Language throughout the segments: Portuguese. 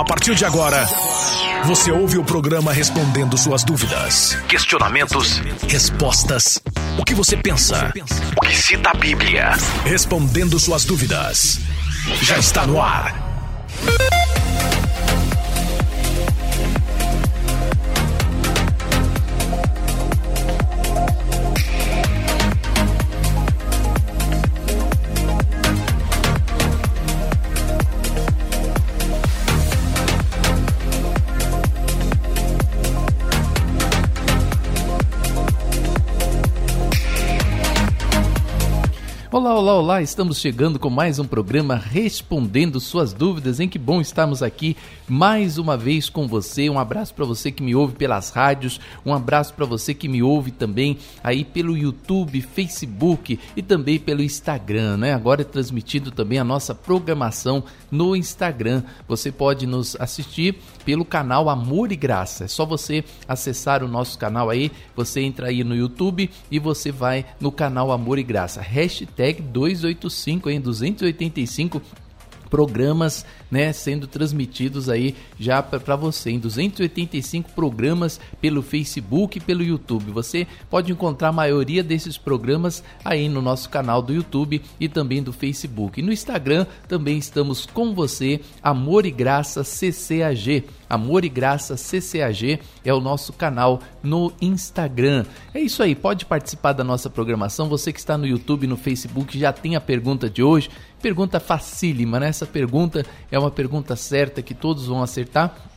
A partir de agora, você ouve o programa respondendo suas dúvidas, questionamentos, respostas. O que você pensa? O que cita a Bíblia? Respondendo suas dúvidas. Já está no ar. Olá, olá! Estamos chegando com mais um programa respondendo suas dúvidas. Em que bom estarmos aqui mais uma vez com você. Um abraço para você que me ouve pelas rádios, um abraço para você que me ouve também aí pelo YouTube, Facebook e também pelo Instagram, né? Agora é transmitido também a nossa programação no Instagram. Você pode nos assistir pelo canal Amor e Graça. É só você acessar o nosso canal aí, você entra aí no YouTube e você vai no canal Amor e Graça. Hashtag hashtag 285, em 285 programas né, sendo transmitidos aí já para você em 285 programas pelo Facebook e pelo YouTube. Você pode encontrar a maioria desses programas aí no nosso canal do YouTube e também do Facebook. E no Instagram também estamos com você, Amor e Graça CCAG. Amor e Graça CCAG é o nosso canal no Instagram. É isso aí, pode participar da nossa programação. Você que está no YouTube, no Facebook, já tem a pergunta de hoje. Pergunta facílima, né? Essa pergunta é uma pergunta certa que todos vão acertar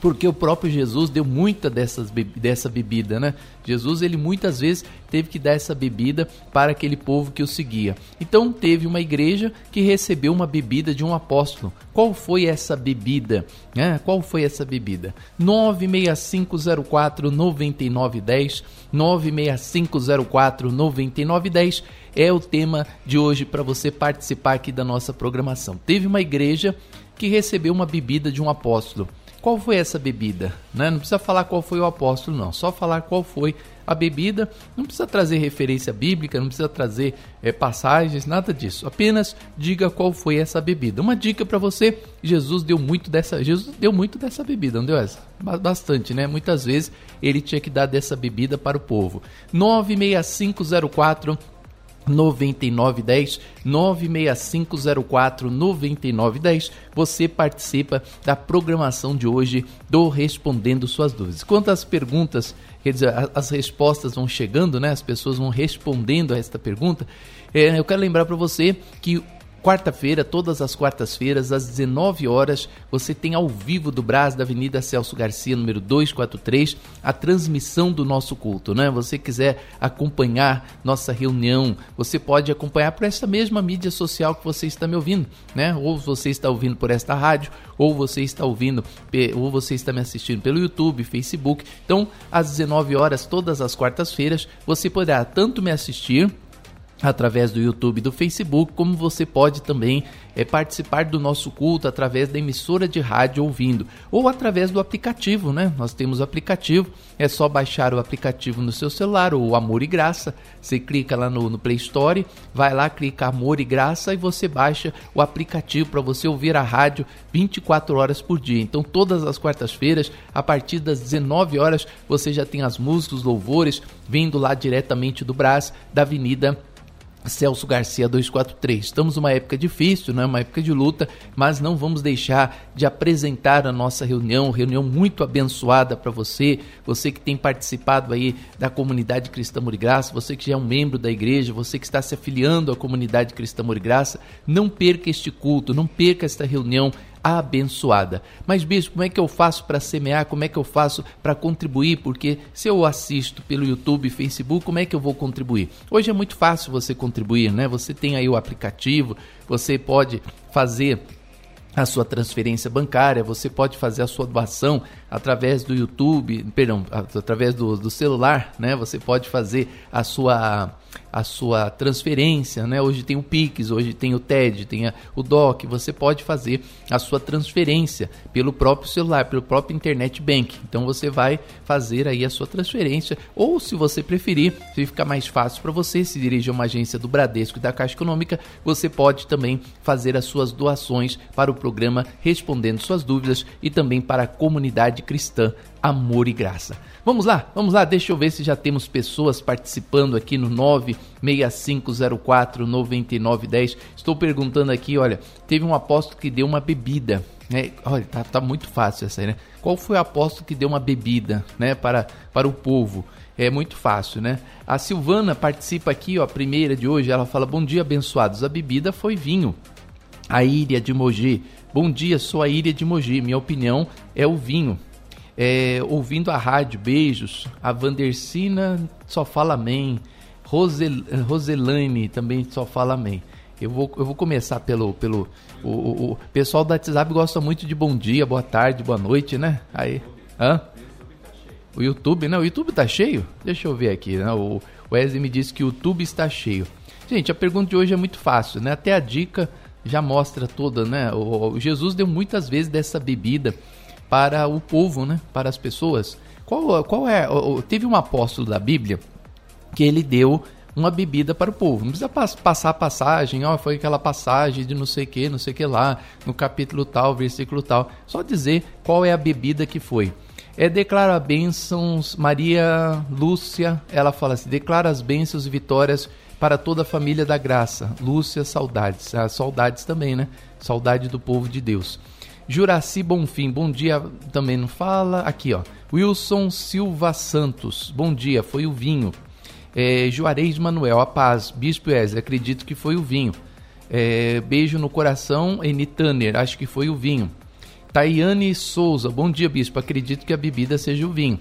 porque o próprio Jesus deu muita dessas, dessa bebida, né? Jesus, ele muitas vezes teve que dar essa bebida para aquele povo que o seguia. Então, teve uma igreja que recebeu uma bebida de um apóstolo. Qual foi essa bebida? É, qual foi essa bebida? 96504 9910 96504 9910 é o tema de hoje para você participar aqui da nossa programação. Teve uma igreja que recebeu uma bebida de um apóstolo. Qual foi essa bebida? Né? Não precisa falar qual foi o apóstolo, não. Só falar qual foi a bebida. Não precisa trazer referência bíblica, não precisa trazer é, passagens, nada disso. Apenas diga qual foi essa bebida. Uma dica para você: Jesus deu muito dessa, Jesus deu muito dessa bebida, não deu essa? Bastante, né? Muitas vezes ele tinha que dar dessa bebida para o povo. 96504 9910 96504 9910. Você participa da programação de hoje do Respondendo Suas Dúvidas. Quanto às perguntas, quer dizer, as respostas vão chegando, né? As pessoas vão respondendo a esta pergunta. É, eu quero lembrar para você que Quarta-feira, todas as quartas-feiras, às 19 horas, você tem ao vivo do Brás da Avenida Celso Garcia, número 243, a transmissão do nosso culto, né? Você quiser acompanhar nossa reunião, você pode acompanhar por essa mesma mídia social que você está me ouvindo, né? Ou você está ouvindo por esta rádio, ou você está ouvindo, ou você está me assistindo pelo YouTube, Facebook. Então, às 19 horas, todas as quartas-feiras, você poderá tanto me assistir através do YouTube e do Facebook, como você pode também é, participar do nosso culto através da emissora de rádio ouvindo, ou através do aplicativo, né? Nós temos o aplicativo, é só baixar o aplicativo no seu celular, o Amor e Graça. Você clica lá no, no Play Store, vai lá, clica Amor e Graça e você baixa o aplicativo para você ouvir a rádio 24 horas por dia. Então, todas as quartas-feiras, a partir das 19 horas, você já tem as músicas, os louvores vindo lá diretamente do Brás, da Avenida Celso Garcia 243. Estamos numa época difícil, né? uma época de luta, mas não vamos deixar de apresentar a nossa reunião, reunião muito abençoada para você, você que tem participado aí da comunidade Cristã Graça, você que já é um membro da igreja, você que está se afiliando à comunidade Cristã Graça, não perca este culto, não perca esta reunião abençoada. Mas, bispo, como é que eu faço para semear? Como é que eu faço para contribuir? Porque se eu assisto pelo YouTube, Facebook, como é que eu vou contribuir? Hoje é muito fácil você contribuir, né? Você tem aí o aplicativo, você pode fazer a sua transferência bancária, você pode fazer a sua doação através do YouTube, perdão, através do, do celular, né? Você pode fazer a sua a sua transferência, né? Hoje tem o Pix, hoje tem o TED, tem o DOC, você pode fazer a sua transferência pelo próprio celular, pelo próprio internet bank. Então você vai fazer aí a sua transferência ou se você preferir, se ficar mais fácil para você, se dirigir a uma agência do Bradesco e da Caixa Econômica, você pode também fazer as suas doações para o programa Respondendo Suas Dúvidas e também para a comunidade cristã Amor e Graça. Vamos lá, vamos lá, deixa eu ver se já temos pessoas participando aqui no 96504 9910. Estou perguntando aqui, olha, teve um apóstolo que deu uma bebida. Né? Olha, tá, tá muito fácil essa aí, né? Qual foi o apóstolo que deu uma bebida, né, para, para o povo? É muito fácil, né? A Silvana participa aqui, ó, a primeira de hoje, ela fala: Bom dia, abençoados. A bebida foi vinho. A Íria de Mogi. Bom dia, sou a Íria de Mogi. Minha opinião é o vinho é, ouvindo a rádio, beijos. A Vandercina só fala amém. Rosel, Roselane também só fala amém. Eu vou, eu vou começar pelo. pelo o, o, o, pessoal da WhatsApp gosta muito de bom dia, boa tarde, boa noite, né? Aí. Hã? O YouTube, né? O YouTube tá cheio? Deixa eu ver aqui, né? O Wesley me disse que o YouTube está cheio. Gente, a pergunta de hoje é muito fácil, né? Até a dica já mostra toda, né? O, Jesus deu muitas vezes dessa bebida para o povo, né? Para as pessoas. Qual, qual é? Teve um apóstolo da Bíblia que ele deu uma bebida para o povo. Não precisa passar a passagem, ó, foi aquela passagem de não sei que, não sei que lá, no capítulo tal, versículo tal. Só dizer qual é a bebida que foi. É declara bênçãos, Maria Lúcia, ela fala assim: declara as bênçãos e vitórias para toda a família da graça. Lúcia, saudades. As saudades também, né? Saudade do povo de Deus. Juraci Bonfim, bom dia, também não fala. Aqui, ó. Wilson Silva Santos, bom dia, foi o vinho. É, Juarez Manuel, a paz. Bispo Wesley, acredito que foi o vinho. É, beijo no coração, Eni Tanner, acho que foi o vinho. Tayane Souza, bom dia, bispo. Acredito que a bebida seja o vinho.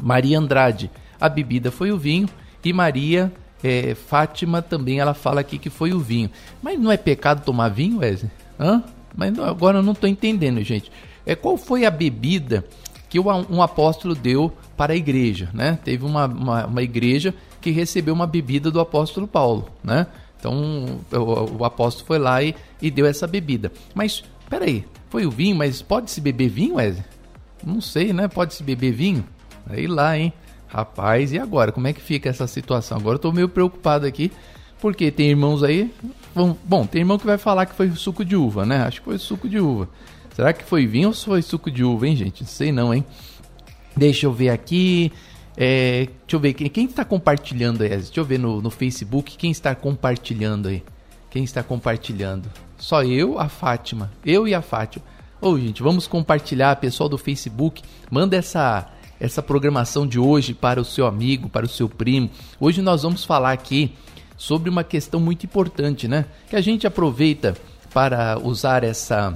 Maria Andrade, a bebida foi o vinho. E Maria é, Fátima também, ela fala aqui que foi o vinho. Mas não é pecado tomar vinho, Wesley? Hã? Mas agora eu não estou entendendo, gente. É, qual foi a bebida que um apóstolo deu para a igreja, né? Teve uma, uma, uma igreja que recebeu uma bebida do apóstolo Paulo, né? Então o, o apóstolo foi lá e, e, deu essa bebida. Mas peraí, foi o vinho, mas pode se beber vinho, Wesley? Não sei, né? Pode se beber vinho? Aí lá, hein? Rapaz, e agora? Como é que fica essa situação? Agora eu tô meio preocupado aqui, porque tem irmãos aí Bom, bom, tem irmão que vai falar que foi suco de uva, né? Acho que foi suco de uva. Será que foi vinho ou foi suco de uva, hein, gente? Não sei não, hein? Deixa eu ver aqui. É, deixa eu ver, quem, está compartilhando aí? Deixa eu ver no, no Facebook, quem está compartilhando aí? Quem está compartilhando? Só eu, a Fátima. Eu e a Fátima. Ô, oh, gente, vamos compartilhar, pessoal do Facebook. Manda essa essa programação de hoje para o seu amigo, para o seu primo. Hoje nós vamos falar aqui sobre uma questão muito importante, né? Que a gente aproveita para usar essa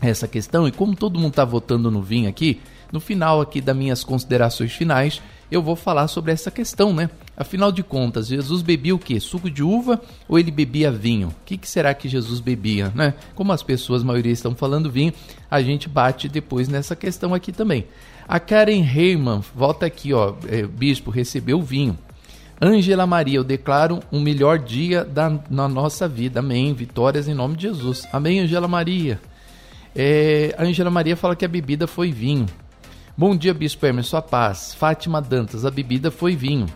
essa questão e como todo mundo está votando no vinho aqui, no final aqui das minhas considerações finais, eu vou falar sobre essa questão, né? Afinal de contas, Jesus bebia o que? Suco de uva ou ele bebia vinho? O que, que, será que Jesus bebia, né? Como as pessoas, a maioria estão falando vinho, a gente bate depois nessa questão aqui também. A Karen Heyman, volta aqui, ó, é, bispo, recebeu vinho. Ângela Maria, eu declaro um melhor dia da, na nossa vida. Amém. Vitórias em nome de Jesus. Amém, Ângela Maria. É, Ângela Maria fala que a bebida foi vinho. Bom dia, Bispo Emerson, sua paz. Fátima Dantas, a bebida foi vinho.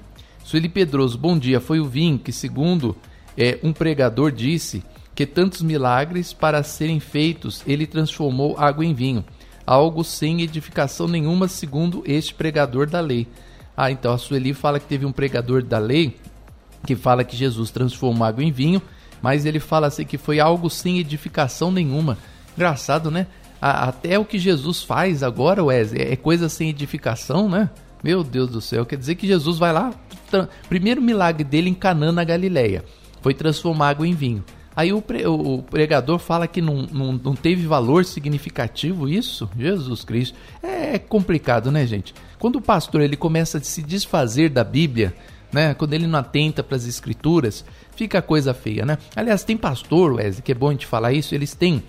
Sueli Pedroso, bom dia, foi o vinho que, segundo é, um pregador disse, que tantos milagres para serem feitos, ele transformou água em vinho. Algo sem edificação nenhuma, segundo este pregador da lei. Ah, então a Sueli fala que teve um pregador da lei que fala que Jesus transformou água em vinho, mas ele fala assim que foi algo sem edificação nenhuma. Engraçado, né? até o que Jesus faz agora, Wesley, é coisa sem edificação, né? Meu Deus do céu, quer dizer que Jesus vai lá, primeiro milagre dele em Canaã na Galileia, foi transformar água em vinho. Aí o, pre, o pregador fala que não, não, não, teve valor significativo isso? Jesus Cristo. É complicado, né, gente? Quando o pastor ele começa a se desfazer da Bíblia, né? Quando ele não atenta para as escrituras, fica coisa feia, né? Aliás, tem pastor, Wesley, que é bom a gente falar isso, eles têm,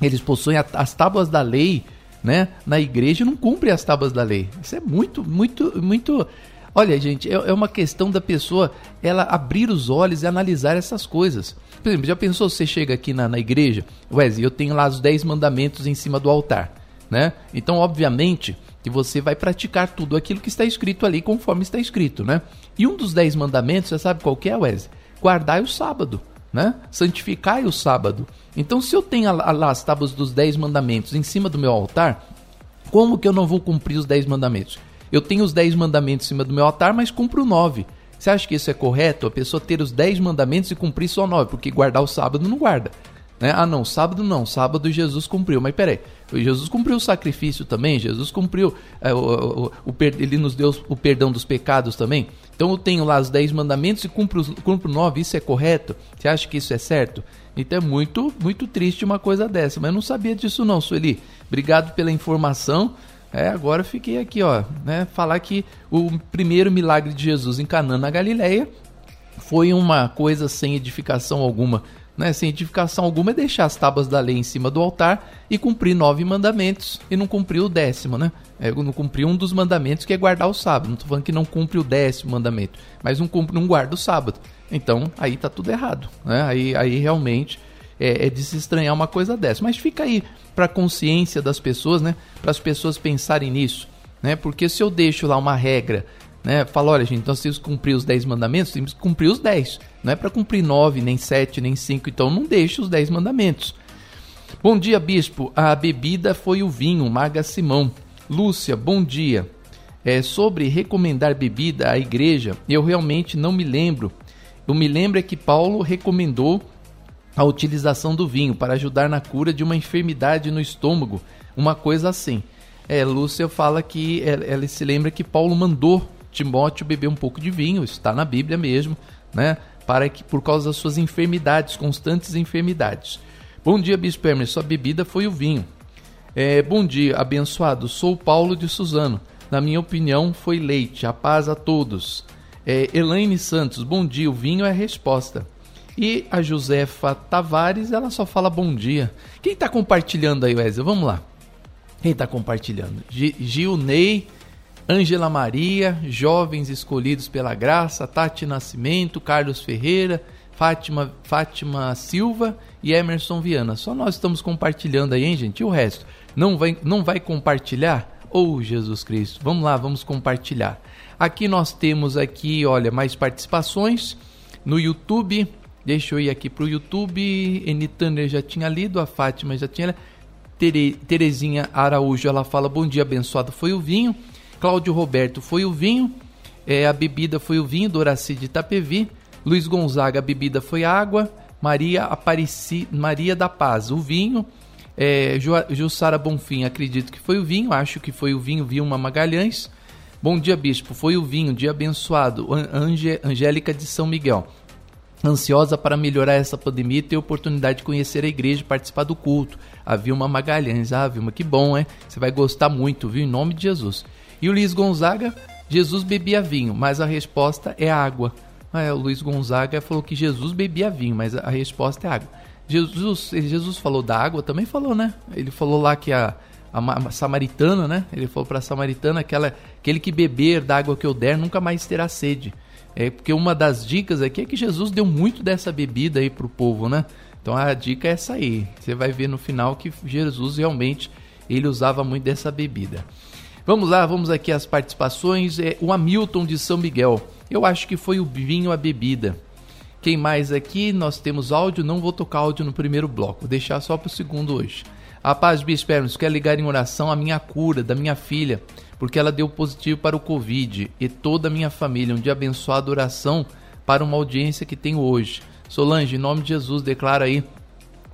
eles possuem as tábuas da lei, né? Na igreja não cumprem as tábuas da lei. Isso é muito, muito, muito Olha, gente, é, é uma questão da pessoa ela abrir os olhos e analisar essas coisas. Por exemplo, já pensou você chega aqui na, na igreja, Wesley, eu tenho lá os 10 mandamentos em cima do altar, né? Então, obviamente, que você vai praticar tudo aquilo que está escrito ali conforme está escrito, né? E um dos 10 mandamentos, você sabe qual que é, Wesley? Guardai o sábado, né? Santificai o sábado. Então, se eu tenho lá as tábuas dos 10 mandamentos em cima do meu altar, como que eu não vou cumprir os 10 mandamentos? Eu tenho os 10 mandamentos em cima do meu altar, mas cumpro 9. Você acha que isso é correto? A pessoa ter os 10 mandamentos e cumprir só 9, porque guardar o sábado não guarda. Né? Ah, não, sábado não, sábado Jesus cumpriu. Mas peraí, Jesus cumpriu o sacrifício também, Jesus cumpriu, é, o, o, o, ele nos deu o perdão dos pecados também. Então eu tenho lá os 10 mandamentos e cumpro, cumpro 9, isso é correto? Você acha que isso é certo? Então é muito, muito triste uma coisa dessa, mas eu não sabia disso não, Sueli. Obrigado pela informação. É, agora fiquei aqui, ó, né, falar que o primeiro milagre de Jesus em Canaã na Galileia foi uma coisa sem edificação alguma, né? Sem edificação alguma é deixar as tábuas da lei em cima do altar e cumprir nove mandamentos e não cumprir o décimo, né? É, não cumprir um dos mandamentos que é guardar o sábado. Não estou falando que não cumpre o décimo mandamento, mas não cumpre, não guarda o sábado. Então aí tá tudo errado, né? Aí, aí realmente é, é de se estranhar uma coisa dessa. Mas fica aí para a consciência das pessoas, né? Para as pessoas pensarem nisso, né? Porque se eu deixo lá uma regra, né? Falo, olha, gente, então se cumprir os 10 mandamentos, temos que cumprir os 10. Não é para cumprir 9, nem 7, nem 5, então não deixe os 10 mandamentos. Bom dia, bispo. A bebida foi o vinho, Maga Simão. Lúcia, bom dia. É, sobre recomendar bebida à igreja, eu realmente não me lembro. Eu me lembro é que Paulo recomendou a utilização do vinho para ajudar na cura de uma enfermidade no estômago, uma coisa assim. É, Lúcia fala que ela, se lembra que Paulo mandou Timóteo beber um pouco de vinho, isso está na Bíblia mesmo, né? Para que por causa das suas enfermidades, constantes enfermidades. Bom dia, Bispo Hermes, sua bebida foi o vinho. É, bom dia, abençoado. Sou Paulo de Suzano. Na minha opinião, foi leite. A paz a todos. É, Elaine Santos, bom dia. O vinho é a resposta. E a Josefa Tavares, ela só fala bom dia. Quem está compartilhando aí, Wesley? Vamos lá. Quem está compartilhando? Gil Ney, Ângela Maria, Jovens Escolhidos pela Graça, Tati Nascimento, Carlos Ferreira, Fátima, Fátima Silva e Emerson Viana. Só nós estamos compartilhando aí, hein, gente? E o resto? Não vai, não vai compartilhar? Oh, Jesus Cristo. Vamos lá, vamos compartilhar. Aqui nós temos aqui, olha, mais participações no YouTube. Deixa eu ir aqui para o YouTube. Enitaner já tinha lido, a Fátima já tinha Tere, Terezinha Araújo, ela fala: Bom dia, abençoado foi o vinho. Cláudio Roberto foi o vinho. É, a bebida foi o vinho, Doraci de Itapevi. Luiz Gonzaga, a bebida foi água. Maria Apareci, Maria da Paz, o vinho. É, Jussara Bonfim, acredito que foi o vinho, acho que foi o vinho, Vilma Magalhães. Bom dia, bispo. Foi o vinho, dia abençoado. Ange, Angélica de São Miguel ansiosa para melhorar essa pandemia e ter oportunidade de conhecer a igreja e participar do culto. A Vilma Magalhães, ah, Vilma, que bom, hein? Você vai gostar muito, viu? Em nome de Jesus. E o Luiz Gonzaga, Jesus bebia vinho, mas a resposta é água. Ah, é, o Luiz Gonzaga falou que Jesus bebia vinho, mas a resposta é água. Jesus, Jesus falou da água, também falou, né? Ele falou lá que a, a, samaritana, né? Ele falou para a samaritana que ela, aquele que beber da água que eu der nunca mais terá sede. É porque uma das dicas aqui é que Jesus deu muito dessa bebida aí pro povo, né? Então a dica é essa aí. Você vai ver no final que Jesus realmente ele usava muito dessa bebida. Vamos lá, vamos aqui às participações. É, o Hamilton de São Miguel. Eu acho que foi o vinho a bebida. Quem mais aqui? Nós temos áudio. Não vou tocar áudio no primeiro bloco. Vou deixar só para o segundo hoje. A paz, Bispo quer ligar em oração a minha cura da minha filha porque ela deu positivo para o Covid e toda a minha família. Um dia abençoado oração para uma audiência que tenho hoje. Solange, em nome de Jesus, declara aí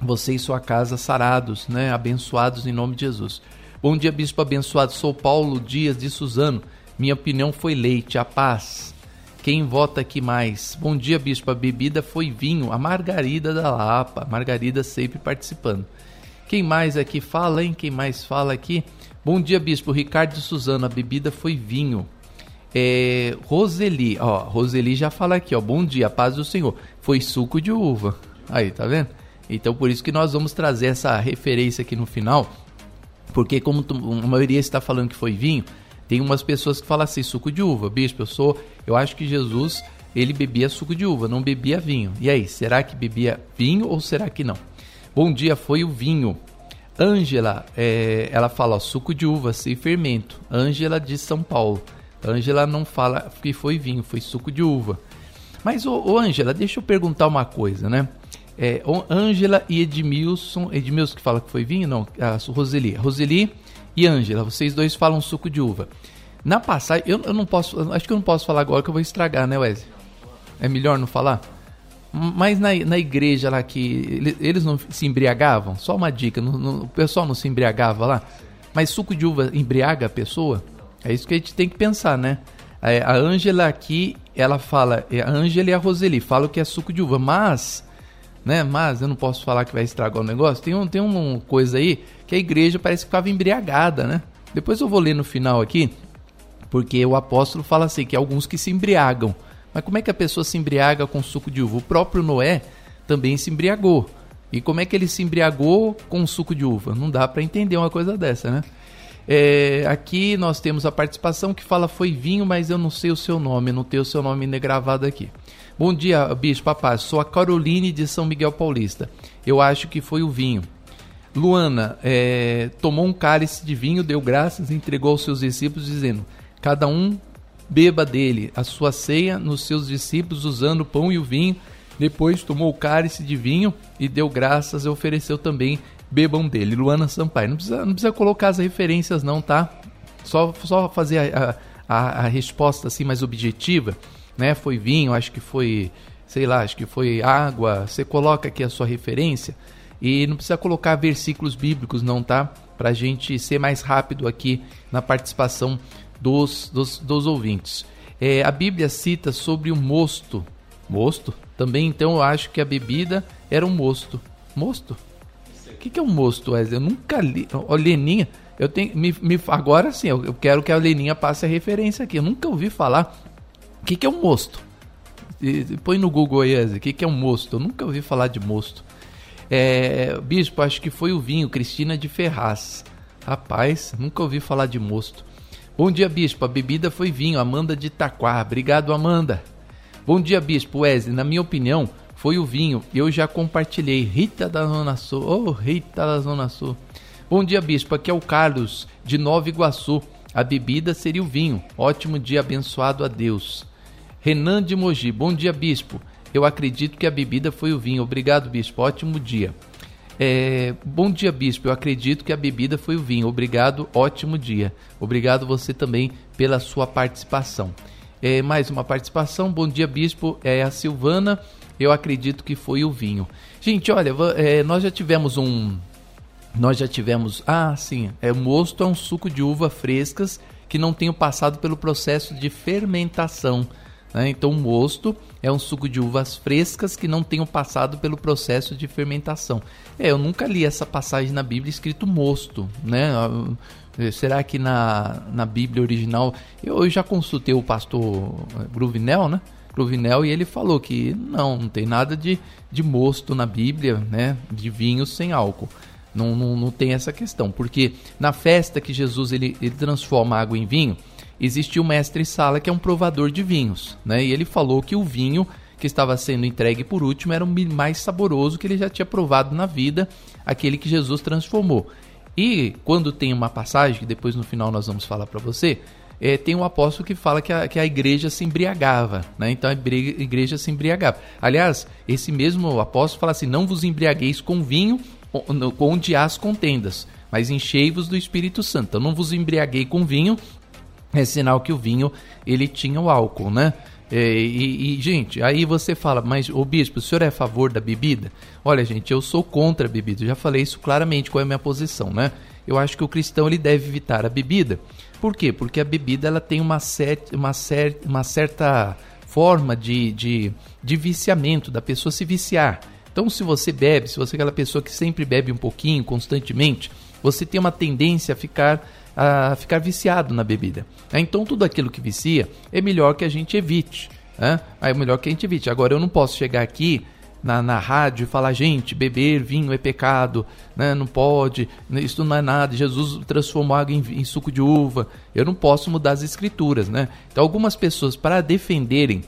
você e sua casa sarados, né? Abençoados em nome de Jesus. Bom dia, bispo abençoado. Sou Paulo Dias de Suzano. Minha opinião foi leite, a paz. Quem vota aqui mais? Bom dia, bispo. A bebida foi vinho. A Margarida da Lapa. Margarida sempre participando. Quem mais aqui fala, hein? Quem mais fala aqui? Bom dia, bispo. Ricardo de Suzano, a bebida foi vinho. É, Roseli, ó, Roseli já fala aqui, ó. Bom dia, paz do Senhor. Foi suco de uva. Aí, tá vendo? Então por isso que nós vamos trazer essa referência aqui no final, porque como a maioria está falando que foi vinho, Tem umas pessoas que falam assim, suco de uva, bispo, eu sou, eu acho que Jesus, ele bebia suco de uva, não bebia vinho. E aí, será que bebia vinho ou será que não? Bom dia, foi o vinho. Ângela, é, ela fala ó, suco de uva sem fermento. Ângela de São Paulo. Ângela não fala que foi vinho, foi suco de uva. Mas, ô, Ângela, deixa eu perguntar uma coisa, né? É, Ângela e Edmilson, Edmilson que fala que foi vinho? Não, a Roseli. Roseli e Ângela, vocês dois falam suco de uva. Na passagem, eu, eu não posso, acho que eu não posso falar agora que eu vou estragar, né, Wesley? É melhor não falar? Mas na, na igreja lá que eles não se embriagavam, só uma dica, no, no, o pessoal não se embriagava lá, mas suco de uva embriaga a pessoa? É isso que a gente tem que pensar, né? É, a Ângela aqui, ela fala, é, a Ângela e a Roseli falam que é suco de uva, mas, né, mas eu não posso falar que vai estragar o negócio. Tem, um, tem uma coisa aí que a igreja parece que ficava embriagada, né? Depois eu vou ler no final aqui, porque o apóstolo fala assim, que alguns que se embriagam. Mas como é que a pessoa se embriaga com suco de uva? O próprio Noé também se embriagou. E como é que ele se embriagou com suco de uva? Não dá para entender uma coisa dessa, né? É, aqui nós temos a participação que fala foi vinho, mas eu não sei o seu nome, não tenho o seu nome gravado aqui. Bom dia, bicho, papai. Sou a Caroline de São Miguel Paulista. Eu acho que foi o vinho. Luana é, tomou um cálice de vinho, deu graças, entregou aos seus discípulos, dizendo: Cada um beba dele a sua ceia nos seus discípulos, usando o pão e o vinho. Depois tomou o cálice de vinho e deu graças e ofereceu também bebam dele. Luana Sampaio. Não precisa, não precisa colocar as referências, não, tá? Só, só fazer a, a, a resposta assim mais objetiva, né? Foi vinho, acho que foi, sei lá, acho que foi água. Você coloca aqui a sua referência e não precisa colocar versículos bíblicos, não, tá? Para a gente ser mais rápido aqui na participação dos, dos, dos ouvintes. É, a Bíblia cita sobre o mosto. Mosto? Também, então, eu acho que a bebida era um mosto. Mosto? O que, que é um mosto, Wesley? Eu nunca li. Ó, Leninha, eu tenho. Me, me, agora sim, eu, eu quero que a Leninha passe a referência aqui. Eu nunca ouvi falar. O que, que é um mosto? E, põe no Google aí. O que, que é um mosto? Eu nunca ouvi falar de mosto. É, bispo, acho que foi o vinho, Cristina de Ferraz. Rapaz, nunca ouvi falar de mosto. Bom dia, bispo. A bebida foi vinho, Amanda de Itaquá. Obrigado, Amanda. Bom dia, bispo. Wesley, na minha opinião, foi o vinho. Eu já compartilhei. Rita da Zona Sul. Oh, Rita da Zona Sul. Bom dia, bispo. Aqui é o Carlos, de Nova Iguaçu. A bebida seria o vinho. Ótimo dia abençoado a Deus. Renan de Mogi. Bom dia, bispo. Eu acredito que a bebida foi o vinho. Obrigado, bispo. Ótimo dia. É, bom dia, bispo. Eu acredito que a bebida foi o vinho. Obrigado, ótimo dia. Obrigado você também pela sua participação. É, mais uma participação. Bom dia, bispo. É a Silvana. Eu acredito que foi o vinho. Gente, olha, é, nós já tivemos um. Nós já tivemos. Ah, sim. É, mosto é um suco de uva frescas que não tenham passado pelo processo de fermentação. Né? Então, mosto é um suco de uvas frescas que não tenham passado pelo processo de fermentação. É, eu nunca li essa passagem na Bíblia escrito mosto, né? Ah, será que na, na Bíblia original. Eu, eu já consultei o pastor Gruvinel, né? Gruvinel, e ele falou que não, não tem nada de, de mosto na Bíblia, né? De vinho sem álcool. Não, não, não tem essa questão, porque na festa que Jesus ele, ele transforma água em vinho, existia o mestre Sala, que é um provador de vinhos, né? E ele falou que o vinho que estava sendo entregue por último era o mais saboroso que ele já tinha provado na vida, aquele que Jesus transformou. E quando tem uma passagem, que depois no final nós vamos falar para você, é, tem um apóstolo que fala que a, que a igreja se embriagava, né? Então a igreja se embriagava. Aliás, esse mesmo apóstolo fala assim: não vos embriagueis com vinho onde há as contendas, mas enchei-vos do Espírito Santo. Então, não vos embriaguei com vinho, é sinal que o vinho ele tinha o álcool, né? É, e, e, gente, aí você fala, mas o bispo, o senhor é a favor da bebida? Olha, gente, eu sou contra a bebida. Eu já falei isso claramente, qual é a minha posição, né? Eu acho que o cristão ele deve evitar a bebida. Por quê? Porque a bebida ela tem uma, cer uma, cer uma certa forma de, de, de viciamento, da pessoa se viciar. Então, se você bebe, se você é aquela pessoa que sempre bebe um pouquinho, constantemente, você tem uma tendência a ficar a ficar viciado na bebida. É, então tudo aquilo que vicia é melhor que a gente evite. Né? É melhor que a gente evite. Agora eu não posso chegar aqui na, na rádio e falar, gente, beber vinho é pecado, né? não pode, isso não é nada, Jesus transformou água em, em suco de uva, eu não posso mudar as escrituras, né? Então algumas pessoas, para defenderem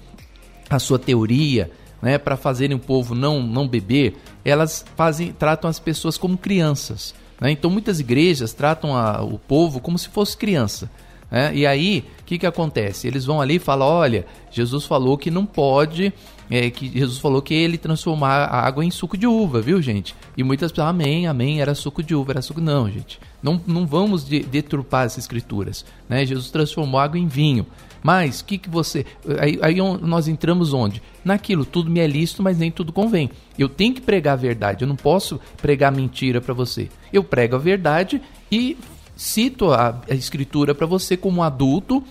a sua teoria, né, para fazerem o povo não, não beber, elas fazem, tratam as pessoas como crianças. Né? Então muitas igrejas tratam a, o povo como se fosse criança. Né? E aí, o que, que acontece? Eles vão ali e falam: olha, Jesus falou que não pode, é, que Jesus falou que ele transformar a água em suco de uva, viu, gente? E muitas pessoas, amém, amém, era suco de uva, era suco. Não, gente. Não, não vamos de, deturpar as escrituras. Né? Jesus transformou água em vinho. Mas, o que, que você. Aí, aí nós entramos onde? Naquilo, tudo me é lícito, mas nem tudo convém. Eu tenho que pregar a verdade, eu não posso pregar mentira para você. Eu prego a verdade e cito a, a escritura para você como adulto,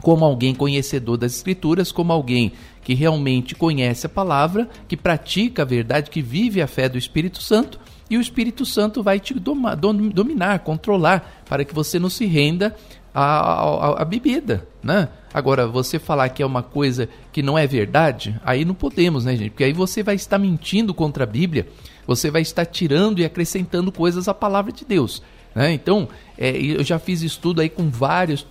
como alguém conhecedor das escrituras, como alguém que realmente conhece a palavra, que pratica a verdade, que vive a fé do Espírito Santo, e o Espírito Santo vai te dominar, controlar, para que você não se renda à, à, à bebida, né? Agora, você falar que é uma coisa que não é verdade, aí não podemos, né, gente? Porque aí você vai estar mentindo contra a Bíblia, você vai estar tirando e acrescentando coisas à palavra de Deus. Né? Então, é, eu já fiz estudo aí com vários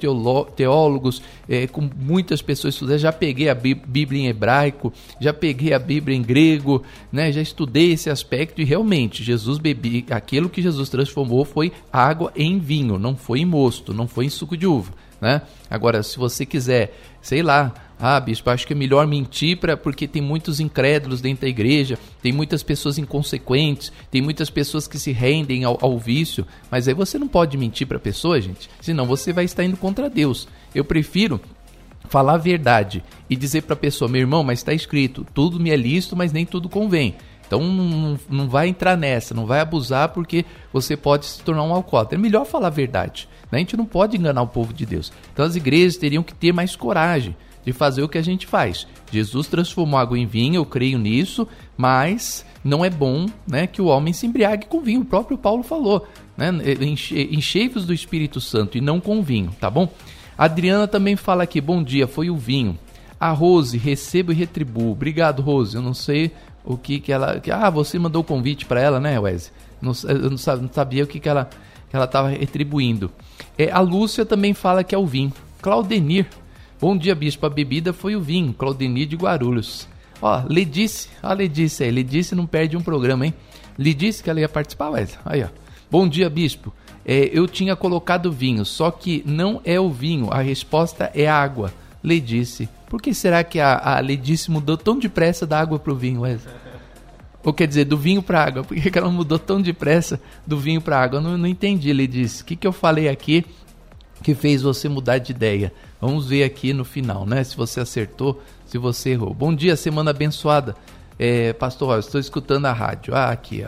teólogos, é, com muitas pessoas estudadas. Já peguei a Bíblia em hebraico, já peguei a Bíblia em grego, né? já estudei esse aspecto e realmente Jesus bebia. Aquilo que Jesus transformou foi água em vinho, não foi em mosto, não foi em suco de uva. Né? Agora, se você quiser, sei lá, ah, bispo, acho que é melhor mentir pra, porque tem muitos incrédulos dentro da igreja, tem muitas pessoas inconsequentes, tem muitas pessoas que se rendem ao, ao vício. Mas aí você não pode mentir para a pessoa, gente, senão você vai estar indo contra Deus. Eu prefiro falar a verdade e dizer para a pessoa, meu irmão, mas está escrito, tudo me é lícito, mas nem tudo convém. Então não, não vai entrar nessa, não vai abusar porque você pode se tornar um alcoólatra. É melhor falar a verdade. Né? A gente não pode enganar o povo de Deus. Então as igrejas teriam que ter mais coragem de fazer o que a gente faz. Jesus transformou água em vinho, eu creio nisso, mas não é bom né, que o homem se embriague com vinho. O próprio Paulo falou, né, enchei-vos do Espírito Santo e não com vinho, tá bom? A Adriana também fala aqui, bom dia, foi o vinho. A Rose, recebo e retribuo. Obrigado, Rose. Eu não sei o que que ela... Ah, você mandou o convite para ela, né, Wesley? Eu não sabia o que que ela que ela estava retribuindo. É, a Lúcia também fala que é o vinho. Claudenir, Bom dia, bispo. A bebida foi o vinho, Claudemir de Guarulhos. Ó, Ledice, ó, Ledice aí. Ledice não perde um programa, hein? Ledice que ela ia participar, Wesley. Aí, ó. Bom dia, bispo. É, eu tinha colocado vinho, só que não é o vinho, a resposta é água. Ledice. Por que será que a, a Ledice mudou tão depressa da água para o vinho, Wesley? Ou quer dizer, do vinho para água. Por que ela mudou tão depressa do vinho para água? Eu não, não entendi, Ledice. O que, que eu falei aqui que fez você mudar de ideia? Vamos ver aqui no final, né? Se você acertou, se você errou. Bom dia, semana abençoada. É, pastor, estou escutando a rádio. Ah, aqui,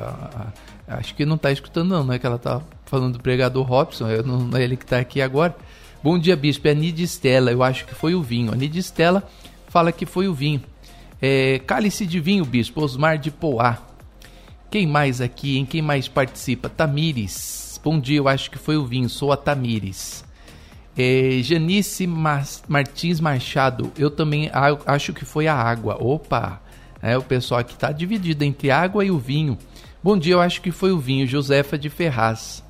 acho que não está escutando não, não é que ela está falando do pregador Robson, não é ele que está aqui agora. Bom dia, bispo. É a Nid Estela, eu acho que foi o vinho. A Nid Estela fala que foi o vinho. É, cálice de vinho, bispo, Osmar de Poá. Quem mais aqui, em quem mais participa? Tamires. Bom dia, eu acho que foi o vinho, sou a Tamires. É, Janice Martins Machado, eu também acho que foi a água. Opa! É, o pessoal aqui está dividido entre água e o vinho. Bom dia, eu acho que foi o vinho. Josefa de Ferraz.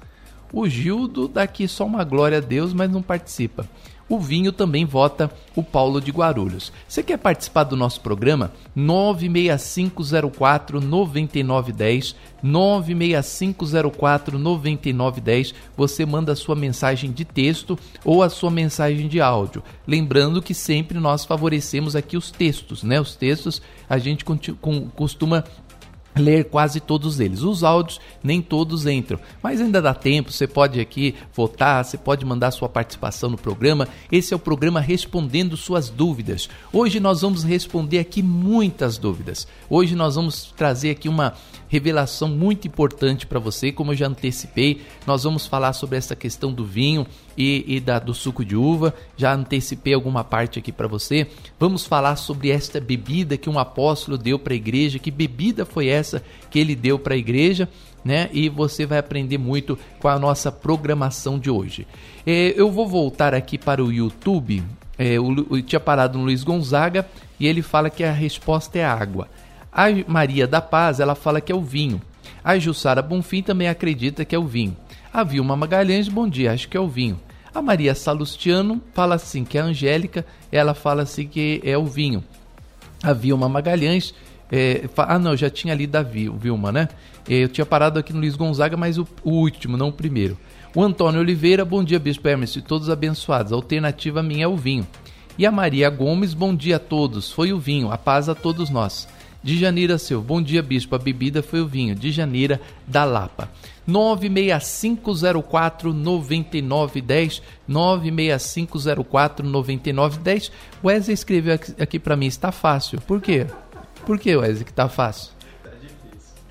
O Gildo daqui só uma glória a Deus, mas não participa. O Vinho também vota o Paulo de Guarulhos. Você quer participar do nosso programa? 96504 9910 96504 9910. Você manda a sua mensagem de texto ou a sua mensagem de áudio. Lembrando que sempre nós favorecemos aqui os textos, né? Os textos a gente costuma ler quase todos eles. Os áudios nem todos entram, mas ainda dá tempo, você pode aqui votar, você pode mandar sua participação no programa. Esse é o programa Respondendo Suas Dúvidas. Hoje nós vamos responder aqui muitas dúvidas. Hoje nós vamos trazer aqui uma revelação muito importante para você, como eu já antecipei. Nós vamos falar sobre essa questão do vinho e, e da, do suco de uva. Já antecipei alguma parte aqui para você. Vamos falar sobre esta bebida que um apóstolo deu para a igreja. Que bebida foi essa que ele deu para a igreja? Né? E você vai aprender muito com a nossa programação de hoje. É, eu vou voltar aqui para o YouTube. É, eu, eu tinha parado no Luiz Gonzaga e ele fala que a resposta é água. A Maria da Paz, ela fala que é o vinho. A Jussara Bonfim também acredita que é o vinho. A Vilma Magalhães, bom dia, acho que é o vinho. A Maria Salustiano fala assim que a Angélica, ela fala assim que é o vinho. A Vilma Magalhães, é, ah não, já tinha lido a Vilma, né? É, eu tinha parado aqui no Luiz Gonzaga, mas o, o último, não o primeiro. O Antônio Oliveira, bom dia, Bispo Hermes, e todos abençoados. A alternativa minha é o vinho. E a Maria Gomes, bom dia a todos. Foi o vinho, a paz a todos nós. De Janeira seu, bom dia, Bispo. A bebida foi o vinho. De Janeira, da Lapa. 96504 9910 96504 9910 Wesley escreveu aqui, para mim, está fácil. Por quê? Por que, Wesley, que está fácil?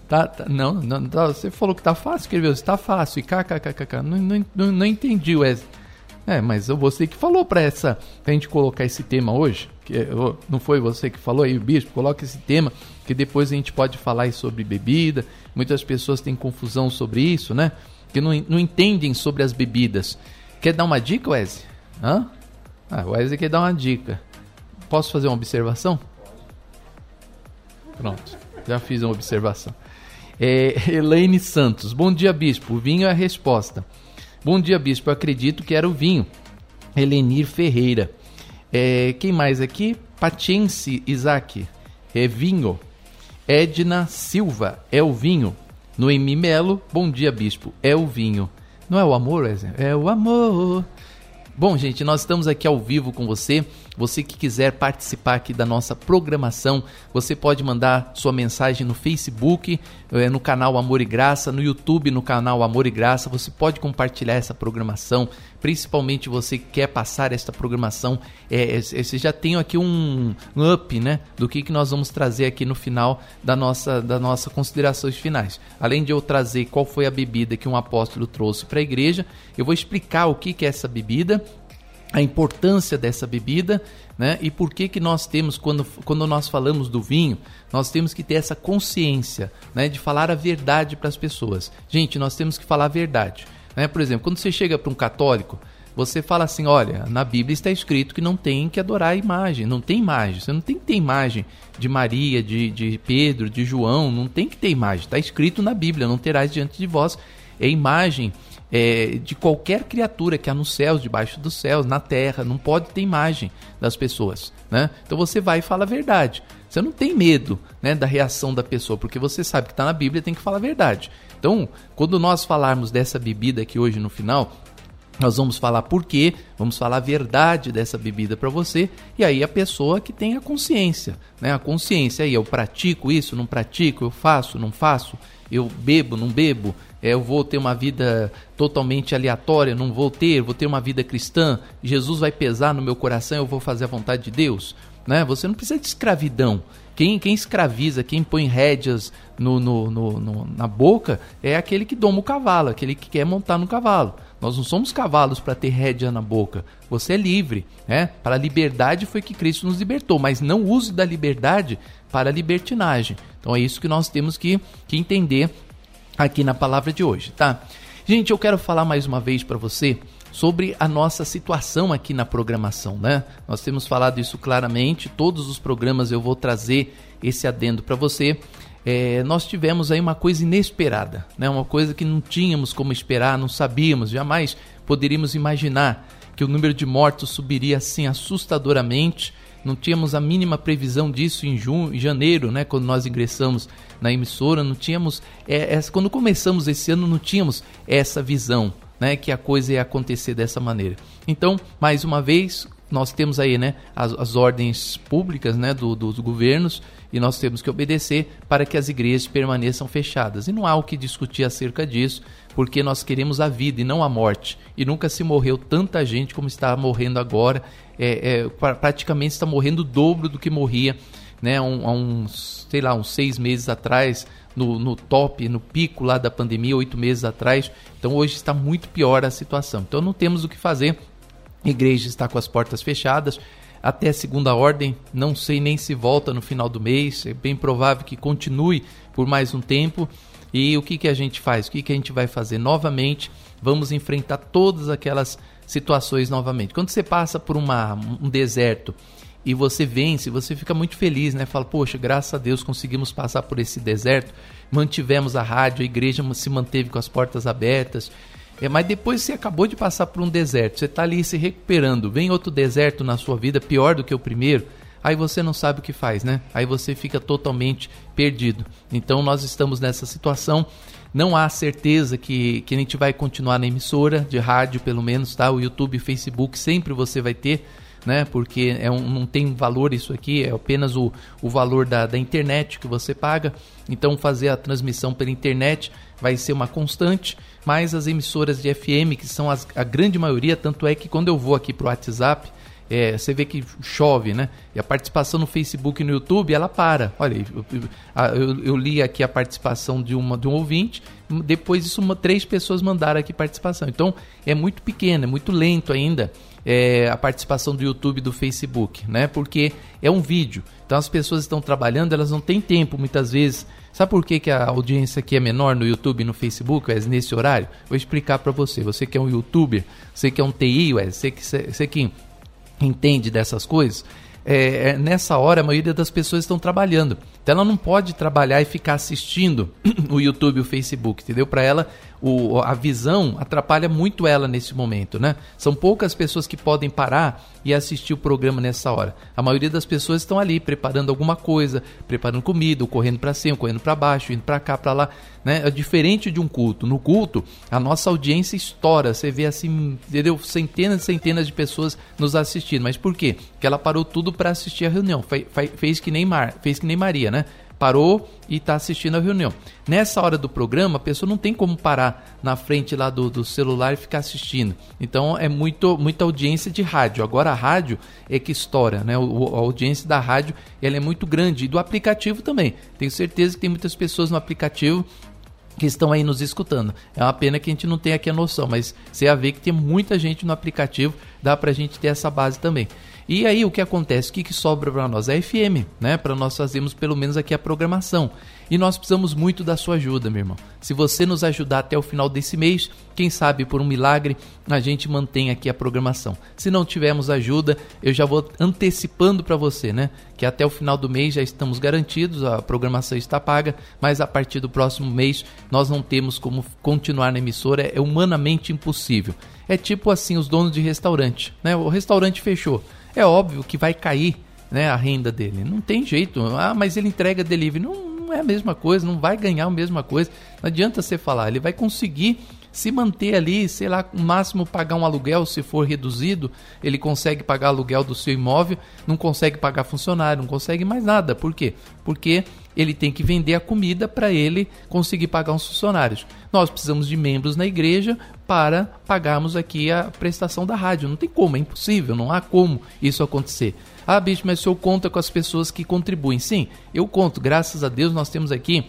Tá, tá, não, não, tá, você falou que tá fácil, escreveu, está fácil, e kkkk, não, não, não, não entendi, Wesley. É, mas você que falou para essa, pra gente colocar esse tema hoje, que é, não foi você que falou aí, bispo, coloca esse tema, que depois a gente pode falar sobre bebida, muitas pessoas têm confusão sobre isso, né, que não, não entendem sobre as bebidas. Quer dar uma dica, Wesley? Hã? Ah, o Wesley quer dar uma dica. Posso fazer uma observação? Pronto, já fiz uma observação. É, Elaine Santos. Bom dia, bispo. O vinho é a resposta. Bom dia, bispo. Acredito que era o vinho. Helenir Ferreira. É, quem mais aqui? Patiense Isaac. É vinho. Edna Silva. É o vinho. Noemi Melo. Bom dia, bispo. É o vinho. Não é o amor, É o amor. Bom, gente, nós estamos aqui ao vivo com você. Você que quiser participar aqui da nossa programação, você pode mandar sua mensagem no Facebook, eh, no canal Amor e Graça, no YouTube, no canal Amor e Graça. Você pode compartilhar essa programação, principalmente você que quer passar esta programação. É, você já tem aqui um, um up, né, do que, que nós vamos trazer aqui no final da nossa, da nossa considerações finais. Além de eu trazer qual foi a bebida que um apóstolo trouxe para a igreja, eu vou explicar o que, que é essa bebida a importância dessa bebida, né? E por que que nós temos quando, quando nós falamos do vinho, nós temos que ter essa consciência, né, de falar a verdade para as pessoas. Gente, nós temos que falar a verdade, né? Por exemplo, quando você chega para um católico, você fala assim, olha, na Bíblia está escrito que não tem que adorar a imagem, não tem imagem, você não tem que ter imagem de Maria, de, de Pedro, de João, não tem que ter imagem, está escrito na Bíblia, não terás diante de vós é imagem é, de qualquer criatura que há nos céus, debaixo dos céus, na terra, não pode ter imagem das pessoas. Né? Então você vai e fala a verdade. Você não tem medo né, da reação da pessoa, porque você sabe que está na Bíblia tem que falar a verdade. Então, quando nós falarmos dessa bebida aqui hoje no final, nós vamos falar por quê, vamos falar a verdade dessa bebida para você, e aí a pessoa que tem a consciência, né? A consciência aí, eu pratico isso, não pratico, eu faço, não faço, eu bebo, não bebo, é, eu vou ter uma vida totalmente aleatória, não vou ter, vou ter uma vida cristã, Jesus vai pesar no meu coração, eu vou fazer a vontade de Deus. Né? Você não precisa de escravidão. Quem, quem escraviza, quem põe rédeas no, no, no, no, na boca é aquele que doma o cavalo, aquele que quer montar no cavalo. Nós não somos cavalos para ter rédea na boca. Você é livre. Né? Para a liberdade foi que Cristo nos libertou, mas não use da liberdade para a libertinagem. Então é isso que nós temos que, que entender aqui na palavra de hoje, tá? Gente, eu quero falar mais uma vez para você sobre a nossa situação aqui na programação, né? Nós temos falado isso claramente, todos os programas eu vou trazer esse adendo para você. É, nós tivemos aí uma coisa inesperada, né? Uma coisa que não tínhamos como esperar, não sabíamos, jamais poderíamos imaginar que o número de mortos subiria assim assustadoramente não tínhamos a mínima previsão disso em, junho, em janeiro, né, quando nós ingressamos na emissora, não tínhamos, é, é, quando começamos esse ano, não tínhamos essa visão, né, que a coisa ia acontecer dessa maneira. Então, mais uma vez, nós temos aí, né, as, as ordens públicas, né, do, dos governos e nós temos que obedecer para que as igrejas permaneçam fechadas. E não há o que discutir acerca disso, porque nós queremos a vida e não a morte. E nunca se morreu tanta gente como está morrendo agora é, é, praticamente está morrendo o dobro do que morria né, um, há uns, sei lá, uns seis meses atrás, no, no top, no pico lá da pandemia, oito meses atrás. Então hoje está muito pior a situação. Então não temos o que fazer. Igreja está com as portas fechadas até segunda ordem. Não sei nem se volta no final do mês. É bem provável que continue por mais um tempo. E o que, que a gente faz? O que, que a gente vai fazer? Novamente, vamos enfrentar todas aquelas situações novamente. Quando você passa por uma, um deserto e você vence, você fica muito feliz, né? Fala, poxa, graças a Deus conseguimos passar por esse deserto, mantivemos a rádio, a igreja se manteve com as portas abertas. É, mas depois você acabou de passar por um deserto, você está ali se recuperando, vem outro deserto na sua vida, pior do que o primeiro, aí você não sabe o que faz, né? Aí você fica totalmente perdido. Então nós estamos nessa situação. Não há certeza que, que a gente vai continuar na emissora de rádio, pelo menos, tá? O YouTube, Facebook, sempre você vai ter né? Porque é um, não tem valor isso aqui, é apenas o, o valor da, da internet que você paga. Então fazer a transmissão pela internet vai ser uma constante, mas as emissoras de FM, que são as, a grande maioria, tanto é que quando eu vou aqui para o WhatsApp, é, você vê que chove, né? E a participação no Facebook e no YouTube, ela para. Olha, eu, eu, eu li aqui a participação de, uma, de um ouvinte, depois isso uma, três pessoas mandaram aqui participação. Então é muito pequeno, é muito lento ainda é, a participação do YouTube do Facebook, né? Porque é um vídeo. Então as pessoas estão trabalhando, elas não têm tempo muitas vezes. Sabe por que, que a audiência aqui é menor no YouTube e no Facebook, Wes, nesse horário? Vou explicar para você. Você que é um youtuber, você que é um TI, Wes, você que, você que entende dessas coisas, é, é, nessa hora a maioria das pessoas estão trabalhando. Então ela não pode trabalhar e ficar assistindo o YouTube e o Facebook, entendeu? Para ela o, a visão atrapalha muito ela nesse momento, né? São poucas pessoas que podem parar e assistir o programa nessa hora. A maioria das pessoas estão ali preparando alguma coisa, preparando comida, correndo para cima, correndo para baixo, indo para cá, para lá, né? É diferente de um culto. No culto, a nossa audiência estoura, você vê assim, entendeu? Centenas e centenas de pessoas nos assistindo. Mas por quê? Porque ela parou tudo para assistir a reunião. Fe, fe, fez que nem Mar, fez que nem Maria, né? Parou e está assistindo a reunião. Nessa hora do programa, a pessoa não tem como parar na frente lá do, do celular e ficar assistindo. Então é muito, muita audiência de rádio. Agora a rádio é que estoura, né? O, a audiência da rádio ela é muito grande e do aplicativo também. Tenho certeza que tem muitas pessoas no aplicativo que estão aí nos escutando. É uma pena que a gente não tenha aqui a noção, mas você vai ver que tem muita gente no aplicativo, dá para a gente ter essa base também. E aí o que acontece? O que, que sobra para nós? É FM, né? Para nós fazermos pelo menos aqui a programação. E nós precisamos muito da sua ajuda, meu irmão. Se você nos ajudar até o final desse mês, quem sabe por um milagre a gente mantém aqui a programação. Se não tivermos ajuda, eu já vou antecipando para você, né? Que até o final do mês já estamos garantidos, a programação está paga, mas a partir do próximo mês nós não temos como continuar na emissora, é humanamente impossível. É tipo assim os donos de restaurante, né? O restaurante fechou é óbvio que vai cair né, a renda dele. Não tem jeito. Ah, mas ele entrega delivery. Não, não é a mesma coisa, não vai ganhar a mesma coisa. Não adianta você falar. Ele vai conseguir se manter ali, sei lá, no máximo pagar um aluguel, se for reduzido, ele consegue pagar aluguel do seu imóvel, não consegue pagar funcionário, não consegue mais nada. Por quê? Porque ele tem que vender a comida para ele conseguir pagar os funcionários. Nós precisamos de membros na igreja para pagarmos aqui a prestação da rádio. Não tem como, é impossível, não há como isso acontecer. Ah, bicho, mas o senhor conta com as pessoas que contribuem. Sim, eu conto. Graças a Deus nós temos aqui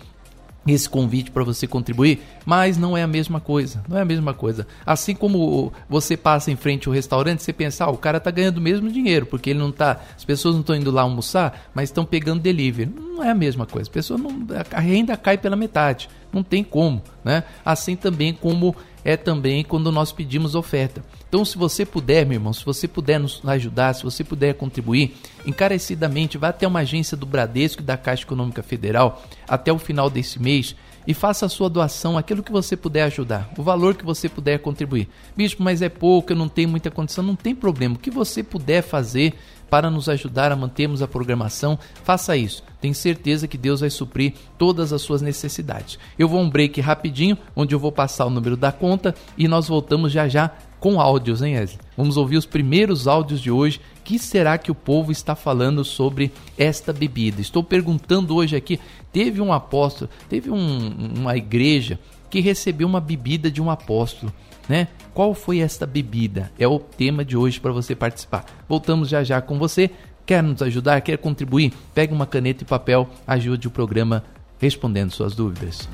esse convite para você contribuir, mas não é a mesma coisa, não é a mesma coisa. Assim como você passa em frente ao restaurante, você pensa, ah, o cara tá ganhando o mesmo dinheiro, porque ele não tá, as pessoas não estão indo lá almoçar, mas estão pegando delivery. Não é a mesma coisa. A pessoa não, a renda cai pela metade, não tem como, né? Assim também como é também quando nós pedimos oferta. Então, se você puder, meu irmão, se você puder nos ajudar, se você puder contribuir, encarecidamente, vá até uma agência do Bradesco e da Caixa Econômica Federal até o final desse mês e faça a sua doação, aquilo que você puder ajudar, o valor que você puder contribuir. Bispo, mas é pouco, eu não tenho muita condição, não tem problema. O que você puder fazer para nos ajudar a mantermos a programação, faça isso. Tenho certeza que Deus vai suprir todas as suas necessidades. Eu vou um break rapidinho, onde eu vou passar o número da conta e nós voltamos já já com áudios, hein, Wesley? Vamos ouvir os primeiros áudios de hoje. Que será que o povo está falando sobre esta bebida? Estou perguntando hoje aqui. Teve um apóstolo, teve um, uma igreja que recebeu uma bebida de um apóstolo, né? Qual foi esta bebida? É o tema de hoje para você participar. Voltamos já já com você. Quer nos ajudar? Quer contribuir? Pegue uma caneta e papel, ajude o programa respondendo suas dúvidas.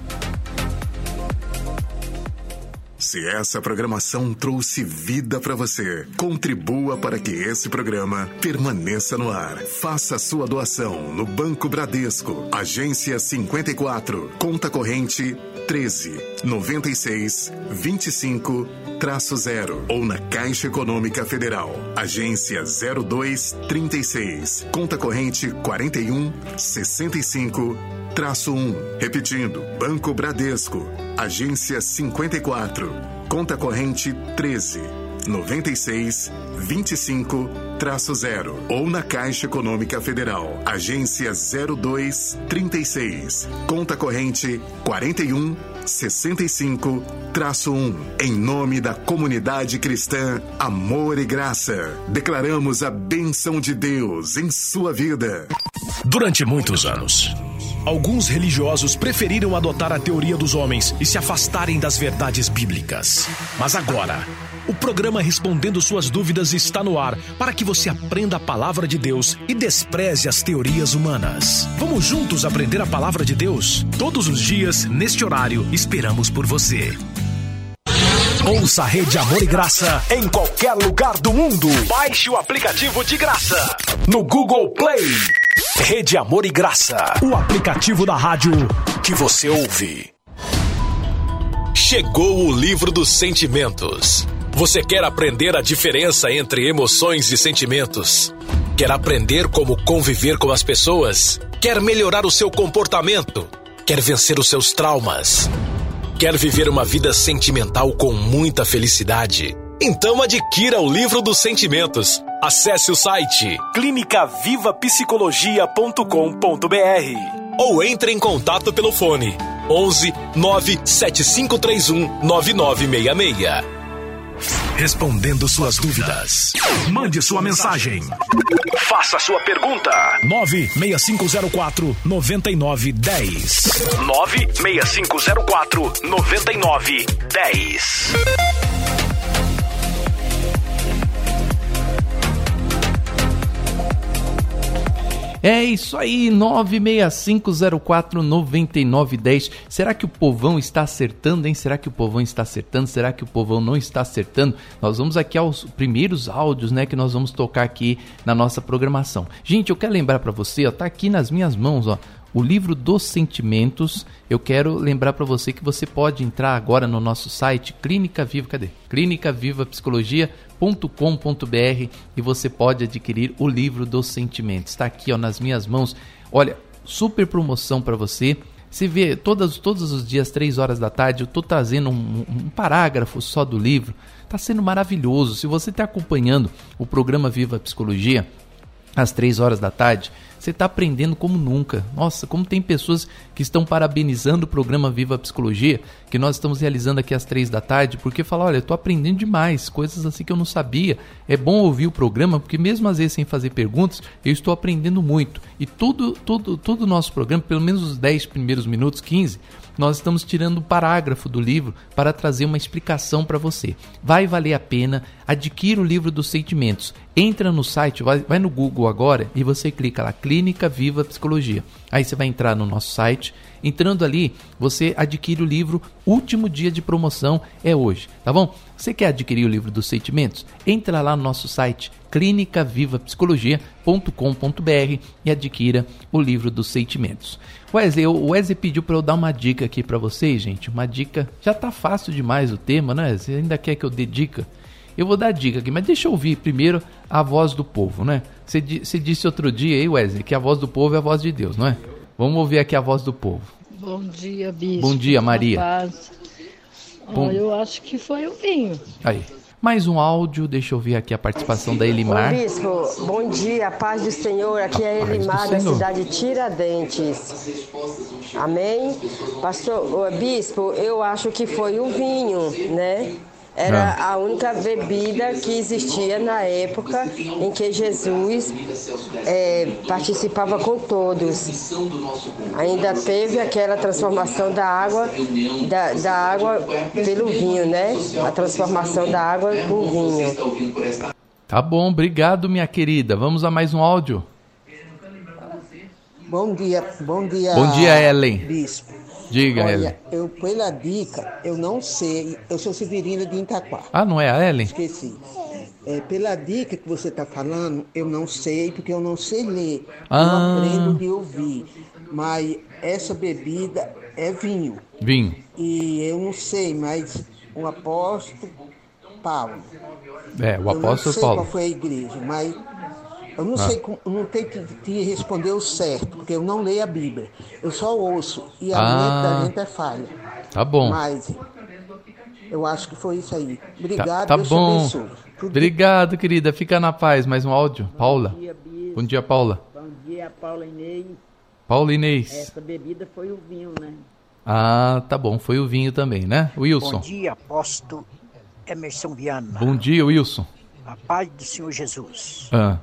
Se essa programação trouxe vida para você, contribua para que esse programa permaneça no ar. Faça sua doação no Banco Bradesco, agência 54, conta corrente 13 96 25 traço-zero ou na Caixa Econômica Federal. Agência 0236. Conta corrente 41 65 traço 1. Repetindo, Banco Bradesco. Agência 54. Conta corrente 13 96 25 traço 0 ou na Caixa Econômica Federal. Agência 0236. Conta corrente 41 65 traço 1. Em nome da comunidade cristã Amor e Graça, declaramos a benção de Deus em sua vida. Durante muitos anos, alguns religiosos preferiram adotar a teoria dos homens e se afastarem das verdades bíblicas. Mas agora, o programa Respondendo Suas Dúvidas está no ar para que você aprenda a palavra de Deus e despreze as teorias humanas. Vamos juntos aprender a palavra de Deus? Todos os dias, neste horário, esperamos por você. Ouça a Rede Amor e Graça em qualquer lugar do mundo. Baixe o aplicativo de graça no Google Play. Rede Amor e Graça, o aplicativo da rádio que você ouve. Chegou o livro dos sentimentos. Você quer aprender a diferença entre emoções e sentimentos? Quer aprender como conviver com as pessoas? Quer melhorar o seu comportamento? Quer vencer os seus traumas? Quer viver uma vida sentimental com muita felicidade? Então adquira o livro dos sentimentos. Acesse o site clinicavivapsicologia.com.br ou entre em contato pelo fone 11 97531 9966. Respondendo suas dúvidas. Mande sua mensagem. Faça sua pergunta. 96504 9910. 96504 9910. É isso aí, 965049910. Será que o povão está acertando, hein? Será que o povão está acertando? Será que o povão não está acertando? Nós vamos aqui aos primeiros áudios, né, que nós vamos tocar aqui na nossa programação. Gente, eu quero lembrar para você, ó, tá aqui nas minhas mãos, ó, o livro dos sentimentos. Eu quero lembrar para você que você pode entrar agora no nosso site Clínica Viva, cadê? clínicavivapsicologia.com.br e você pode adquirir o livro dos sentimentos. Está aqui ó, nas minhas mãos. Olha, super promoção para você. Se vê todas, todos os dias, três horas da tarde, eu estou trazendo um, um, parágrafo só do livro. Está sendo maravilhoso. Se você está acompanhando o programa Viva Psicologia, às três horas da tarde, você está aprendendo como nunca. Nossa, como tem pessoas que estão parabenizando o programa Viva Psicologia, que nós estamos realizando aqui às três da tarde, porque falam, olha, eu estou aprendendo demais, coisas assim que eu não sabia. É bom ouvir o programa, porque mesmo às vezes sem fazer perguntas, eu estou aprendendo muito. E tudo, tudo, todo o nosso programa, pelo menos os 10 primeiros minutos, 15, nós estamos tirando um parágrafo do livro para trazer uma explicação para você. Vai valer a pena, adquira o livro dos sentimentos. Entra no site, vai, vai no Google agora e você clica lá, Clínica Viva Psicologia. Aí você vai entrar no nosso site. Entrando ali, você adquire o livro. Último dia de promoção é hoje, tá bom? Você quer adquirir o livro dos sentimentos? Entra lá no nosso site clinicavivapsicologia.com.br e adquira o livro dos sentimentos. Wesley, o Wesley pediu para eu dar uma dica aqui para vocês, gente. Uma dica. Já tá fácil demais o tema, né? Você ainda quer que eu dê dica? Eu vou dar dica aqui, mas deixa eu ouvir primeiro a voz do povo, né? Você, você disse outro dia aí, Wesley, que a voz do povo é a voz de Deus, não é? Vamos ouvir aqui a voz do povo. Bom dia, bispo. Bom dia, Maria. Paz. Bom... eu acho que foi o vinho. Aí. Mais um áudio, deixa eu ver aqui a participação da Elimar. Oi, bispo, bom dia, paz do Senhor. Aqui é Elimar da cidade de Tiradentes. Amém? Pastor, bispo, eu acho que foi o vinho, né? Era ah. a única bebida que existia na época em que Jesus é, participava com todos. Ainda teve aquela transformação da água, da, da água pelo vinho, né? A transformação da água com vinho. Tá bom, obrigado, minha querida. Vamos a mais um áudio. Bom dia, bom dia. Bom dia, Ellen. Bispo. Diga, Olha, Ellen. eu, pela dica, eu não sei. Eu sou Severina de Itaquá. Ah, não é a Ellen? Esqueci. É, pela dica que você está falando, eu não sei, porque eu não sei ler. Ah. Eu aprendo de ouvir. Mas essa bebida é vinho. Vinho. E eu não sei, mas o apóstolo Paulo. É, o apóstolo Paulo. Eu não sei Paulo. qual foi a igreja, mas eu não ah. sei, não tenho que te responder o certo, porque eu não leio a Bíblia. Eu só ouço e a ah. mente da gente é falha. Tá bom. Mas eu acho que foi isso aí. Obrigado, tá, tá bom. Obrigado, querida. Fica na paz. Mais um áudio. Paula. Bom dia, Bom dia Paula. Bom dia, Paula Inês. Paula Inês. Essa bebida foi o vinho, né? Ah, tá bom. Foi o vinho também, né? Wilson. Bom dia, apóstolo Emerson Viana. Bom dia, Wilson. A paz do Senhor Jesus. Ah.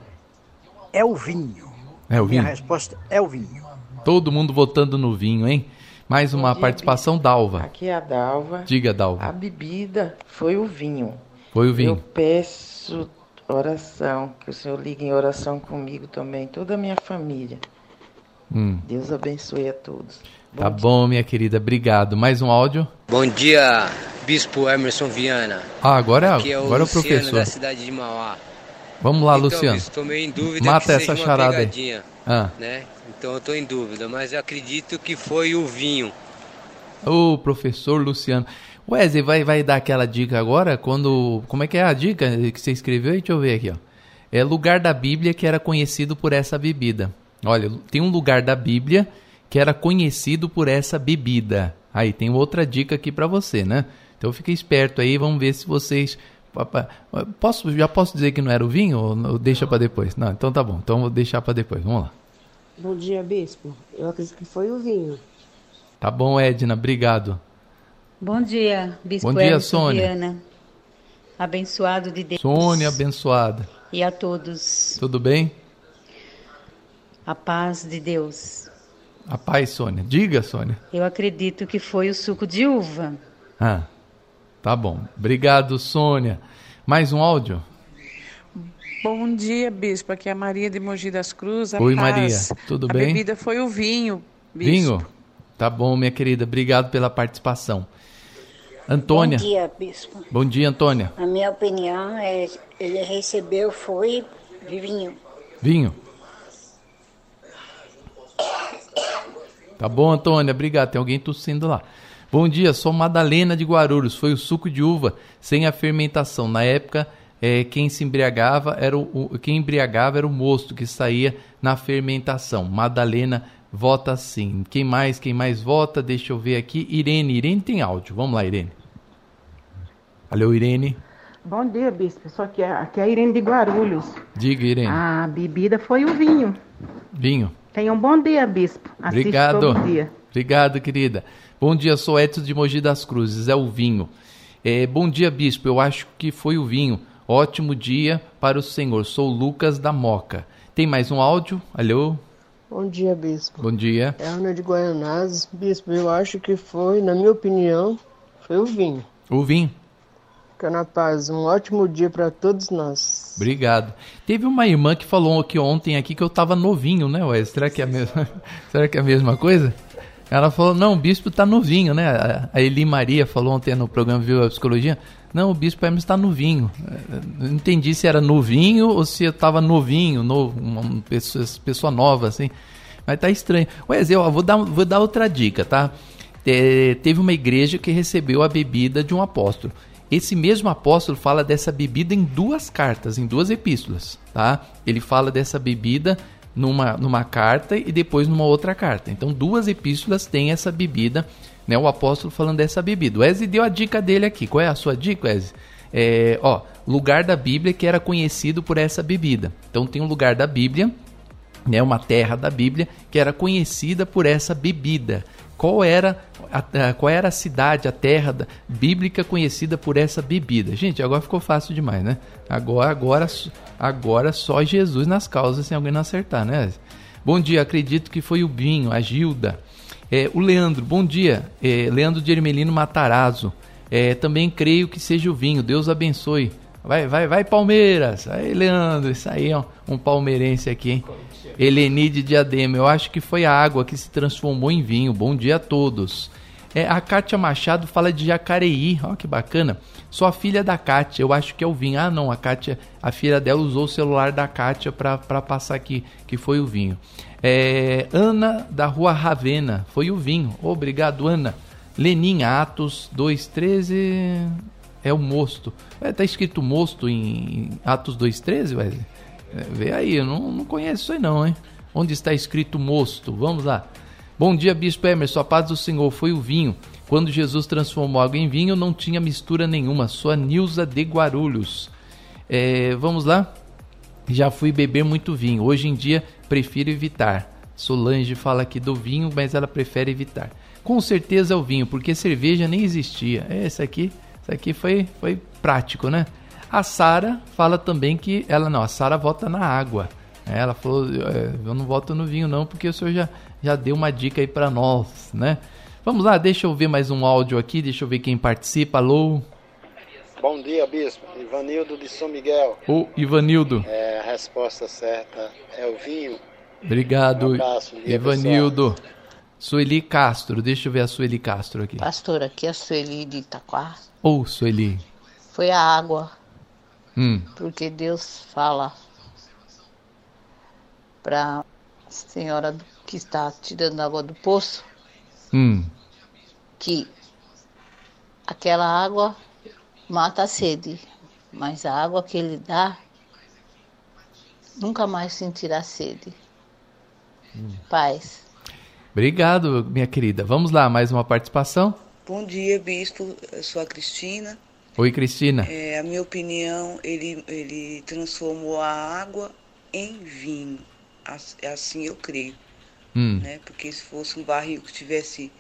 É o vinho. É o vinho. Minha resposta é o vinho. Todo mundo votando no vinho, hein? Mais uma dia, participação, Dalva. Aqui é a Dalva. Diga, Dalva. A bebida foi o vinho. Foi o vinho. Eu peço oração, que o Senhor ligue em oração comigo também, toda a minha família. Hum. Deus abençoe a todos. Bom tá dia. bom, minha querida. Obrigado. Mais um áudio. Bom dia, Bispo Emerson Viana. Ah, agora é, Aqui é o agora é o professor. da cidade de Mauá. Vamos lá, então, Luciano. Em dúvida Mata essa charada aí. Ah. Né? Então eu estou em dúvida, mas eu acredito que foi o vinho. O professor Luciano. Wesley, vai, vai dar aquela dica agora? Quando. Como é que é a dica que você escreveu? Deixa eu ver aqui, ó. É lugar da Bíblia que era conhecido por essa bebida. Olha, tem um lugar da Bíblia que era conhecido por essa bebida. Aí tem outra dica aqui para você, né? Então fique esperto aí, vamos ver se vocês Posso, já posso dizer que não era o vinho ou deixa para depois? Não, então tá bom. Então vou deixar para depois. Vamos lá. Bom dia, bispo. Eu acredito que foi o vinho. Tá bom, Edna. Obrigado. Bom dia, bispo. Bom dia, Sônia. Diana. Abençoado de Deus. Sônia, abençoada. E a todos. Tudo bem? A paz de Deus. A paz, Sônia. Diga, Sônia. Eu acredito que foi o suco de uva. Ah. Tá bom. Obrigado, Sônia. Mais um áudio? Bom dia, bispo. Aqui é a Maria de Mogi das Cruzes. Oi, paz. Maria. Tudo a bem? A bebida foi o vinho, bispo. Vinho? Tá bom, minha querida. Obrigado pela participação. Antônia. Bom dia, bispo. Bom dia, Antônia. A minha opinião é ele recebeu foi vinho. Vinho. Tá bom, Antônia. Obrigado. Tem alguém tossindo lá. Bom dia, sou Madalena de Guarulhos. Foi o suco de uva sem a fermentação. Na época, é, quem se embriagava era o, o, quem embriagava era o mosto que saía na fermentação. Madalena vota sim. Quem mais? Quem mais vota? Deixa eu ver aqui. Irene. Irene tem áudio. Vamos lá, Irene. Alô, Irene. Bom dia, bispo. Só que aqui é a Irene de Guarulhos. Diga, Irene. A bebida foi o vinho. Vinho. Tenha um bom dia, bispo. Assiste Obrigado. Todo dia. Obrigado, querida. Bom dia, sou Edson de Mogi das Cruzes, é o vinho. É, bom dia, bispo, eu acho que foi o vinho. Ótimo dia para o senhor, sou Lucas da Moca. Tem mais um áudio? Alô? Bom dia, bispo. Bom dia. É Ana de Guaianazes. Bispo, eu acho que foi, na minha opinião, foi o vinho. O vinho? Fica na paz. Um ótimo dia para todos nós. Obrigado. Teve uma irmã que falou aqui ontem aqui que eu estava novinho, né, Ué? Será que é a mesma, Será que é a mesma coisa? Ela falou, não, o bispo está novinho, né? A Eli Maria falou ontem no programa Viu a Psicologia. Não, o bispo Hermes está novinho. Não entendi se era novinho ou se estava novinho, novo, uma pessoa, pessoa nova, assim. Mas tá estranho. Ué, eu vou dar, vou dar outra dica, tá? É, teve uma igreja que recebeu a bebida de um apóstolo. Esse mesmo apóstolo fala dessa bebida em duas cartas, em duas epístolas, tá? Ele fala dessa bebida numa, numa carta e depois numa outra carta. Então, duas epístolas têm essa bebida, né? O apóstolo falando dessa bebida. O Eze deu a dica dele aqui. Qual é a sua dica, Eze? É, ó, lugar da Bíblia que era conhecido por essa bebida. Então, tem um lugar da Bíblia, né? Uma terra da Bíblia que era conhecida por essa bebida. Qual era a, qual era a cidade, a terra bíblica conhecida por essa bebida? Gente, agora ficou fácil demais, né? Agora, agora Agora só Jesus nas causas sem alguém não acertar, né? Bom dia, acredito que foi o Binho, a Gilda. É, o Leandro, bom dia. É, Leandro de Ermelino Matarazzo. É, também creio que seja o vinho. Deus abençoe. Vai, vai, vai, Palmeiras. Aí, Leandro, isso aí, ó, um palmeirense aqui, hein? Helenide Diadema, eu acho que foi a água que se transformou em vinho. Bom dia a todos. É, a Kátia Machado fala de Jacareí, ó que bacana. Sua filha da Kátia, eu acho que é o vinho. Ah, não, a Kátia, a filha dela usou o celular da Kátia para passar aqui, que foi o vinho. É, Ana da Rua Ravena, foi o vinho. Obrigado, Ana. Lenin Atos 213. É o mosto. É, tá escrito mosto em Atos 2,13, Wesley? É, vê aí, eu não, não conheço isso aí não, hein? Onde está escrito mosto? Vamos lá. Bom dia, Bispo Emerson. A paz do Senhor foi o vinho. Quando Jesus transformou água em vinho, não tinha mistura nenhuma. Sua Nilza de Guarulhos. É, vamos lá? Já fui beber muito vinho. Hoje em dia, prefiro evitar. Solange fala aqui do vinho, mas ela prefere evitar. Com certeza é o vinho, porque cerveja nem existia. É, esse aqui, esse aqui foi, foi prático, né? A Sara fala também que ela não, a Sara vota na água. Ela falou, é, eu não voto no vinho não, porque o senhor já, já deu uma dica aí para nós, né? Vamos lá, deixa eu ver mais um áudio aqui, deixa eu ver quem participa. Alô? Bom dia, Bispo. Ivanildo de São Miguel. Ô, Ivanildo. É, a resposta certa é o vinho. Obrigado, um abraço, Ivanildo. Pessoal. Sueli Castro, deixa eu ver a Sueli Castro aqui. Pastor, aqui é a Sueli de Itaquá. Ô, oh, Sueli. Foi a água. Hum. Porque Deus fala para a senhora que está tirando água do poço hum. que aquela água mata a sede, mas a água que ele dá nunca mais sentirá sede. Hum. Paz. Obrigado, minha querida. Vamos lá, mais uma participação. Bom dia, bispo. Eu sou a Cristina. Oi, Cristina. É, a minha opinião, ele, ele transformou a água em vinho. Assim eu creio. Hum. Né? Porque se fosse um barril que tivesse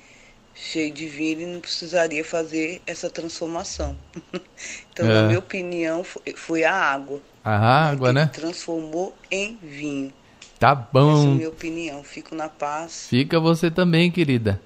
cheio de vinho, ele não precisaria fazer essa transformação. então, é. na minha opinião, foi, foi a água. A água, ele né? transformou em vinho. Tá bom. Essa é a minha opinião. Fico na paz. Fica você também, querida.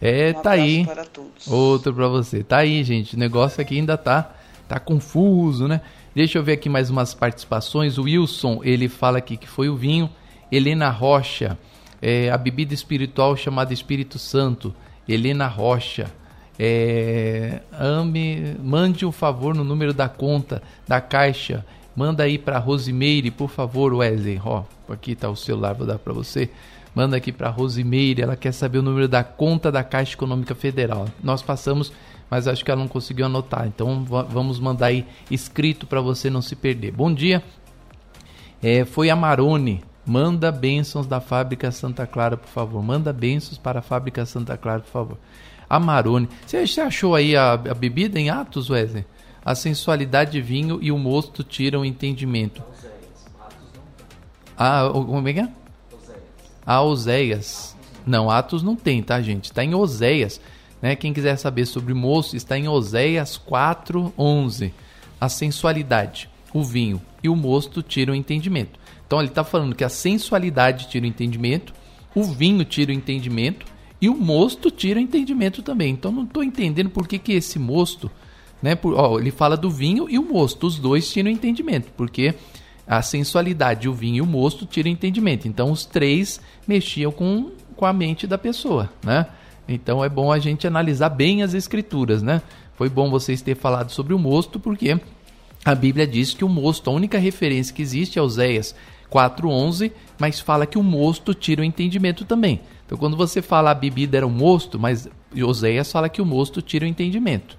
É, um tá aí. Para todos. Outro para você. Tá aí, gente. O negócio aqui ainda tá tá confuso, né? Deixa eu ver aqui mais umas participações. O Wilson, ele fala aqui que foi o vinho. Helena Rocha, é, a bebida espiritual chamada Espírito Santo. Helena Rocha. É, ame, mande um favor no número da conta da caixa. Manda aí para Rosimeire, por favor, Wesley. Ó, aqui tá o celular, vou dar para você. Manda aqui para Rosimeire, ela quer saber o número da conta da Caixa Econômica Federal. Nós passamos, mas acho que ela não conseguiu anotar. Então vamos mandar aí escrito para você não se perder. Bom dia. É, foi a Marone. Manda bênçãos da fábrica Santa Clara, por favor. Manda bênçãos para a fábrica Santa Clara, por favor. A Marone. Você achou aí a, a bebida em Atos, Wesley? A sensualidade de vinho e o mosto tiram o entendimento. Ah, como é que é? A Oséias. Não, Atos não tem, tá, gente? Está em Oséias. Né? Quem quiser saber sobre moço, está em Oséias 4:11. A sensualidade, o vinho e o mosto tiram o entendimento. Então ele está falando que a sensualidade tira o entendimento, o vinho tira o entendimento e o mosto tira o entendimento também. Então não estou entendendo por que, que esse mosto, né? Por, ó, ele fala do vinho e o mosto, os dois tiram o entendimento, porque a sensualidade, o vinho e o mosto tiram entendimento. Então os três mexiam com, com a mente da pessoa, né? Então é bom a gente analisar bem as escrituras, né? Foi bom vocês terem falado sobre o mosto, porque a Bíblia diz que o mosto, a única referência que existe é Oséias 4.11, mas fala que o mosto tira o entendimento também. Então quando você fala a bebida era o mosto, mas Oséias fala que o mosto tira o entendimento.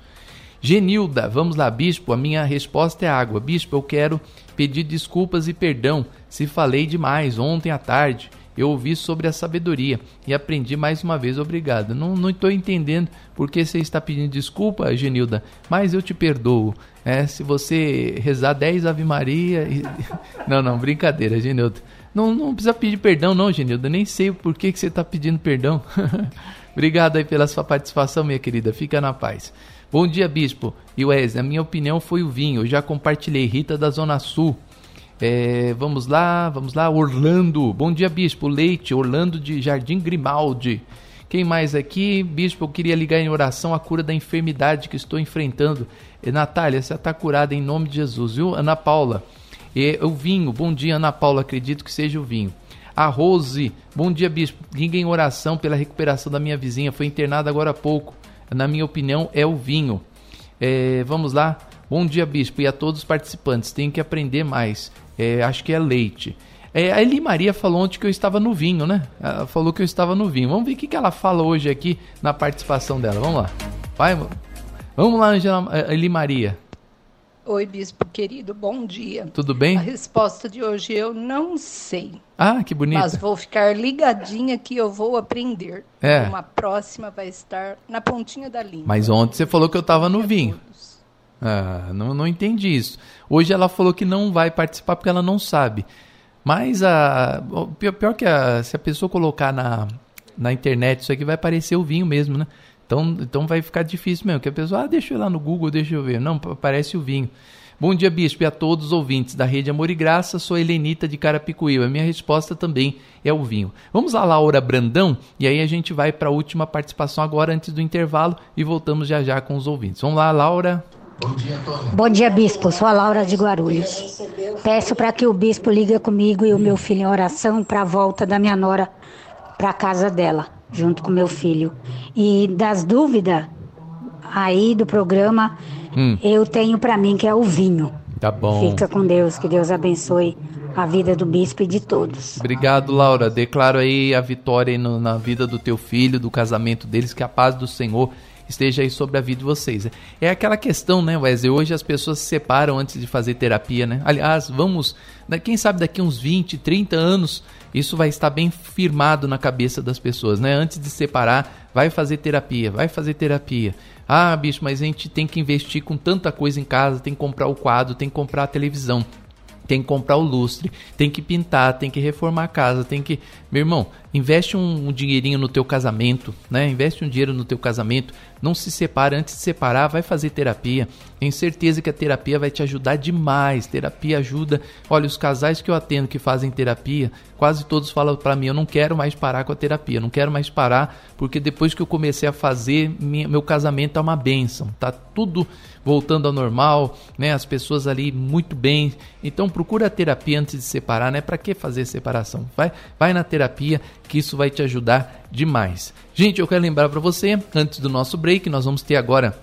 Genilda, vamos lá, bispo. A minha resposta é água. Bispo, eu quero pedir desculpas e perdão se falei demais ontem à tarde. Eu ouvi sobre a sabedoria e aprendi mais uma vez. Obrigado. Não estou entendendo por que você está pedindo desculpa, Genilda, mas eu te perdoo. É, se você rezar 10 Ave Maria. E... Não, não, brincadeira, Genilda. Não, não precisa pedir perdão, não, Genilda. Nem sei por que, que você está pedindo perdão. Obrigado aí pela sua participação, minha querida. Fica na paz. Bom dia, Bispo. E Wesley, a minha opinião foi o vinho. Eu já compartilhei. Rita da Zona Sul. É, vamos lá, vamos lá. Orlando. Bom dia, Bispo. Leite, Orlando de Jardim Grimaldi. Quem mais aqui? Bispo, eu queria ligar em oração a cura da enfermidade que estou enfrentando. E, Natália, você está curada em nome de Jesus, viu? Ana Paula. E, o vinho. Bom dia, Ana Paula. Acredito que seja o vinho. A Rose. Bom dia, Bispo. Liga em oração pela recuperação da minha vizinha. Foi internada agora há pouco na minha opinião, é o vinho. É, vamos lá. Bom dia, bispo, e a todos os participantes. Tem que aprender mais. É, acho que é leite. É, a Eli Maria falou ontem que eu estava no vinho, né? Ela falou que eu estava no vinho. Vamos ver o que, que ela fala hoje aqui na participação dela. Vamos lá. Vai, Vamos lá, Angela Eli Maria. Oi, bispo querido, bom dia. Tudo bem? A resposta de hoje eu não sei. Ah, que bonito. Mas vou ficar ligadinha que eu vou aprender. É. Uma próxima vai estar na pontinha da língua. Mas ontem você falou que eu estava no vinho. Ah, não, não entendi isso. Hoje ela falou que não vai participar porque ela não sabe. Mas a pior, pior que a, se a pessoa colocar na, na internet isso aqui vai aparecer o vinho mesmo, né? Então, então vai ficar difícil mesmo, que a pessoa, ah, deixa eu ir lá no Google, deixa eu ver. Não, aparece o vinho. Bom dia, Bispo, e a todos os ouvintes da Rede Amor e Graça. Sou Helenita de Carapicuíba. A minha resposta também é o vinho. Vamos lá, Laura Brandão, e aí a gente vai para a última participação agora, antes do intervalo, e voltamos já já com os ouvintes. Vamos lá, Laura. Bom dia, Antônio. Bom dia, Bispo. Sou a Laura de Guarulhos. Peço para que o Bispo ligue comigo e o meu filho em oração para a volta da minha nora para a casa dela junto com meu filho. E das dúvidas aí do programa, hum. eu tenho para mim que é o vinho. Tá bom. Fica com Deus, que Deus abençoe a vida do bispo e de todos. Obrigado, Laura. Declaro aí a vitória aí no, na vida do teu filho, do casamento deles, que a paz do Senhor esteja aí sobre a vida de vocês. É aquela questão, né, Wesley? Hoje as pessoas se separam antes de fazer terapia, né? Aliás, vamos, né, quem sabe daqui uns 20, 30 anos, isso vai estar bem firmado na cabeça das pessoas, né? Antes de separar, vai fazer terapia, vai fazer terapia. Ah, bicho, mas a gente tem que investir com tanta coisa em casa, tem que comprar o quadro, tem que comprar a televisão tem que comprar o lustre, tem que pintar, tem que reformar a casa, tem que. Meu irmão, investe um, um, dinheirinho no teu casamento, né? Investe um dinheiro no teu casamento. Não se separa. Antes de separar, vai fazer terapia. Tenho certeza que a terapia vai te ajudar demais. Terapia ajuda. Olha, os casais que eu atendo que fazem terapia, quase todos falam para mim: eu não quero mais parar com a terapia, não quero mais parar, porque depois que eu comecei a fazer, minha, meu casamento é uma benção. Tá tudo voltando ao normal, né? As pessoas ali muito bem. Então procura a terapia antes de separar, né? Para que fazer separação? Vai, vai na terapia que isso vai te ajudar demais. Gente, eu quero lembrar para você, antes do nosso break, nós vamos ter agora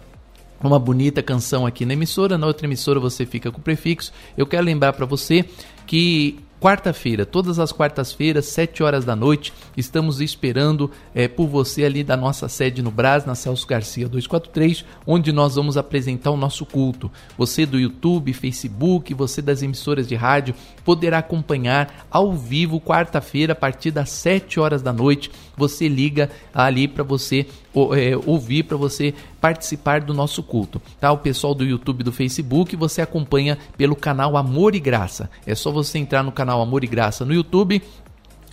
uma bonita canção aqui na emissora, na outra emissora você fica com o prefixo. Eu quero lembrar para você que quarta-feira, todas as quartas-feiras, 7 horas da noite, estamos esperando é, por você ali da nossa sede no Brás, na Celso Garcia 243, onde nós vamos apresentar o nosso culto. Você do YouTube, Facebook, você das emissoras de rádio, poderá acompanhar ao vivo quarta-feira, a partir das 7 horas da noite. Você liga ali para você ouvir, para você participar do nosso culto. Tá? O pessoal do YouTube e do Facebook você acompanha pelo canal Amor e Graça. É só você entrar no canal Amor e Graça no YouTube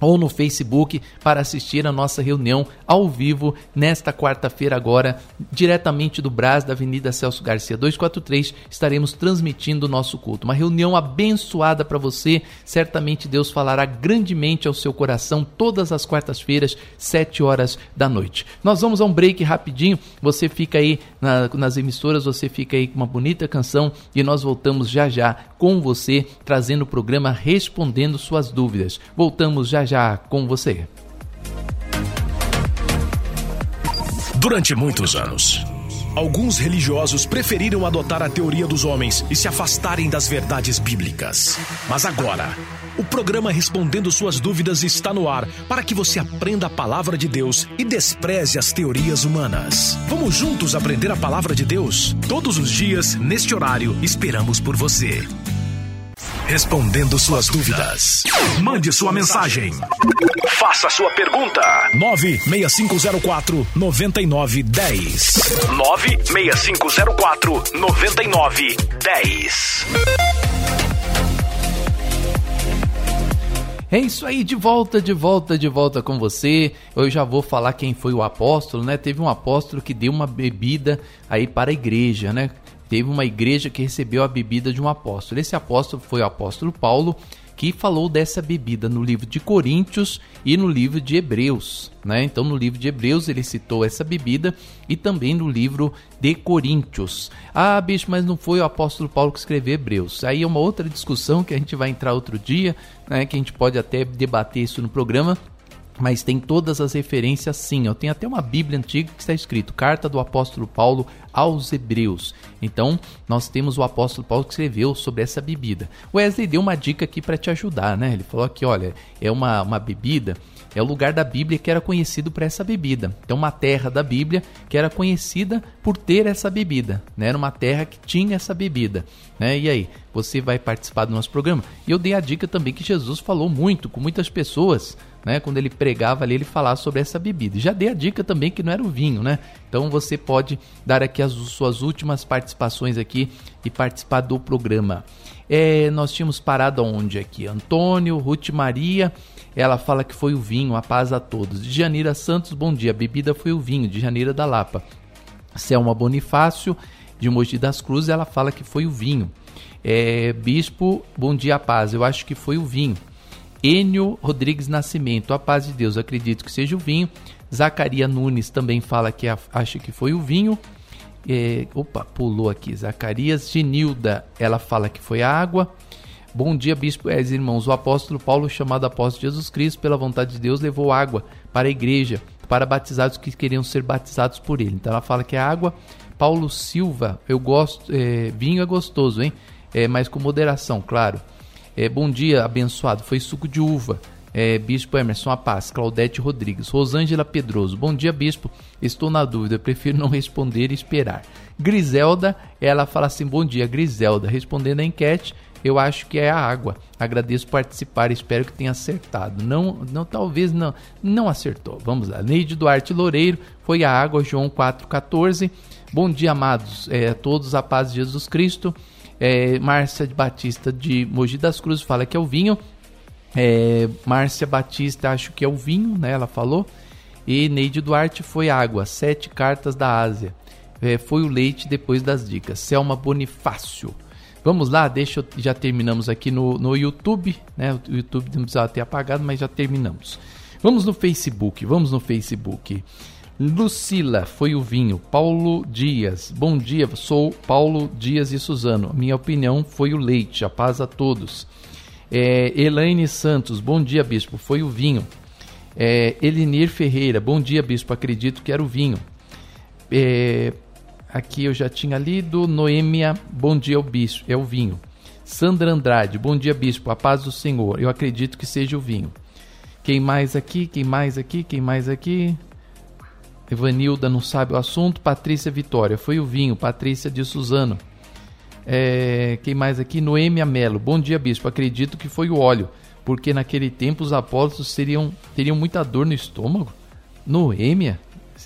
ou no Facebook para assistir a nossa reunião ao vivo nesta quarta-feira agora, diretamente do Brás da Avenida Celso Garcia 243, estaremos transmitindo o nosso culto. Uma reunião abençoada para você, certamente Deus falará grandemente ao seu coração todas as quartas-feiras, 7 horas da noite. Nós vamos a um break rapidinho, você fica aí na, nas emissoras, você fica aí com uma bonita canção e nós voltamos já já com você, trazendo o programa Respondendo Suas Dúvidas. Voltamos já já com você. Durante muitos anos, alguns religiosos preferiram adotar a teoria dos homens e se afastarem das verdades bíblicas. Mas agora, o programa Respondendo Suas Dúvidas está no ar para que você aprenda a palavra de Deus e despreze as teorias humanas. Vamos juntos aprender a palavra de Deus? Todos os dias, neste horário, esperamos por você. Respondendo suas dúvidas. Mande sua mensagem. Faça sua pergunta. 96504 9910. 96504 9910. É isso aí, de volta, de volta, de volta com você. Eu já vou falar quem foi o apóstolo, né? Teve um apóstolo que deu uma bebida aí para a igreja, né? Teve uma igreja que recebeu a bebida de um apóstolo. Esse apóstolo foi o apóstolo Paulo, que falou dessa bebida no livro de Coríntios e no livro de Hebreus. Né? Então, no livro de Hebreus, ele citou essa bebida e também no livro de Coríntios. Ah, bicho, mas não foi o apóstolo Paulo que escreveu Hebreus. Aí é uma outra discussão que a gente vai entrar outro dia, né? que a gente pode até debater isso no programa. Mas tem todas as referências sim. Eu tenho até uma Bíblia antiga que está escrito Carta do Apóstolo Paulo aos Hebreus. Então, nós temos o apóstolo Paulo que escreveu sobre essa bebida. Wesley deu uma dica aqui para te ajudar, né? Ele falou aqui, olha, é uma, uma bebida é o lugar da Bíblia que era conhecido por essa bebida. Então, uma terra da Bíblia que era conhecida por ter essa bebida. Né? Era uma terra que tinha essa bebida. Né? E aí, você vai participar do nosso programa? E eu dei a dica também que Jesus falou muito com muitas pessoas. Né? Quando ele pregava ali, ele falava sobre essa bebida. Já dei a dica também que não era o vinho, né? Então você pode dar aqui as suas últimas participações aqui e participar do programa. É, nós tínhamos parado onde aqui? Antônio, Ruth Maria, ela fala que foi o vinho, a paz a todos. De Janeira Santos, bom dia. A bebida foi o vinho, de Janeira da Lapa. Selma Bonifácio, de Mogi das Cruzes, ela fala que foi o vinho. É, Bispo, bom dia, a paz. Eu acho que foi o vinho. Enio Rodrigues Nascimento, a paz de Deus, acredito que seja o vinho. Zacaria Nunes também fala que acha que foi o vinho. É, opa, pulou aqui. Zacarias Genilda, ela fala que foi a água. Bom dia, bispo e irmãos. O apóstolo Paulo, chamado apóstolo de Jesus Cristo, pela vontade de Deus, levou água para a igreja, para batizados que queriam ser batizados por ele. Então ela fala que é água. Paulo Silva, eu gosto, é, vinho é gostoso, hein? É, mas com moderação, claro. É, bom dia, abençoado. Foi suco de uva. É, bispo Emerson A Paz, Claudete Rodrigues, Rosângela Pedroso. Bom dia, Bispo. Estou na dúvida, prefiro não responder e esperar. Griselda, ela fala assim: Bom dia, Griselda. Respondendo a enquete, eu acho que é a água. Agradeço participar, espero que tenha acertado. Não, não talvez não, não acertou. Vamos lá. Neide Duarte Loureiro, foi a água, João 4,14. Bom dia, amados, é, todos a paz de Jesus Cristo. É, Márcia Batista de Mogi das Cruzes fala que é o vinho. É, Márcia Batista, acho que é o vinho, né? Ela falou. E Neide Duarte foi água, sete cartas da Ásia. É, foi o leite depois das dicas. Selma Bonifácio. Vamos lá, deixa eu, já terminamos aqui no, no YouTube, né? O YouTube não precisava ter apagado, mas já terminamos. Vamos no Facebook, vamos no Facebook. Lucila foi o vinho. Paulo Dias, bom dia, sou Paulo Dias e Suzano. Minha opinião foi o leite. A paz a todos. É, Elaine Santos, bom dia, bispo. Foi o vinho. É, Elinir Ferreira, bom dia, bispo. Acredito que era o vinho. É, Aqui eu já tinha lido. Noêmia, bom dia, o bispo. É o vinho. Sandra Andrade, bom dia, bispo. A paz do Senhor. Eu acredito que seja o vinho. Quem mais aqui? Quem mais aqui? Quem mais aqui? Evanilda não sabe o assunto. Patrícia Vitória, foi o vinho. Patrícia de Suzano. É, quem mais aqui? Noêmia Melo, bom dia, bispo. Acredito que foi o óleo, porque naquele tempo os apóstolos seriam, teriam muita dor no estômago. Noêmia?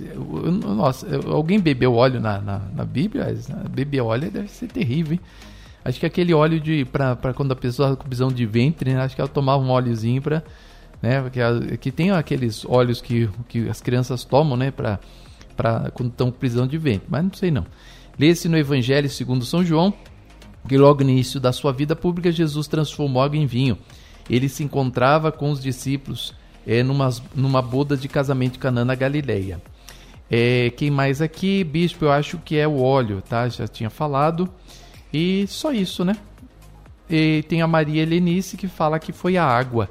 Nossa, alguém bebeu óleo na, na, na Bíblia? Beber óleo deve ser terrível, hein? Acho que aquele óleo de para quando a pessoa com visão de ventre, né? acho que ela tomava um óleozinho para, né? Porque que tem aqueles óleos que, que as crianças tomam, né? Para para quando estão com prisão de ventre, mas não sei não. Lê-se no Evangelho segundo São João que logo no início da sua vida pública Jesus transformou água em vinho. Ele se encontrava com os discípulos é, numa, numa boda de casamento de Canaã na Galileia. É, quem mais aqui? Bispo, eu acho que é o óleo, tá? Já tinha falado. E só isso, né? E tem a Maria Helenice que fala que foi a água.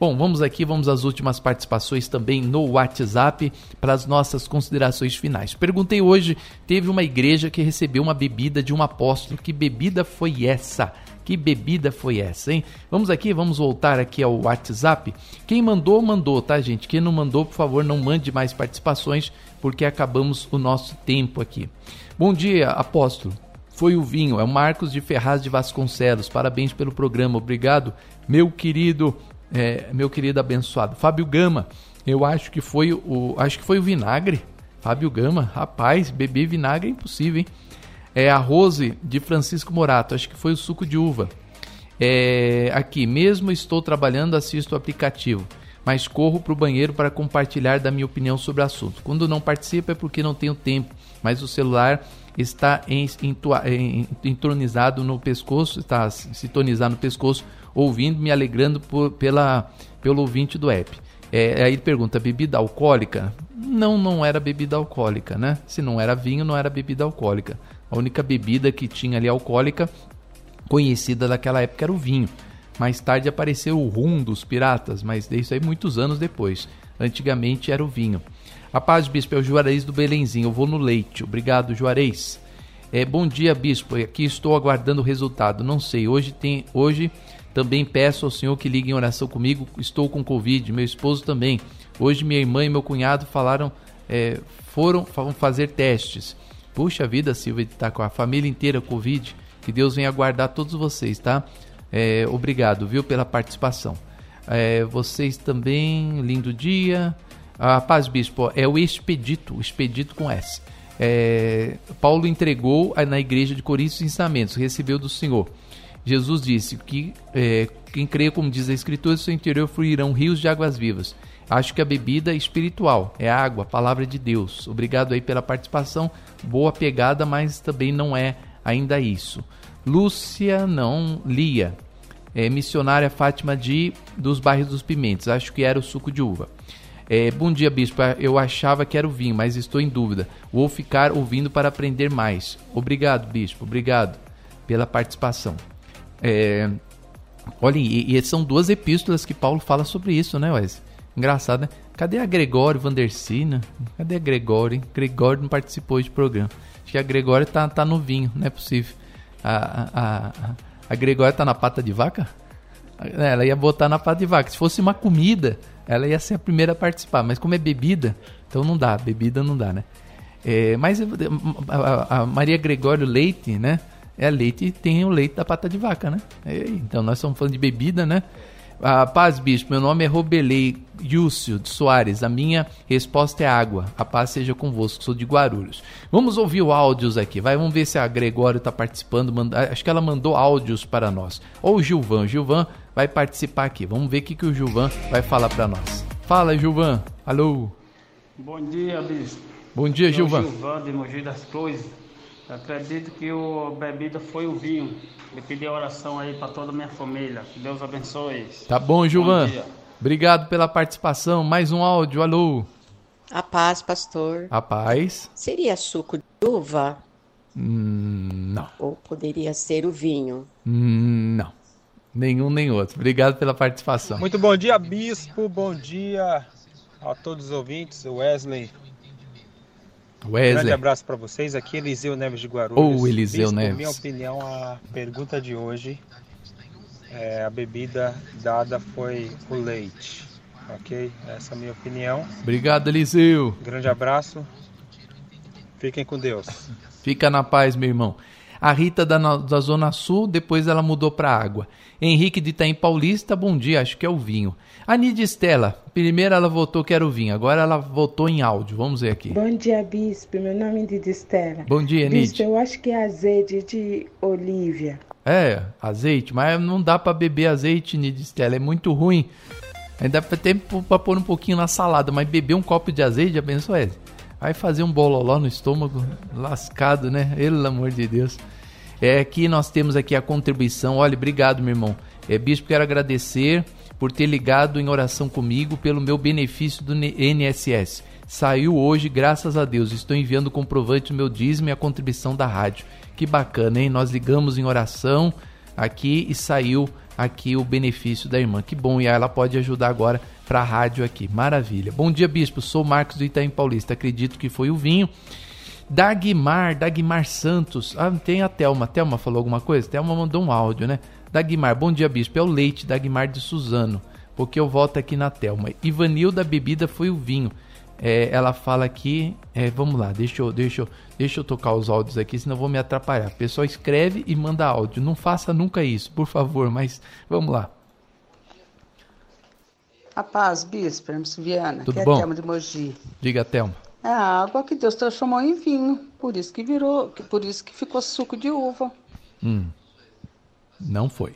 Bom, vamos aqui, vamos às últimas participações também no WhatsApp para as nossas considerações finais. Perguntei hoje, teve uma igreja que recebeu uma bebida de um apóstolo. Que bebida foi essa? Que bebida foi essa, hein? Vamos aqui, vamos voltar aqui ao WhatsApp. Quem mandou, mandou, tá, gente? Quem não mandou, por favor, não mande mais participações, porque acabamos o nosso tempo aqui. Bom dia, apóstolo. Foi o vinho, é o Marcos de Ferraz de Vasconcelos. Parabéns pelo programa, obrigado, meu querido, é, meu querido abençoado. Fábio Gama, eu acho que foi o, acho que foi o vinagre. Fábio Gama, rapaz, beber vinagre é impossível, hein? É a Rose de Francisco Morato, acho que foi o suco de uva. É, aqui, mesmo estou trabalhando, assisto o aplicativo mas corro para o banheiro para compartilhar da minha opinião sobre o assunto. Quando não participo é porque não tenho tempo, mas o celular está entronizado no pescoço, está sintonizado no pescoço, ouvindo, me alegrando por, pela, pelo ouvinte do app. É, aí ele pergunta, bebida alcoólica? Não, não era bebida alcoólica, né? Se não era vinho, não era bebida alcoólica. A única bebida que tinha ali alcoólica conhecida daquela época era o vinho. Mais tarde apareceu o rum dos piratas, mas isso aí muitos anos depois. Antigamente era o vinho. A paz, bispo, é o Juarez do Belenzinho. Eu vou no leite. Obrigado, Juarez. É, bom dia, bispo. Aqui estou aguardando o resultado. Não sei. Hoje tem. Hoje também peço ao Senhor que ligue em oração comigo. Estou com Covid. Meu esposo também. Hoje minha irmã e meu cunhado falaram. É, foram fazer testes. Puxa vida, Silvia, está com a família inteira Covid. Que Deus venha guardar todos vocês, tá? É, obrigado, viu, pela participação. É, vocês também, lindo dia. A paz, bispo, é o expedito, expedito com S. É, Paulo entregou na igreja de Corinto os ensinamentos, recebeu do Senhor. Jesus disse que é, quem crê, como diz a Escritura, seu interior fluirão rios de águas vivas. Acho que a bebida é espiritual, é água, palavra de Deus. Obrigado aí pela participação, boa pegada, mas também não é ainda isso. Lúcia, não, Lia, é, missionária Fátima de dos bairros dos Pimentos, acho que era o suco de uva. É, bom dia, bispo. Eu achava que era o vinho, mas estou em dúvida. Vou ficar ouvindo para aprender mais. Obrigado, bispo. Obrigado pela participação. É, olha, e, e são duas epístolas que Paulo fala sobre isso, né, Wes? Engraçado, né? Cadê a Gregório Vandercina? Cadê a Gregório? Hein? Gregório não participou de programa. Acho que a Gregório tá, tá no vinho, não é possível. A, a, a, a Gregório tá na pata de vaca? Ela ia botar na pata de vaca. Se fosse uma comida, ela ia ser a primeira a participar. Mas como é bebida, então não dá. Bebida não dá, né? É, mas a, a, Maria Gregório Leite, né? É leite tem o leite da pata de vaca, né? É, então nós estamos falando de bebida, né? A paz, bispo. Meu nome é Robelei Yúcio de Soares. A minha resposta é água. A paz seja convosco. Sou de Guarulhos. Vamos ouvir o áudios aqui. Vai, vamos ver se a Gregório está participando. Manda, acho que ela mandou áudios para nós. Ou o Gilvan. Gilvan vai participar aqui. Vamos ver o que, que o Gilvan vai falar para nós. Fala, Gilvan. Alô. Bom dia, bispo. Bom dia, Gilvan. Gilvan de Mogi das Cruzes. Acredito que a bebida foi o vinho. Eu pedi oração aí para toda a minha família. Que Deus abençoe. Tá bom, Gilvan. Bom Obrigado pela participação. Mais um áudio. Alô. A paz, pastor. A paz. Seria suco de uva? Hum, não. Ou poderia ser o vinho? Hum, não. Nenhum nem outro. Obrigado pela participação. Muito bom dia, bispo. Bom dia a todos os ouvintes. Wesley. Wesley. Um grande abraço para vocês. Aqui Eliseu Neves de Guarulhos. Ou Eliseu bispo, Neves. minha opinião, a pergunta de hoje é, a bebida dada foi o leite. Ok? Essa é a minha opinião. Obrigado, Eliseu. Grande abraço. Fiquem com Deus. Fica na paz, meu irmão. A Rita da, da Zona Sul, depois ela mudou para água. Henrique de Itaim Paulista, bom dia, acho que é o vinho. A Nidia Estela, primeiro ela votou que era o vinho, agora ela votou em áudio. Vamos ver aqui. Bom dia, Bispo. Meu nome é Nidia Estela. Bom dia, Nidia. Bispo, eu acho que é azeite de Olívia. É, azeite, mas não dá para beber azeite, Nidia Estela, é muito ruim. Ainda tem para pôr um pouquinho na salada, mas beber um copo de azeite, já pensou, é? Vai fazer um bololó no estômago, lascado, né? Pelo amor de Deus. É, aqui nós temos aqui a contribuição. Olha, obrigado, meu irmão. É, bispo, quero agradecer por ter ligado em oração comigo pelo meu benefício do NSS. Saiu hoje, graças a Deus. Estou enviando o comprovante do meu dízimo e a contribuição da rádio. Que bacana, hein? Nós ligamos em oração aqui e saiu aqui o benefício da irmã. Que bom, e ela pode ajudar agora para a rádio aqui. Maravilha. Bom dia, bispo. Sou Marcos do Itaim Paulista. Acredito que foi o vinho. Dagmar, Dagmar Santos. Ah, tem a Thelma. Thelma falou alguma coisa? Thelma mandou um áudio, né? Dagmar, bom dia, bispo. É o leite, Dagmar de Suzano. Porque eu volto aqui na Thelma. Ivanilda, a bebida foi o vinho. É, ela fala aqui. É, vamos lá, deixa eu, deixa, eu, deixa eu tocar os áudios aqui, senão eu vou me atrapalhar. O pessoal escreve e manda áudio. Não faça nunca isso, por favor, mas vamos lá. A paz, bispo, Hermes Viana. Tudo que bom? é a Thelma de Mogi. Diga, Thelma. É a água que Deus transformou em vinho. Por isso que virou, por isso que ficou suco de uva. Hum, não foi.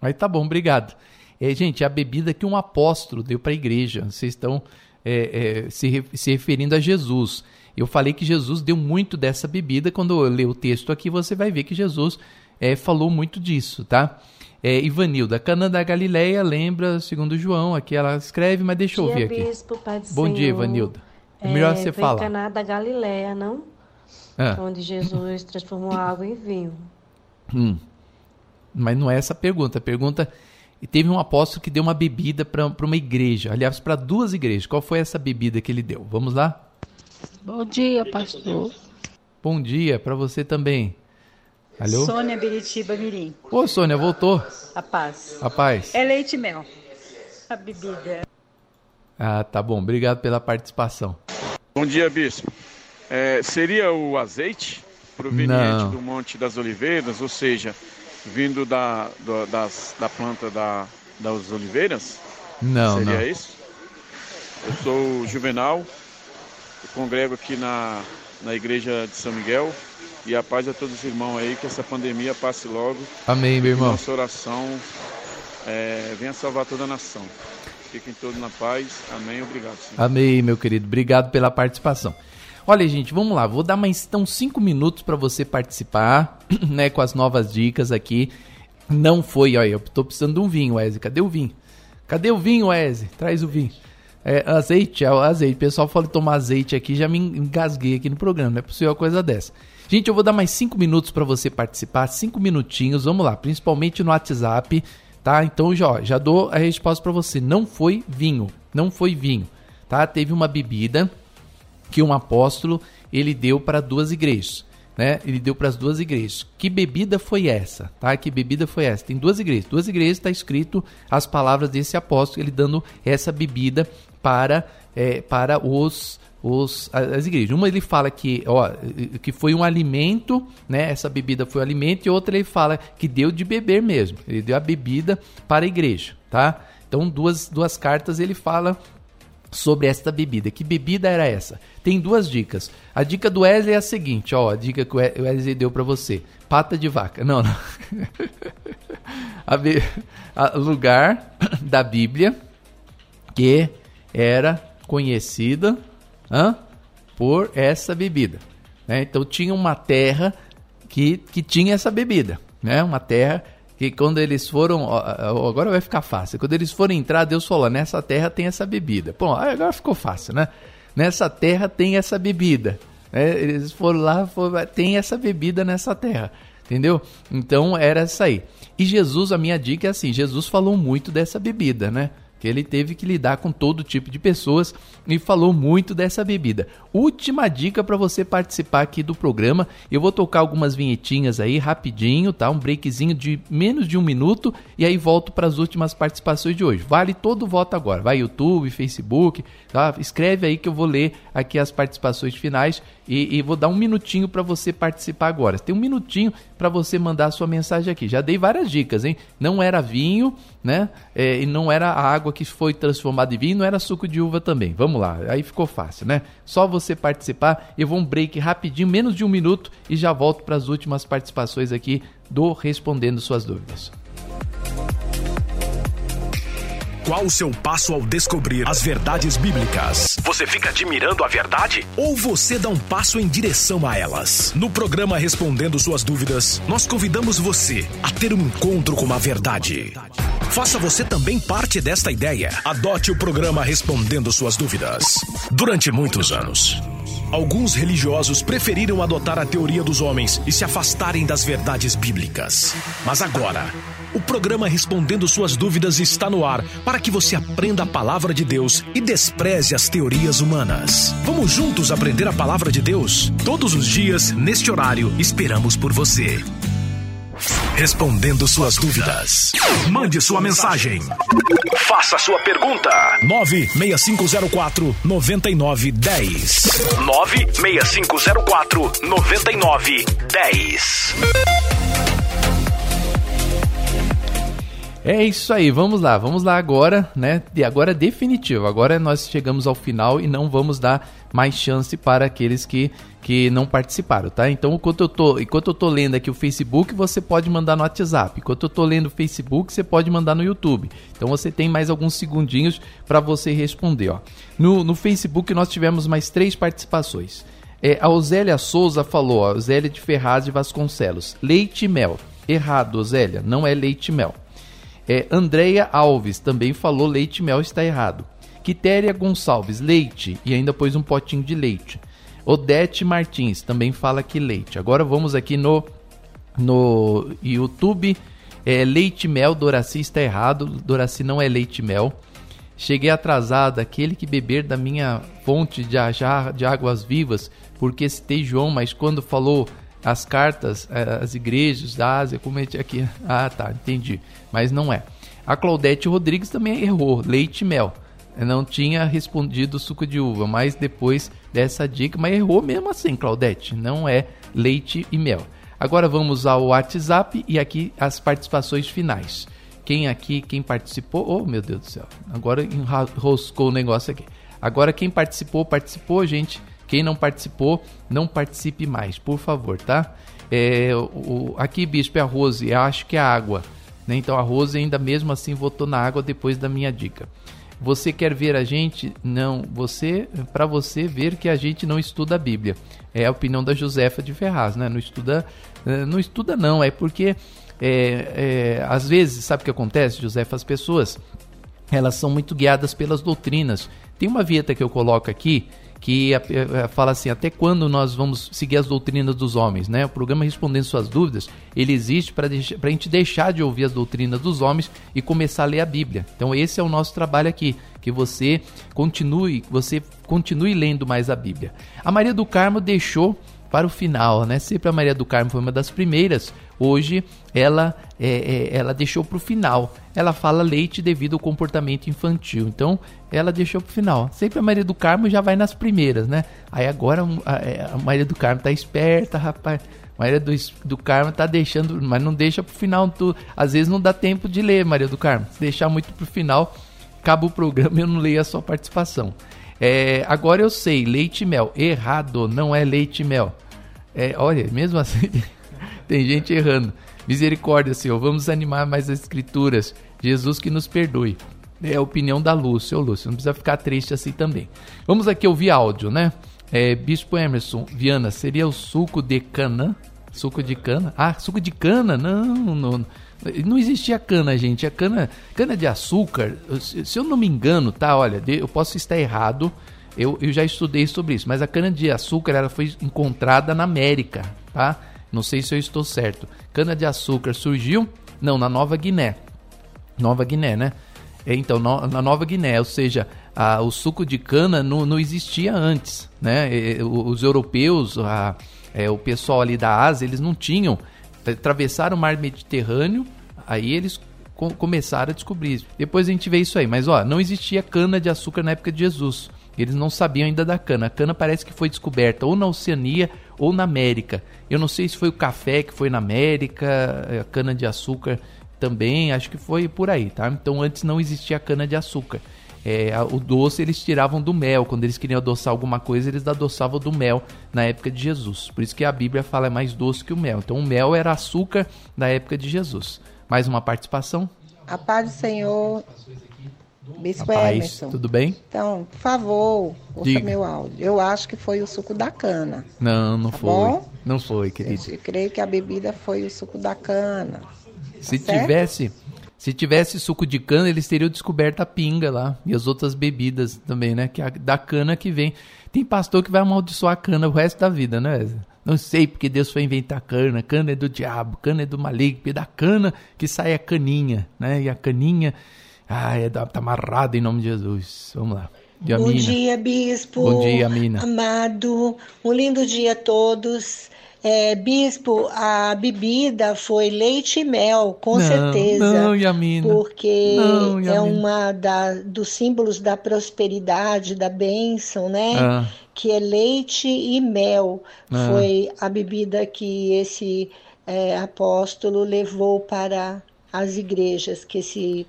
Mas tá bom, obrigado. É, gente, a bebida que um apóstolo deu para a igreja. Vocês estão é, é, se, se referindo a Jesus. Eu falei que Jesus deu muito dessa bebida. Quando eu ler o texto aqui, você vai ver que Jesus é, falou muito disso, tá? É, Ivanilda, Cana da Galileia, lembra, segundo João, aqui ela escreve, mas deixa eu ouvir aqui. Bispo, Pai do Bom Senhor. dia, Ivanilda. É melhor você foi falar. Caná da Galileia, não? Ah. Onde Jesus transformou água em vinho. Hum. Mas não é essa a pergunta. A pergunta e teve um apóstolo que deu uma bebida para uma igreja, aliás, para duas igrejas. Qual foi essa bebida que ele deu? Vamos lá? Bom dia, pastor. Bom dia para você também. Alô? Sônia Beritiba Mirim. Ô, Sônia, voltou? A paz. A paz. É leite e mel. A bebida. Ah, tá bom. Obrigado pela participação. Bom dia, bispo. É, seria o azeite proveniente Não. do Monte das Oliveiras, ou seja, vindo da, do, das, da planta da, das oliveiras? Não, Seria não. isso? Eu sou Juvenal, eu congrego aqui na, na igreja de São Miguel. E a paz a todos os irmãos aí, que essa pandemia passe logo. Amém, meu irmão. Nossa oração é, venha salvar toda a nação. Fiquem todos na paz. Amém. Obrigado. Senhor. Amém, meu querido. Obrigado pela participação. Olha, gente, vamos lá. Vou dar mais então cinco minutos para você participar, né, com as novas dicas aqui. Não foi, olha, eu tô precisando de um vinho, Wesley. Cadê o vinho? Cadê o vinho, Wesley? Traz o vinho. É, azeite, é azeite. O pessoal fala tomar azeite aqui, já me engasguei aqui no programa. Não é possível uma coisa dessa. Gente, eu vou dar mais cinco minutos para você participar, cinco minutinhos, vamos lá, principalmente no WhatsApp, tá? Então já, já dou a resposta para você. Não foi vinho, não foi vinho, tá? Teve uma bebida que um apóstolo ele deu para duas igrejas, né? Ele deu para as duas igrejas. Que bebida foi essa, tá? Que bebida foi essa? Tem duas igrejas, duas igrejas está escrito as palavras desse apóstolo, ele dando essa bebida para é, para os os, as igrejas. Uma ele fala que, ó, que foi um alimento, né? Essa bebida foi um alimento, e outra ele fala que deu de beber mesmo. Ele deu a bebida para a igreja, tá? Então, duas, duas cartas ele fala sobre esta bebida. Que bebida era essa? Tem duas dicas. A dica do Wesley é a seguinte, ó, a dica que o Wesley deu para você. Pata de vaca. Não, não. a, be... a lugar da Bíblia que era conhecida hã? por essa bebida. Né? Então tinha uma terra que, que tinha essa bebida, né? Uma terra que quando eles foram, agora vai ficar fácil. Quando eles foram entrar, Deus falou: nessa terra tem essa bebida. Bom, agora ficou fácil, né? Nessa terra tem essa bebida. É, eles foram lá, foram, tem essa bebida nessa terra, entendeu? Então era essa aí. E Jesus, a minha dica é assim: Jesus falou muito dessa bebida, né? Que ele teve que lidar com todo tipo de pessoas e falou muito dessa bebida. Última dica para você participar aqui do programa, eu vou tocar algumas vinhetinhas aí rapidinho, tá? Um breakzinho de menos de um minuto e aí volto para as últimas participações de hoje. Vale todo o voto agora, vai YouTube, Facebook, tá? Escreve aí que eu vou ler aqui as participações finais e, e vou dar um minutinho para você participar agora. Tem um minutinho para você mandar a sua mensagem aqui. Já dei várias dicas, hein? Não era vinho, né? É, e não era água que foi transformada em vinho, não era suco de uva também. Vamos lá, aí ficou fácil, né? Só você participar. Eu vou um break rapidinho, menos de um minuto, e já volto para as últimas participações aqui do Respondendo Suas Dúvidas. Qual o seu passo ao descobrir as verdades bíblicas? Você fica admirando a verdade? Ou você dá um passo em direção a elas? No programa Respondendo Suas Dúvidas, nós convidamos você a ter um encontro com a verdade. Faça você também parte desta ideia. Adote o programa Respondendo Suas Dúvidas. Durante muitos anos, alguns religiosos preferiram adotar a teoria dos homens e se afastarem das verdades bíblicas. Mas agora, o programa Respondendo Suas Dúvidas está no ar para que você aprenda a palavra de Deus e despreze as teorias humanas. Vamos juntos aprender a palavra de Deus? Todos os dias, neste horário, esperamos por você. Respondendo suas dúvidas. Mande sua mensagem. Faça sua pergunta. 96504 9910. 96504 9910. É isso aí, vamos lá, vamos lá agora, né? E agora é definitivo. Agora nós chegamos ao final e não vamos dar mais chance para aqueles que, que não participaram, tá? Então, enquanto eu tô, enquanto eu tô lendo aqui o Facebook, você pode mandar no WhatsApp. Enquanto eu tô lendo o Facebook, você pode mandar no YouTube. Então você tem mais alguns segundinhos para você responder, ó. No, no Facebook nós tivemos mais três participações. É, a Osélia Souza falou, ó, Osélia de Ferraz de Vasconcelos, leite e mel. Errado, Osélia, não é leite e mel. É, Andréia Alves também falou leite mel está errado. Quitéria Gonçalves, leite, e ainda pôs um potinho de leite. Odete Martins também fala que leite. Agora vamos aqui no, no YouTube É, leite mel, Doraci está errado. Doraci não é leite mel. Cheguei atrasado, aquele que beber da minha fonte de, de águas vivas, porque citei João, mas quando falou as cartas, eh, as igrejas da Ásia, como é aqui. Ah, tá, entendi. Mas não é. A Claudete Rodrigues também errou, leite e mel. Não tinha respondido suco de uva, mas depois dessa dica, mas errou mesmo assim, Claudete. Não é leite e mel. Agora vamos ao WhatsApp e aqui as participações finais. Quem aqui, quem participou? Oh, meu Deus do céu. Agora enroscou o negócio aqui. Agora quem participou, participou, gente. Quem não participou, não participe mais, por favor, tá? É, o, aqui, Bispo, é a Rose. Eu acho que é água. Né? Então a Rose ainda mesmo assim votou na água depois da minha dica. Você quer ver a gente? Não. Você, para você ver que a gente não estuda a Bíblia. É a opinião da Josefa de Ferraz, né? Não estuda, eh, não estuda não. É porque é, é, às vezes, sabe o que acontece, José? As pessoas elas são muito guiadas pelas doutrinas. Tem uma vinheta que eu coloco aqui que é, é, fala assim, até quando nós vamos seguir as doutrinas dos homens, né? O programa Respondendo Suas Dúvidas, ele existe para a gente deixar de ouvir as doutrinas dos homens e começar a ler a Bíblia. Então esse é o nosso trabalho aqui, que você continue, você continue lendo mais a Bíblia. A Maria do Carmo deixou para o final, né? Sempre a Maria do Carmo foi uma das primeiras Hoje ela, é, é, ela deixou para o final. Ela fala leite devido ao comportamento infantil. Então ela deixou para o final. Sempre a Maria do Carmo já vai nas primeiras, né? Aí agora a, é, a Maria do Carmo tá esperta, rapaz. Maria do, do Carmo tá deixando, mas não deixa pro final. Tu, às vezes não dá tempo de ler, Maria do Carmo. Se deixar muito pro final, acaba o programa e eu não leio a sua participação. É, agora eu sei, leite e mel. Errado, não é leite e mel. É, olha, mesmo assim. Tem gente errando. Misericórdia, Senhor. Vamos animar mais as escrituras. Jesus que nos perdoe. É a opinião da Lúcia. Ô, Lúcia, não precisa ficar triste assim também. Vamos aqui ouvir áudio, né? É, Bispo Emerson, Viana, seria o suco de cana? Suco de cana? Ah, suco de cana? Não, não. Não existia cana, gente. A cana, cana de açúcar, se eu não me engano, tá? Olha, eu posso estar errado. Eu, eu já estudei sobre isso, mas a cana de açúcar ela foi encontrada na América, tá? Não sei se eu estou certo. Cana de açúcar surgiu? Não, na Nova Guiné. Nova Guiné, né? É, então, no, na Nova Guiné, ou seja, a, o suco de cana não, não existia antes, né? E, os europeus, a, é, o pessoal ali da Ásia, eles não tinham. Atravessaram o mar Mediterrâneo, aí eles co começaram a descobrir isso. Depois a gente vê isso aí, mas ó, não existia cana de açúcar na época de Jesus. Eles não sabiam ainda da cana. A cana parece que foi descoberta ou na Oceania ou na América. Eu não sei se foi o café que foi na América, a cana de açúcar também, acho que foi por aí, tá? Então antes não existia cana de açúcar. É, o doce eles tiravam do mel, quando eles queriam adoçar alguma coisa, eles adoçavam do mel na época de Jesus. Por isso que a Bíblia fala é mais doce que o mel. Então o mel era açúcar da época de Jesus. Mais uma participação? A paz do Senhor Bispo Rapaz, Emerson. Tudo bem? Então, por favor, ouça Diga. meu áudio. Eu acho que foi o suco da cana. Não, não tá foi. Bom? Não foi, querido. Eu creio que a bebida foi o suco da cana. Se tá tivesse, se tivesse suco de cana, eles teriam descoberto a pinga lá e as outras bebidas também, né? Que é da cana que vem. Tem pastor que vai amaldiçoar a cana o resto da vida, né? Não sei porque Deus foi inventar cana. Cana é do diabo, cana é do maligno, é da cana que sai a caninha, né? E a caninha ah, é, tá amarrado em nome de Jesus. Vamos lá. Bom dia, bispo. Bom dia, Mina. Amado, um lindo dia a todos. É, bispo, a bebida foi leite e mel, com não, certeza. Não, Yamina. Porque não, Yamina. é uma da, dos símbolos da prosperidade, da bênção, né? Ah. Que é leite e mel. Ah. Foi a bebida que esse é, apóstolo levou para as igrejas, que esse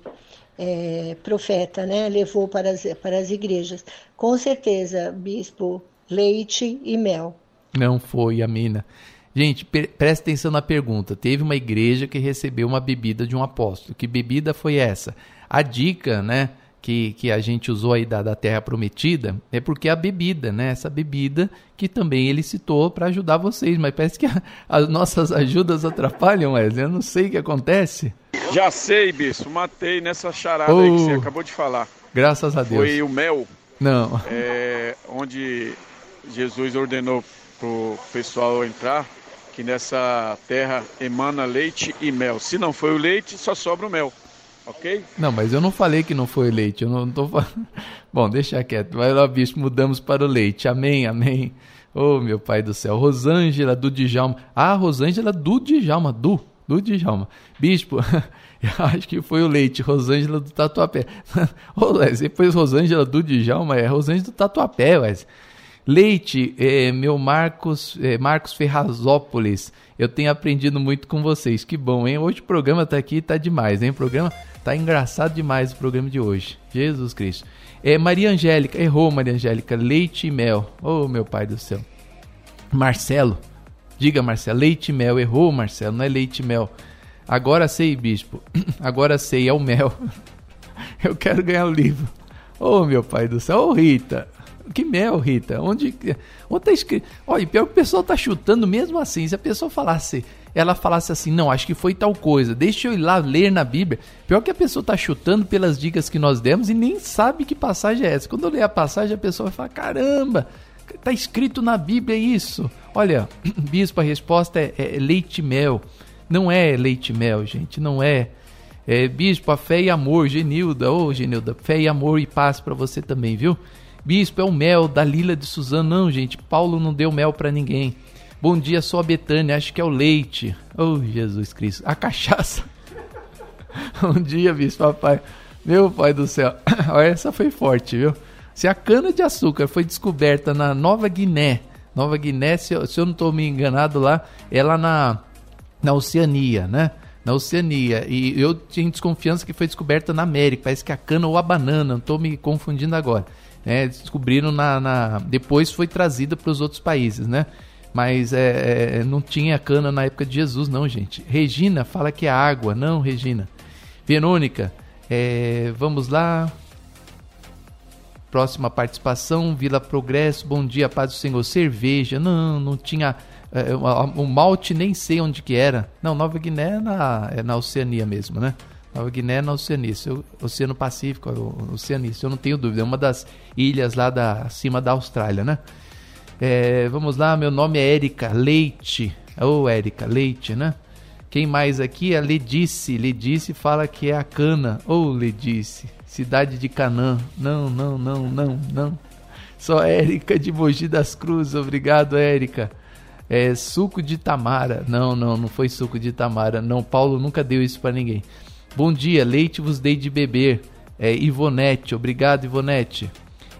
é, profeta, né? Levou para as, para as igrejas. Com certeza, bispo, leite e mel. Não foi a mina. Gente, presta atenção na pergunta. Teve uma igreja que recebeu uma bebida de um apóstolo. Que bebida foi essa? A dica, né? Que, que a gente usou aí da, da Terra Prometida é porque a bebida, né? Essa bebida que também ele citou para ajudar vocês, mas parece que a, as nossas ajudas atrapalham, Wesley. Eu não sei o que acontece. Já sei, bicho, matei nessa charada oh, aí que você oh. acabou de falar. Graças a Deus. Foi o mel. Não. É, onde Jesus ordenou pro pessoal entrar que nessa terra emana leite e mel. Se não foi o leite, só sobra o mel. Ok? Não, mas eu não falei que não foi leite. Eu não tô falando. Bom, deixa quieto. Vai lá, bicho, mudamos para o leite. Amém, amém. Oh, meu pai do céu. Rosângela do Djalma. Ah, Rosângela do Djalma. Do, do Djalma. Bispo, eu acho que foi o leite. Rosângela do Tatuapé. Ô, Wesley, depois Rosângela do Djalma é Rosângela do Tatuapé, Wesley. Leite, é, meu Marcos, é, Marcos Ferrazópolis. Eu tenho aprendido muito com vocês. Que bom, hein? Hoje o programa tá aqui, tá demais, hein? O programa tá engraçado demais o programa de hoje. Jesus Cristo. É Maria Angélica, errou Maria Angélica, leite e mel. Oh, meu pai do céu. Marcelo, diga Marcelo, leite e mel, errou Marcelo, não é leite e mel. Agora sei, bispo. Agora sei, é o mel. Eu quero ganhar o livro. Oh, meu pai do céu. Ô, oh, Rita, que mel, Rita? Onde, onde tá escrito? Olha, pior que o pessoal tá chutando mesmo assim. Se a pessoa falasse, ela falasse assim, não, acho que foi tal coisa, deixa eu ir lá ler na Bíblia. Pior que a pessoa tá chutando pelas dicas que nós demos e nem sabe que passagem é essa. Quando eu ler a passagem, a pessoa vai falar, caramba, tá escrito na Bíblia isso. Olha, bispo, a resposta é, é leite mel. Não é leite mel, gente, não é. É, bispo, a fé e amor, Genilda, ô oh, Genilda, fé e amor e paz para você também, viu? Bispo, é o mel da Lila de Suzano. Não, gente, Paulo não deu mel para ninguém. Bom dia, sou a Betânia, acho que é o leite. Oh, Jesus Cristo. A cachaça. Bom dia, bispo, papai. Meu pai do céu. Essa foi forte, viu? Se a cana de açúcar foi descoberta na Nova Guiné, Nova Guiné, se eu, se eu não estou me enganado lá, é lá na, na Oceania, né? Na Oceania. E eu tinha desconfiança que foi descoberta na América. Parece que a cana ou a banana, não estou me confundindo agora né, descobriram na, na, depois foi trazida para os outros países, né? Mas é, é, não tinha cana na época de Jesus, não, gente. Regina fala que é água, não, Regina. Verônica, é, vamos lá. Próxima participação, Vila Progresso, bom dia, paz do Senhor. Cerveja, não, não tinha. É, o malte nem sei onde que era. Não, Nova Guiné é na, é na Oceania mesmo, né? Nova Guiné é na Oceania, Oceano Pacífico, Oceania, eu não tenho dúvida, é uma das ilhas lá da, acima da Austrália, né? É, vamos lá, meu nome é Érica Leite. Ô, oh, Érica, Leite, né? Quem mais aqui? A Ledice. Ledice fala que é a cana. Ô, oh, Ledice. Cidade de Canã. Não, não, não, não, não. Só Érica de Mogi das Cruzes. Obrigado, Érica. É suco de Tamara. Não, não, não foi suco de Tamara. Não, Paulo nunca deu isso para ninguém. Bom dia, leite vos dei de beber. É, Ivonete, obrigado, Ivonete.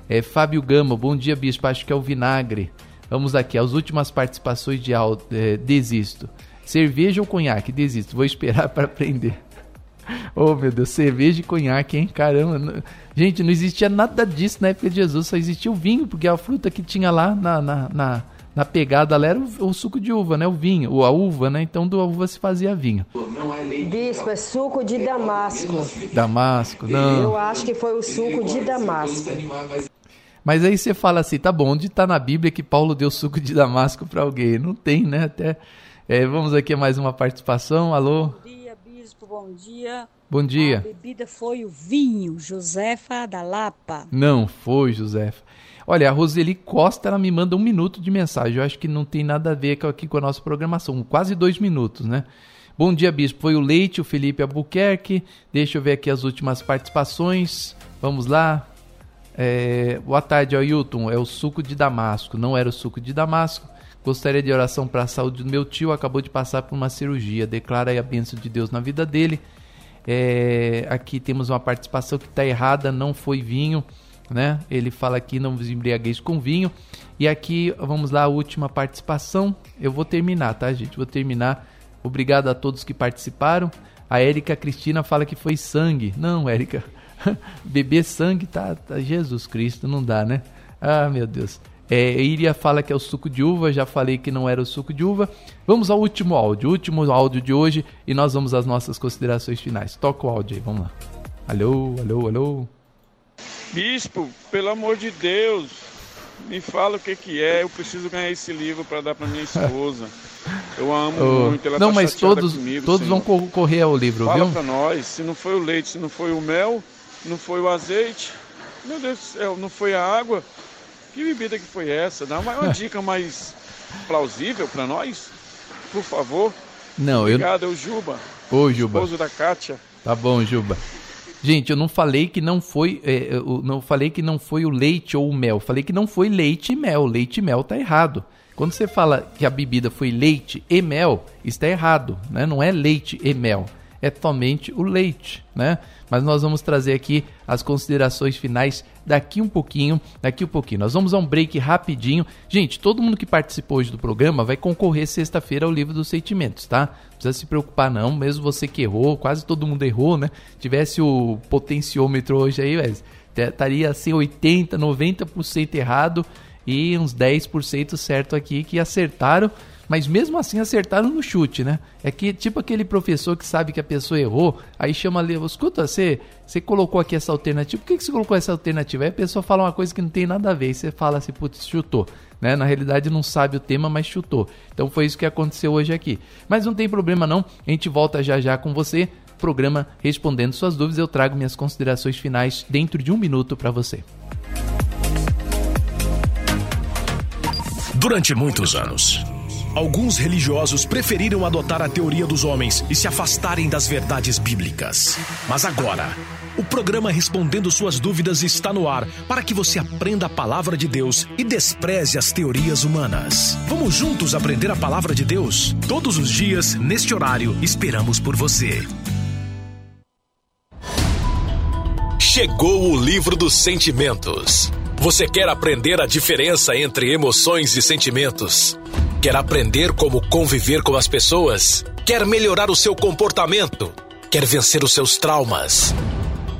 É, Fábio Gama, bom dia, bispo. Acho que é o vinagre. Vamos aqui, as últimas participações de áudio. É, desisto. Cerveja ou conhaque? Desisto. Vou esperar para aprender. Oh, meu Deus, cerveja e conhaque, hein? Caramba. Gente, não existia nada disso na época de Jesus, só existia o vinho, porque a fruta que tinha lá na, na, na na pegada lá era o, o, suco de uva, né? O vinho, ou a uva, né? Então da uva se fazia vinho. Bispo, é suco de damasco. Damasco, não. Eu acho que foi o suco de damasco. Mas aí você fala assim, tá bom, onde está na Bíblia que Paulo deu suco de damasco para alguém? Não tem, né? Até é, vamos aqui a mais uma participação. Alô? Bom dia, bispo, bom dia. Bom dia. A bebida foi o vinho, Josefa da Lapa. Não foi, Josefa. Olha, a Roseli Costa, ela me manda um minuto de mensagem. Eu acho que não tem nada a ver aqui com a nossa programação. Quase dois minutos, né? Bom dia, Bispo. Foi o Leite, o Felipe Albuquerque. Deixa eu ver aqui as últimas participações. Vamos lá. É... Boa tarde, Ailton. É o suco de Damasco. Não era o suco de Damasco. Gostaria de oração para a saúde do meu tio. Acabou de passar por uma cirurgia. Declara aí a bênção de Deus na vida dele. É... Aqui temos uma participação que está errada. Não foi vinho né? Ele fala aqui não vos embriagueis com vinho. E aqui, vamos lá, a última participação. Eu vou terminar, tá, gente? Vou terminar. Obrigado a todos que participaram. A Érica Cristina fala que foi sangue. Não, Érica. Beber sangue tá, tá, Jesus Cristo, não dá, né? Ah, meu Deus. É, Iria fala que é o suco de uva, já falei que não era o suco de uva. Vamos ao último áudio, último áudio de hoje e nós vamos às nossas considerações finais. Toca o áudio aí, vamos lá. Alô, alô, alô. Bispo, pelo amor de Deus, me fala o que que é. Eu preciso ganhar esse livro para dar para minha esposa. Eu amo oh. muito. Ela não, tá mas todos, comigo, todos vão correr ao livro, fala viu? Fala para nós. Se não foi o leite, se não foi o mel, não foi o azeite, meu Deus do céu, não foi a água. Que bebida que foi essa? Dá uma, uma dica mais plausível para nós. por favor. Não, Obrigado, eu. Obrigado, Juba. Ô, Juba. Esposo da Kátia. Tá bom, Juba. Gente, eu não falei que não foi, é, eu não falei que não foi o leite ou o mel. Falei que não foi leite e mel. Leite e mel tá errado. Quando você fala que a bebida foi leite e mel, está errado, né? Não é leite e mel, é somente o leite, né? Mas nós vamos trazer aqui as considerações finais daqui um pouquinho, daqui um pouquinho. Nós vamos a um break rapidinho. Gente, todo mundo que participou hoje do programa vai concorrer sexta-feira ao livro dos sentimentos, tá? Não precisa se preocupar não, mesmo você que errou, quase todo mundo errou, né? Tivesse o potenciômetro hoje aí, estaria assim 80, 90% errado e uns 10% certo aqui que acertaram, mas mesmo assim acertaram no chute, né? É que tipo aquele professor que sabe que a pessoa errou, aí chama ali, escuta, você, você colocou aqui essa alternativa, por que, que você colocou essa alternativa? Aí a pessoa fala uma coisa que não tem nada a ver, e você fala assim, putz, chutou. Né? Na realidade não sabe o tema, mas chutou. Então foi isso que aconteceu hoje aqui. Mas não tem problema não, a gente volta já já com você. Programa Respondendo Suas Dúvidas, eu trago minhas considerações finais dentro de um minuto para você. Durante muitos anos, alguns religiosos preferiram adotar a teoria dos homens e se afastarem das verdades bíblicas. Mas agora, o programa Respondendo Suas Dúvidas está no ar para que você aprenda a palavra de Deus e despreze as teorias humanas. Vamos juntos aprender a palavra de Deus? Todos os dias, neste horário, esperamos por você. Chegou o livro dos sentimentos. Você quer aprender a diferença entre emoções e sentimentos? Quer aprender como conviver com as pessoas? Quer melhorar o seu comportamento? Quer vencer os seus traumas?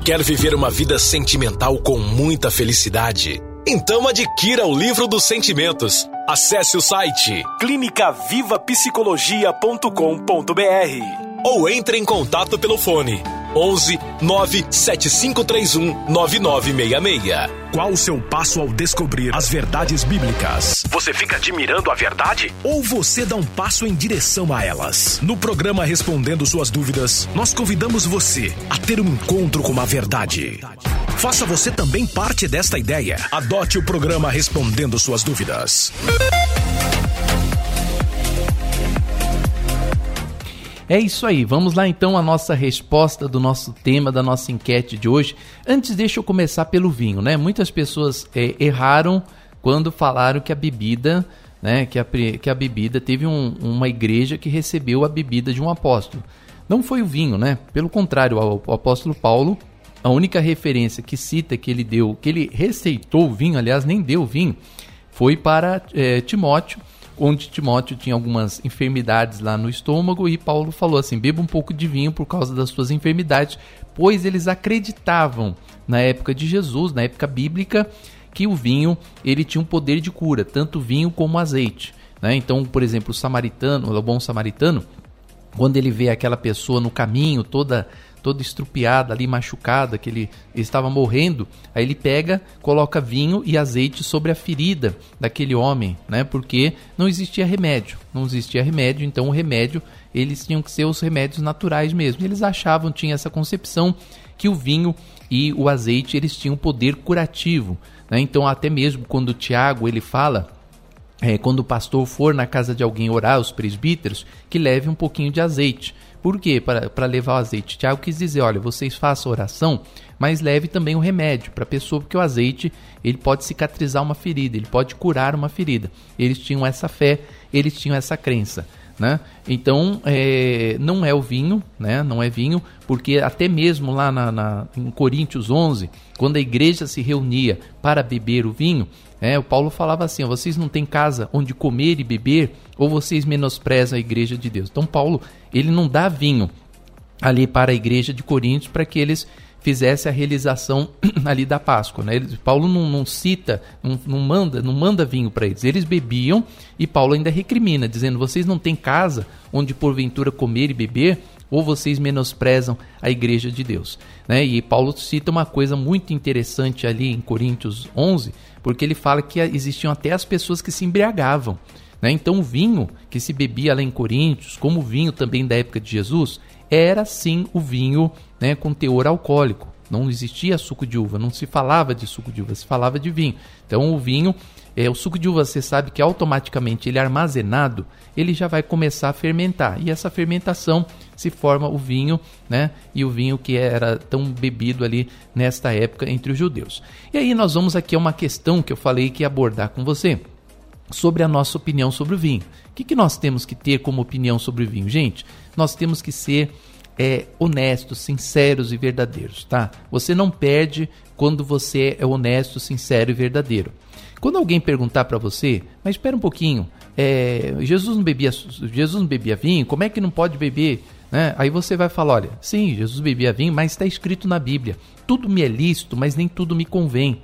Quer viver uma vida sentimental com muita felicidade? Então adquira o livro dos sentimentos. Acesse o site clinicavivapsicologia.com.br ou entre em contato pelo fone 11 97531 9966. Qual o seu passo ao descobrir as verdades bíblicas? Você fica admirando a verdade? Ou você dá um passo em direção a elas? No programa Respondendo Suas Dúvidas, nós convidamos você a ter um encontro com a verdade. Faça você também parte desta ideia. Adote o programa Respondendo Suas Dúvidas. É isso aí, vamos lá então a nossa resposta do nosso tema, da nossa enquete de hoje. Antes, deixa eu começar pelo vinho, né? Muitas pessoas é, erraram quando falaram que a bebida, né, que a, que a bebida teve um, uma igreja que recebeu a bebida de um apóstolo. Não foi o vinho, né? Pelo contrário, o, apóstolo Paulo, a única referência que cita que ele deu, que ele receitou o vinho, aliás, nem deu vinho, foi para é, Timóteo onde Timóteo tinha algumas enfermidades lá no estômago e Paulo falou assim: beba um pouco de vinho por causa das suas enfermidades, pois eles acreditavam na época de Jesus, na época bíblica, que o vinho ele tinha um poder de cura, tanto vinho como azeite. Né? Então, por exemplo, o samaritano, o bom samaritano, quando ele vê aquela pessoa no caminho toda toda estrupiada ali, machucada, que ele, ele estava morrendo, aí ele pega, coloca vinho e azeite sobre a ferida daquele homem, né? Porque não existia remédio, não existia remédio, então o remédio, eles tinham que ser os remédios naturais mesmo. Eles achavam, tinha essa concepção que o vinho e o azeite, eles tinham poder curativo, né? Então até mesmo quando Tiago, ele fala é, quando o pastor for na casa de alguém orar, os presbíteros, que leve um pouquinho de azeite. Por quê? Para levar o azeite. Tiago quis dizer, olha, vocês façam oração, mas leve também o remédio para a pessoa, porque o azeite ele pode cicatrizar uma ferida, ele pode curar uma ferida. Eles tinham essa fé, eles tinham essa crença. Né? Então, é, não é o vinho, né? não é vinho, porque até mesmo lá na, na, em Coríntios 11, quando a igreja se reunia para beber o vinho, é, o Paulo falava assim: vocês não têm casa onde comer e beber, ou vocês menosprezam a igreja de Deus. Então, Paulo ele não dá vinho ali para a igreja de Coríntios para que eles fizessem a realização ali da Páscoa. Né? Ele, Paulo não, não cita, não, não, manda, não manda vinho para eles. Eles bebiam e Paulo ainda recrimina, dizendo: vocês não têm casa onde porventura comer e beber, ou vocês menosprezam a igreja de Deus. Né? E Paulo cita uma coisa muito interessante ali em Coríntios 11, porque ele fala que existiam até as pessoas que se embriagavam. Né? Então o vinho que se bebia lá em Coríntios, como o vinho também da época de Jesus, era sim o vinho né, com teor alcoólico. Não existia suco de uva, não se falava de suco de uva, se falava de vinho. Então o vinho, é, o suco de uva, você sabe que automaticamente ele é armazenado, ele já vai começar a fermentar. E essa fermentação se forma o vinho, né? E o vinho que era tão bebido ali nesta época entre os judeus. E aí nós vamos aqui a uma questão que eu falei que ia abordar com você sobre a nossa opinião sobre o vinho. O que, que nós temos que ter como opinião sobre o vinho? Gente, nós temos que ser é, honestos, sinceros e verdadeiros, tá? Você não perde quando você é honesto, sincero e verdadeiro. Quando alguém perguntar para você, mas espera um pouquinho, é, Jesus não bebia Jesus não bebia vinho, como é que não pode beber? Né? Aí você vai falar, olha, sim, Jesus bebia vinho, mas está escrito na Bíblia, tudo me é lícito, mas nem tudo me convém.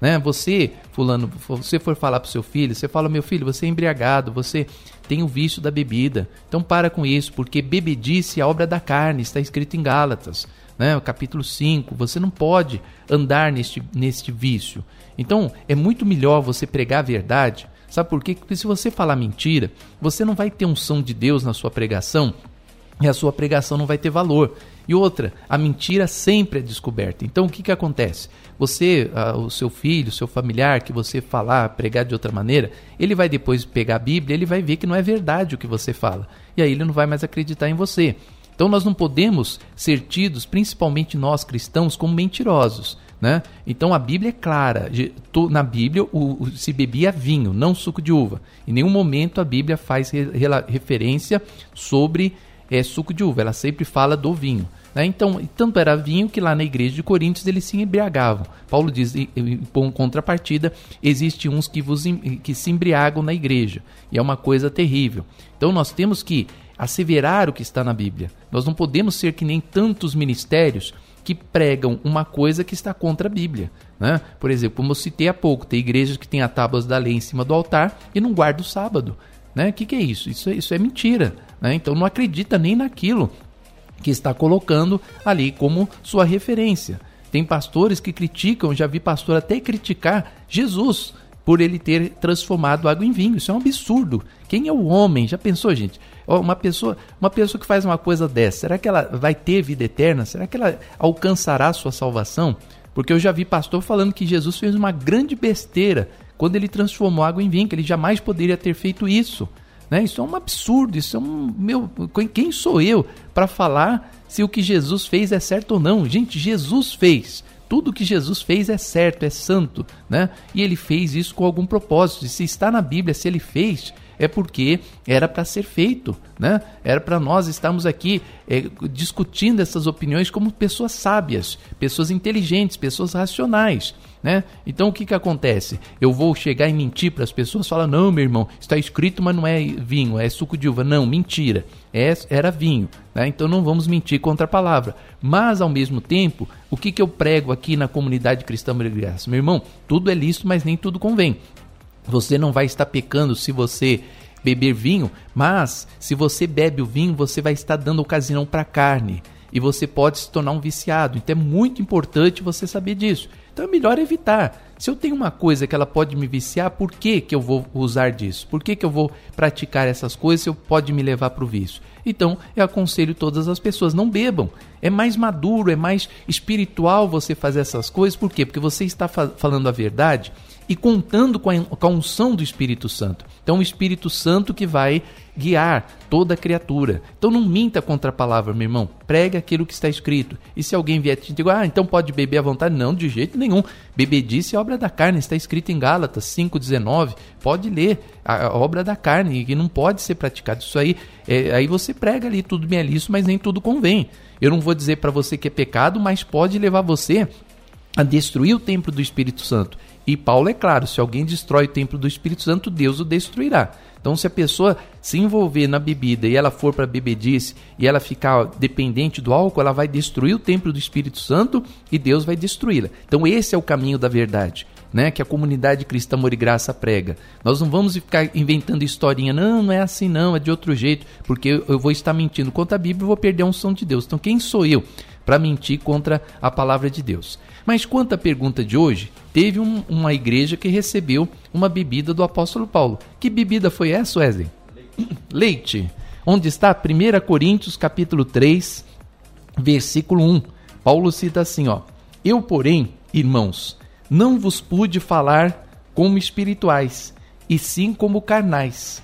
Né? Você, fulano, você for falar para o seu filho, você fala, meu filho, você é embriagado, você tem o vício da bebida. Então para com isso, porque bebedice é a obra da carne, está escrito em Gálatas, né? capítulo 5. Você não pode andar neste, neste vício. Então é muito melhor você pregar a verdade. Sabe por quê? Porque se você falar mentira, você não vai ter unção de Deus na sua pregação e a sua pregação não vai ter valor. E outra, a mentira sempre é descoberta. Então o que, que acontece? Você, uh, o seu filho, o seu familiar, que você falar, pregar de outra maneira, ele vai depois pegar a Bíblia, ele vai ver que não é verdade o que você fala. E aí ele não vai mais acreditar em você. Então nós não podemos ser tidos, principalmente nós cristãos, como mentirosos. Né? Então a Bíblia é clara. Na Bíblia o, o, se bebia vinho, não suco de uva. Em nenhum momento a Bíblia faz re, referência sobre é, suco de uva. Ela sempre fala do vinho. Né? Então, tanto era vinho que lá na igreja de Coríntios eles se embriagavam. Paulo diz, em contrapartida, existe uns que, vos, que se embriagam na igreja. E é uma coisa terrível. Então nós temos que asseverar o que está na Bíblia. Nós não podemos ser que nem tantos ministérios que pregam uma coisa que está contra a Bíblia. Né? Por exemplo, como eu citei há pouco, tem igrejas que têm a tábuas da lei em cima do altar e não guardam o sábado. O né? que, que é isso? Isso, isso é mentira. Né? Então não acredita nem naquilo que está colocando ali como sua referência. Tem pastores que criticam, já vi pastor até criticar Jesus por ele ter transformado água em vinho. Isso é um absurdo. Quem é o homem? Já pensou, gente? Uma pessoa, uma pessoa que faz uma coisa dessa, será que ela vai ter vida eterna? Será que ela alcançará sua salvação? Porque eu já vi pastor falando que Jesus fez uma grande besteira quando ele transformou água em vinho, que ele jamais poderia ter feito isso. Né? Isso é um absurdo, isso é um. Meu, quem sou eu para falar se o que Jesus fez é certo ou não? Gente, Jesus fez. Tudo que Jesus fez é certo, é santo, né? E ele fez isso com algum propósito. E se está na Bíblia, se ele fez, é porque era para ser feito, né? Era para nós estarmos aqui é, discutindo essas opiniões como pessoas sábias, pessoas inteligentes, pessoas racionais. Né? Então o que, que acontece? Eu vou chegar e mentir para as pessoas, falar: não, meu irmão, está escrito, mas não é vinho, é suco de uva. Não, mentira, é, era vinho. Né? Então não vamos mentir contra a palavra. Mas ao mesmo tempo, o que, que eu prego aqui na comunidade cristã graça? Meu irmão, tudo é lícito, mas nem tudo convém. Você não vai estar pecando se você beber vinho, mas se você bebe o vinho, você vai estar dando ocasião para a carne e você pode se tornar um viciado. Então é muito importante você saber disso. Então é melhor evitar. Se eu tenho uma coisa que ela pode me viciar, por que, que eu vou usar disso? Por que, que eu vou praticar essas coisas se eu pode me levar para o vício? Então, eu aconselho todas as pessoas, não bebam. É mais maduro, é mais espiritual você fazer essas coisas. Por quê? Porque você está fa falando a verdade e contando com a, com a unção do Espírito Santo. Então, o Espírito Santo que vai guiar toda criatura. Então, não minta contra a palavra, meu irmão. Pregue aquilo que está escrito. E se alguém vier te dizer, ah, então pode beber à vontade? Não, de jeito nenhum. Bebedice é obra da carne, está escrito em Gálatas 5,19. Pode ler a, obra da carne, que não pode ser praticado. Isso aí, é, aí você prega ali, tudo bem é mas nem tudo convém. Eu não vou dizer para você que é pecado, mas pode levar você a destruir o templo do Espírito Santo. E Paulo é claro: se alguém destrói o templo do Espírito Santo, Deus o destruirá. Então, se a pessoa se envolver na bebida e ela for para bebedice e ela ficar dependente do álcool, ela vai destruir o templo do Espírito Santo e Deus vai destruí-la. Então, esse é o caminho da verdade. Né, que a comunidade cristã Amor e Graça prega. Nós não vamos ficar inventando historinha, não, não é assim não, é de outro jeito, porque eu vou estar mentindo contra a Bíblia e vou perder a unção de Deus. Então quem sou eu para mentir contra a palavra de Deus? Mas quanto à pergunta de hoje, teve um, uma igreja que recebeu uma bebida do apóstolo Paulo. Que bebida foi essa, Wesley? Leite. Onde está 1 Coríntios capítulo 3, versículo 1. Paulo cita assim, ó: Eu, porém, irmãos, não vos pude falar como espirituais, e sim como carnais,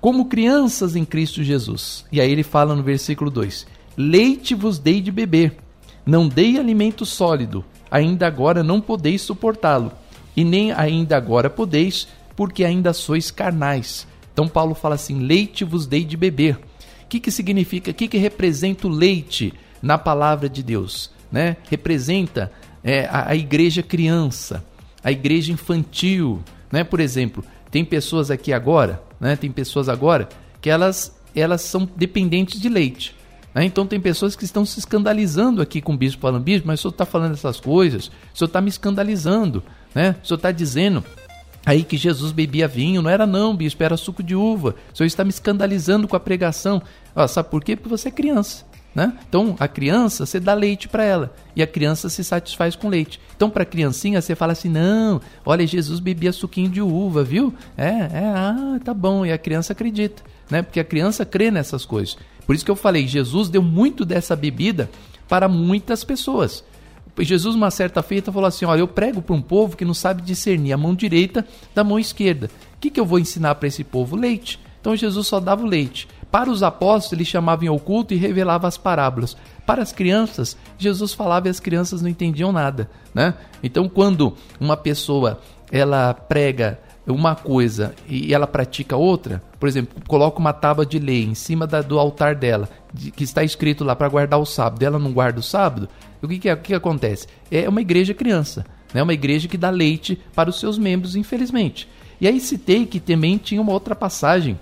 como crianças em Cristo Jesus. E aí ele fala no versículo 2: Leite vos dei de beber, não dei alimento sólido, ainda agora não podeis suportá-lo, e nem ainda agora podeis, porque ainda sois carnais. Então Paulo fala assim: leite vos dei de beber. O que, que significa? O que, que representa o leite na palavra de Deus? Né? Representa é, a, a igreja criança, a igreja infantil. Né? Por exemplo, tem pessoas aqui agora, né? tem pessoas agora que elas, elas são dependentes de leite. Né? Então tem pessoas que estão se escandalizando aqui com o bispo falando, bispo, mas o senhor está falando essas coisas, o senhor está me escandalizando, né? o senhor está dizendo aí que Jesus bebia vinho. Não era não, bispo, era suco de uva. O senhor está me escandalizando com a pregação. Ó, sabe por quê? Porque você é criança. Né? Então, a criança, você dá leite para ela e a criança se satisfaz com leite. Então, para a criancinha, você fala assim: não, olha, Jesus bebia suquinho de uva, viu? É, é, ah, tá bom. E a criança acredita, né? Porque a criança crê nessas coisas. Por isso que eu falei: Jesus deu muito dessa bebida para muitas pessoas. Jesus, uma certa feita, falou assim: Olha, eu prego para um povo que não sabe discernir a mão direita da mão esquerda. O que, que eu vou ensinar para esse povo? Leite. Então Jesus só dava o leite. Para os apóstolos, ele chamava em oculto e revelava as parábolas. Para as crianças, Jesus falava e as crianças não entendiam nada. Né? Então, quando uma pessoa ela prega uma coisa e ela pratica outra, por exemplo, coloca uma tábua de lei em cima da, do altar dela, de, que está escrito lá para guardar o sábado, ela não guarda o sábado, o que, que, é, o que acontece? É uma igreja criança, né? uma igreja que dá leite para os seus membros, infelizmente. E aí citei que também tinha uma outra passagem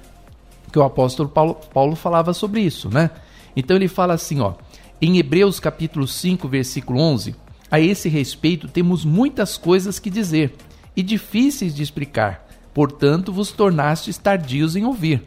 que o apóstolo Paulo, Paulo falava sobre isso, né? Então ele fala assim, ó, em Hebreus capítulo 5, versículo 11, a esse respeito temos muitas coisas que dizer e difíceis de explicar, portanto vos tornastes tardios em ouvir.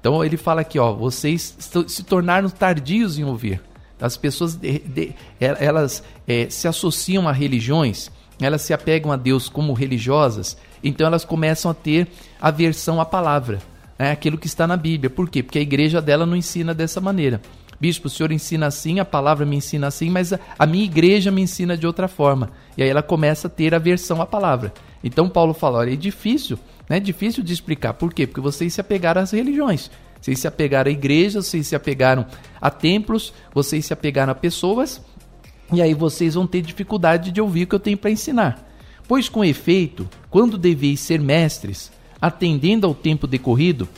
Então ele fala aqui, ó, vocês se tornaram tardios em ouvir. As pessoas de, de, elas é, se associam a religiões, elas se apegam a Deus como religiosas, então elas começam a ter aversão à palavra, né? aquilo que está na Bíblia. Por quê? Porque a igreja dela não ensina dessa maneira. Bispo, o senhor ensina assim, a palavra me ensina assim, mas a, a minha igreja me ensina de outra forma. E aí ela começa a ter aversão à palavra. Então Paulo fala: olha, é difícil, né? É difícil de explicar. Por quê? Porque vocês se apegaram às religiões. Vocês se apegaram a igrejas, vocês se apegaram a templos, vocês se apegaram a pessoas, e aí vocês vão ter dificuldade de ouvir o que eu tenho para ensinar. Pois com efeito, quando deveis ser mestres, atendendo ao tempo decorrido,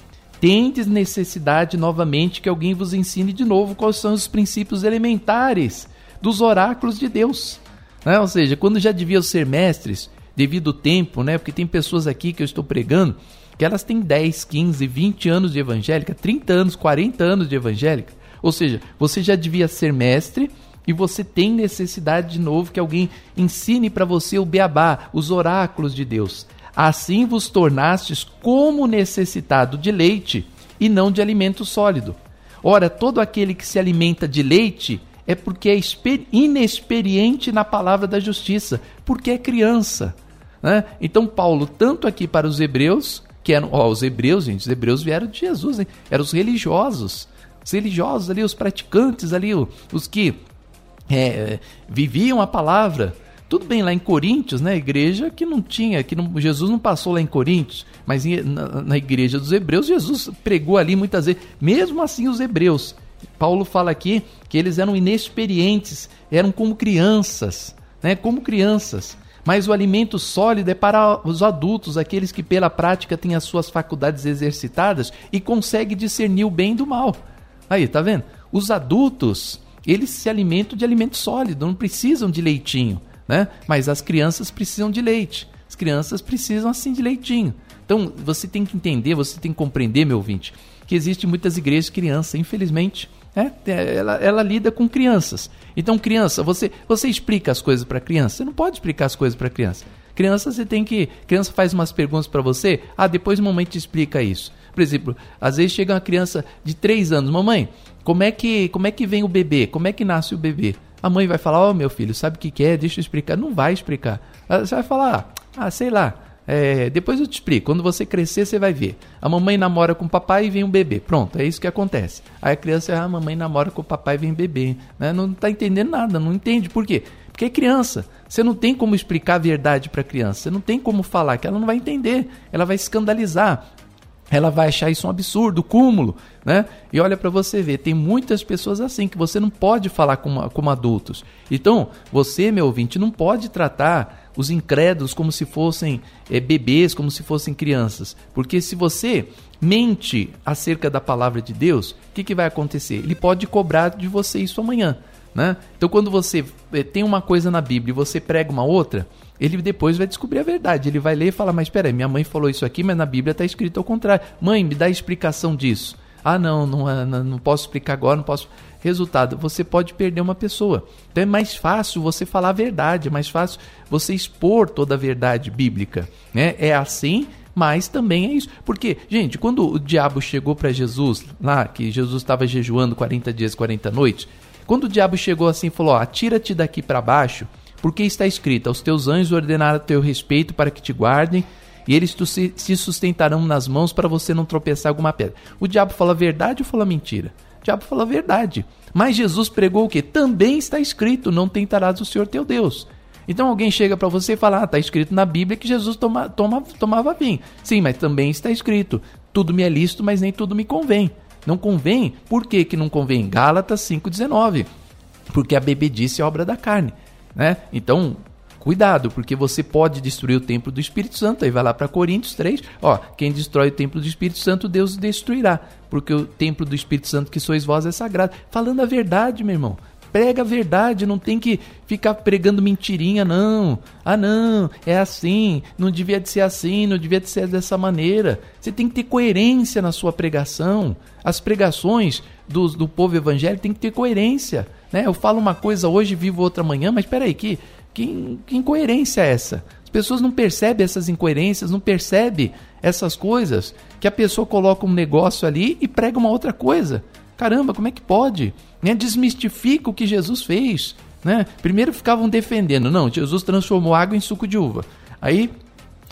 tendes necessidade novamente que alguém vos ensine de novo quais são os princípios elementares dos oráculos de Deus. Né? Ou seja, quando já deviam ser mestres, devido ao tempo, né? Porque tem pessoas aqui que eu estou pregando que elas têm 10, 15, 20 anos de evangélica, 30 anos, 40 anos de evangélica. Ou seja, você já devia ser mestre e você tem necessidade de novo que alguém ensine para você o beabá, os oráculos de Deus. Assim vos tornastes como necessitado de leite e não de alimento sólido. Ora, todo aquele que se alimenta de leite é porque é inexperiente na palavra da justiça, porque é criança. Né? Então, Paulo, tanto aqui para os hebreus, que eram ó, os hebreus, gente, os hebreus vieram de Jesus, hein? eram os religiosos. Os religiosos ali, os praticantes ali, os que é, viviam a palavra. Tudo bem, lá em Coríntios, né, igreja que não tinha, que não, Jesus não passou lá em Coríntios, mas na, na igreja dos hebreus, Jesus pregou ali muitas vezes. Mesmo assim, os hebreus, Paulo fala aqui que eles eram inexperientes, eram como crianças, né, como crianças. Mas o alimento sólido é para os adultos, aqueles que pela prática têm as suas faculdades exercitadas e conseguem discernir o bem do mal. Aí, tá vendo? Os adultos, eles se alimentam de alimento sólido, não precisam de leitinho, né? Mas as crianças precisam de leite. As crianças precisam assim de leitinho. Então, você tem que entender, você tem que compreender, meu ouvinte, que existe muitas igrejas de criança, infelizmente. É, ela, ela lida com crianças. Então, criança, você, você explica as coisas para criança? Você não pode explicar as coisas para criança. Criança, você tem que. Criança faz umas perguntas para você. Ah, depois mamãe te explica isso. Por exemplo, às vezes chega uma criança de 3 anos, mamãe, como é que como é que vem o bebê? Como é que nasce o bebê? A mãe vai falar, ó oh, meu filho, sabe o que, que é? Deixa eu explicar. Não vai explicar. Você vai falar, ah, sei lá. É, depois eu te explico. Quando você crescer, você vai ver. A mamãe namora com o papai e vem um bebê. Pronto, é isso que acontece. Aí a criança, ah, a mamãe namora com o papai e vem um bebê. Né? Não está entendendo nada, não entende. Por quê? Porque é criança. Você não tem como explicar a verdade para a criança. Você não tem como falar que ela não vai entender. Ela vai escandalizar. Ela vai achar isso um absurdo, cúmulo, né? E olha para você ver, tem muitas pessoas assim que você não pode falar como, como adultos. Então, você, meu ouvinte, não pode tratar os incrédulos como se fossem é, bebês, como se fossem crianças. Porque se você mente acerca da palavra de Deus, o que, que vai acontecer? Ele pode cobrar de você isso amanhã. Né? Então, quando você é, tem uma coisa na Bíblia e você prega uma outra, ele depois vai descobrir a verdade. Ele vai ler e falar: Mas espera aí, minha mãe falou isso aqui, mas na Bíblia está escrito ao contrário. Mãe, me dá a explicação disso. Ah, não, não, é, não, não posso explicar agora, não posso. Resultado, você pode perder uma pessoa. Então é mais fácil você falar a verdade, é mais fácil você expor toda a verdade bíblica. Né? É assim, mas também é isso. Porque, gente, quando o diabo chegou para Jesus, lá que Jesus estava jejuando 40 dias, 40 noites, quando o diabo chegou assim e falou: Atira-te daqui para baixo, porque está escrito: Aos teus anjos ordenaram teu respeito para que te guardem e eles se sustentarão nas mãos para você não tropeçar alguma pedra. O diabo fala verdade ou fala mentira? O diabo fala verdade. Mas Jesus pregou o que? Também está escrito: não tentarás o Senhor teu Deus. Então alguém chega para você e fala: ah, está escrito na Bíblia que Jesus toma, toma, tomava vinho. Sim, mas também está escrito: tudo me é lícito, mas nem tudo me convém. Não convém? Por que, que não convém? Gálatas 5,19. Porque a bebedice é obra da carne. Né? Então, Cuidado, porque você pode destruir o templo do Espírito Santo. Aí vai lá para Coríntios 3, ó, quem destrói o templo do Espírito Santo, Deus destruirá, porque o templo do Espírito Santo que sois vós é sagrado. Falando a verdade, meu irmão. Prega a verdade, não tem que ficar pregando mentirinha, não. Ah, não, é assim, não devia de ser assim, não devia de ser dessa maneira. Você tem que ter coerência na sua pregação. As pregações do, do povo evangélico tem que ter coerência. Né? Eu falo uma coisa hoje, vivo outra amanhã, mas peraí, que que, que incoerência é essa? As pessoas não percebem essas incoerências, não percebem essas coisas, que a pessoa coloca um negócio ali e prega uma outra coisa. Caramba, como é que pode? Né? Desmistifica o que Jesus fez. Né? Primeiro ficavam defendendo, não, Jesus transformou água em suco de uva. Aí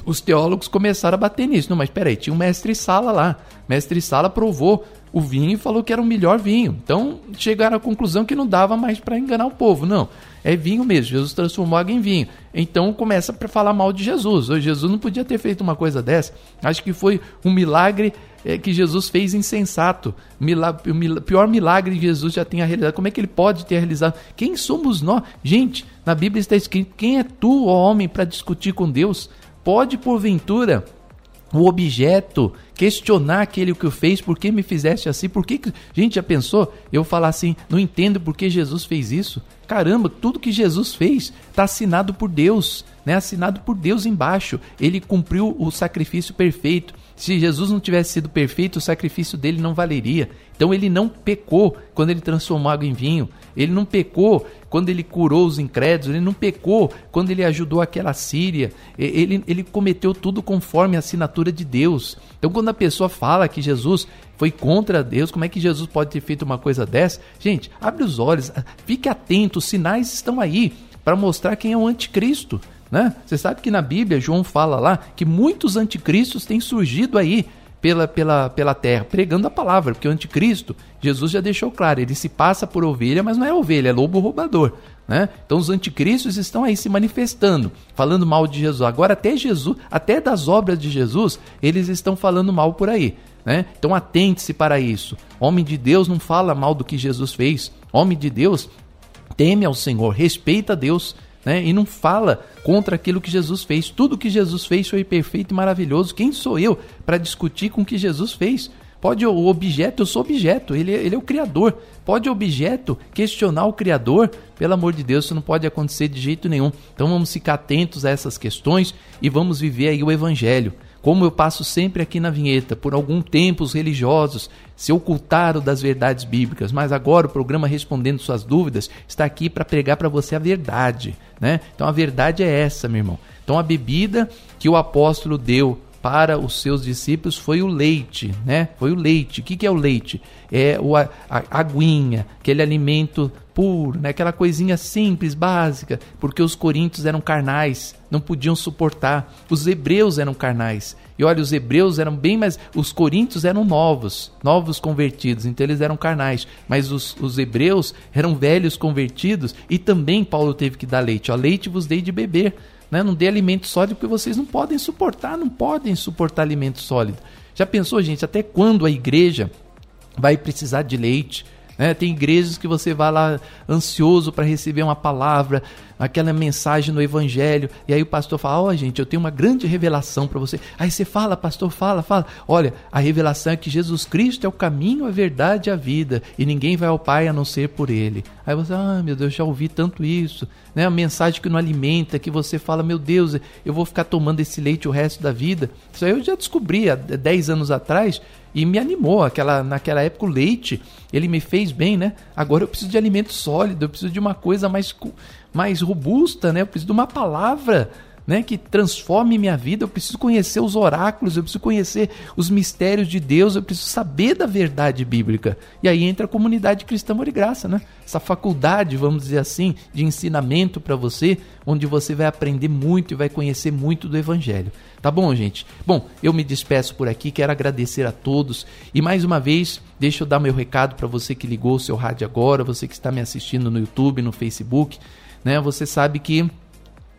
os teólogos começaram a bater nisso. Não, mas peraí, tinha um mestre Sala lá. Mestre Sala provou o vinho e falou que era o melhor vinho. Então chegaram à conclusão que não dava mais para enganar o povo. Não, é vinho mesmo. Jesus transformou água em vinho. Então começa para falar mal de Jesus. Jesus não podia ter feito uma coisa dessa. Acho que foi um milagre é, que Jesus fez insensato. Milagre, o pior milagre que Jesus já tenha realizado. Como é que ele pode ter realizado? Quem somos nós? Gente, na Bíblia está escrito: quem é tu, ó homem, para discutir com Deus? Pode porventura o objeto, questionar aquele que o fez, por que me fizeste assim, por que. Gente, já pensou? Eu falar assim, não entendo por que Jesus fez isso. Caramba, tudo que Jesus fez está assinado por Deus, né? Assinado por Deus embaixo. Ele cumpriu o sacrifício perfeito. Se Jesus não tivesse sido perfeito, o sacrifício dele não valeria. Então ele não pecou quando ele transformou água em vinho. Ele não pecou quando ele curou os incrédulos. Ele não pecou quando ele ajudou aquela Síria. Ele, ele cometeu tudo conforme a assinatura de Deus. Então quando a pessoa fala que Jesus foi contra Deus, como é que Jesus pode ter feito uma coisa dessa? Gente, abre os olhos, fique atento, os sinais estão aí para mostrar quem é o anticristo. Né? Você sabe que na Bíblia, João fala lá que muitos anticristos têm surgido aí pela, pela, pela terra, pregando a palavra, porque o anticristo, Jesus já deixou claro, ele se passa por ovelha, mas não é ovelha, é lobo roubador. Né? Então os anticristos estão aí se manifestando, falando mal de Jesus. Agora até Jesus, até das obras de Jesus, eles estão falando mal por aí. Né? Então atente-se para isso. Homem de Deus não fala mal do que Jesus fez. Homem de Deus teme ao Senhor, respeita a Deus né? E não fala contra aquilo que Jesus fez. Tudo que Jesus fez foi perfeito e maravilhoso. Quem sou eu para discutir com o que Jesus fez? Pode o objeto, eu sou objeto, ele, ele é o Criador. Pode o objeto questionar o Criador? Pelo amor de Deus, isso não pode acontecer de jeito nenhum. Então vamos ficar atentos a essas questões e vamos viver aí o Evangelho. Como eu passo sempre aqui na vinheta, por algum tempo os religiosos se ocultaram das verdades bíblicas, mas agora o programa Respondendo Suas Dúvidas está aqui para pregar para você a verdade. Né? Então a verdade é essa, meu irmão. Então a bebida que o apóstolo deu para os seus discípulos foi o leite, né? Foi o leite. O que, que é o leite? É o, a, a aguinha, aquele alimento puro, né? aquela coisinha simples, básica, porque os coríntios eram carnais, não podiam suportar. Os hebreus eram carnais. E olha, os hebreus eram bem mais. Os coríntios eram novos, novos convertidos, então eles eram carnais. Mas os, os hebreus eram velhos convertidos e também Paulo teve que dar leite. Ó, leite vos dei de beber. Né? Não dê alimento sólido porque vocês não podem suportar, não podem suportar alimento sólido. Já pensou, gente, até quando a igreja vai precisar de leite? Né? Tem igrejas que você vai lá ansioso para receber uma palavra, aquela mensagem no evangelho, e aí o pastor fala: Ó, oh, gente, eu tenho uma grande revelação para você. Aí você fala, pastor, fala, fala. Olha, a revelação é que Jesus Cristo é o caminho, a verdade e a vida, e ninguém vai ao Pai a não ser por Ele. Aí você, ah, meu Deus, já ouvi tanto isso. Né? A mensagem que não alimenta, que você fala, meu Deus, eu vou ficar tomando esse leite o resto da vida. Isso aí eu já descobri há 10 anos atrás e me animou. Aquela, naquela época o leite, ele me fez bem, né? Agora eu preciso de alimento sólido, eu preciso de uma coisa mais, mais robusta, né? Eu preciso de uma palavra né, que transforme minha vida, eu preciso conhecer os oráculos, eu preciso conhecer os mistérios de Deus, eu preciso saber da verdade bíblica. E aí entra a comunidade cristã de graça, né? Essa faculdade, vamos dizer assim, de ensinamento para você, onde você vai aprender muito e vai conhecer muito do evangelho. Tá bom, gente? Bom, eu me despeço por aqui, quero agradecer a todos e mais uma vez, deixa eu dar meu recado para você que ligou o seu rádio agora, você que está me assistindo no YouTube, no Facebook, né? Você sabe que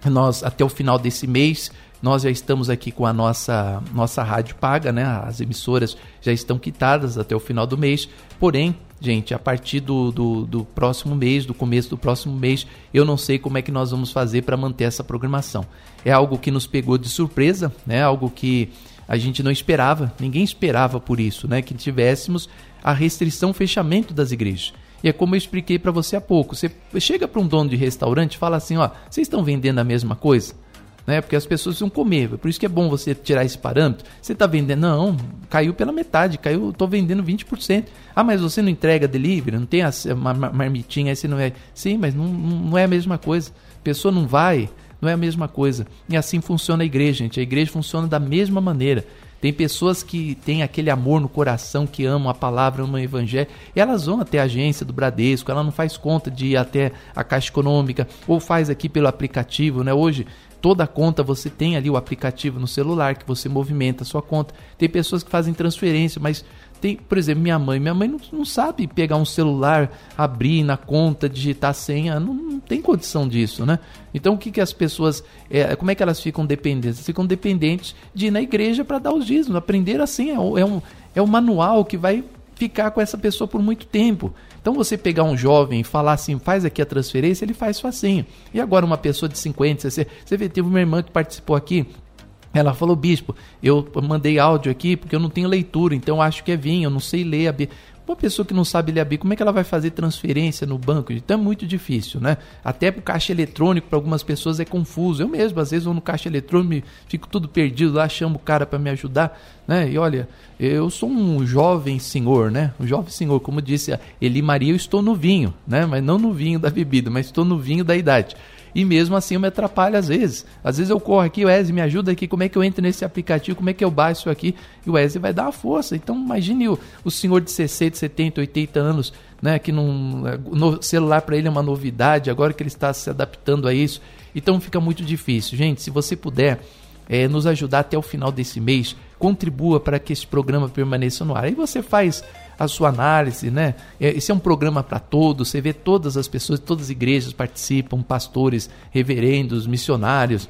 nós até o final desse mês nós já estamos aqui com a nossa nossa rádio paga, né? As emissoras já estão quitadas até o final do mês. Porém, gente, a partir do, do, do próximo mês, do começo do próximo mês, eu não sei como é que nós vamos fazer para manter essa programação. É algo que nos pegou de surpresa, né? Algo que a gente não esperava, ninguém esperava por isso, né? Que tivéssemos a restrição, fechamento das igrejas. E é como eu expliquei para você há pouco. Você chega para um dono de restaurante e fala assim, ó, vocês estão vendendo a mesma coisa? Né? Porque as pessoas vão comer. Por isso que é bom você tirar esse parâmetro. Você está vendendo? Não, caiu pela metade, caiu, estou vendendo 20%. Ah, mas você não entrega delivery? Não tem uma marmitinha aí, você não é. Sim, mas não, não é a mesma coisa. A pessoa não vai, não é a mesma coisa. E assim funciona a igreja, gente. A igreja funciona da mesma maneira. Tem pessoas que têm aquele amor no coração, que amam a palavra, amam o evangelho, e elas vão até a agência do Bradesco, ela não faz conta de ir até a Caixa Econômica, ou faz aqui pelo aplicativo, né? Hoje, toda conta você tem ali o aplicativo no celular que você movimenta a sua conta. Tem pessoas que fazem transferência, mas tem, por exemplo, minha mãe. Minha mãe não, não sabe pegar um celular, abrir na conta, digitar senha. Não, não tem condição disso, né? Então, o que, que as pessoas. É, como é que elas ficam dependentes? Ficam dependentes de ir na igreja para dar os dízimos. Aprender assim é, é, um, é um manual que vai ficar com essa pessoa por muito tempo. Então, você pegar um jovem e falar assim, faz aqui a transferência, ele faz facinho. E agora, uma pessoa de 50, você, você vê, teve uma irmã que participou aqui ela falou, bispo, eu mandei áudio aqui porque eu não tenho leitura, então acho que é vinho, eu não sei ler a Bíblia. Uma pessoa que não sabe ler a Bíblia, como é que ela vai fazer transferência no banco? Então é muito difícil, né? Até o caixa eletrônico, para algumas pessoas é confuso. Eu mesmo, às vezes, vou no caixa eletrônico, fico tudo perdido lá, chamo o cara para me ajudar, né? E olha, eu sou um jovem senhor, né? Um jovem senhor, como disse Eli Maria, eu estou no vinho, né? Mas não no vinho da bebida, mas estou no vinho da idade e mesmo assim eu me atrapalho às vezes. Às vezes eu corro aqui, o Wesley me ajuda aqui, como é que eu entro nesse aplicativo, como é que eu baixo aqui, e o Wesley vai dar uma força. Então imagine o, o senhor de 60, 70, 80 anos, né, que não, no celular para ele é uma novidade, agora que ele está se adaptando a isso, então fica muito difícil. Gente, se você puder é, nos ajudar até o final desse mês, contribua para que esse programa permaneça no ar. Aí você faz a sua análise, né? É, esse é um programa para todos, você vê todas as pessoas, todas as igrejas participam, pastores, reverendos, missionários,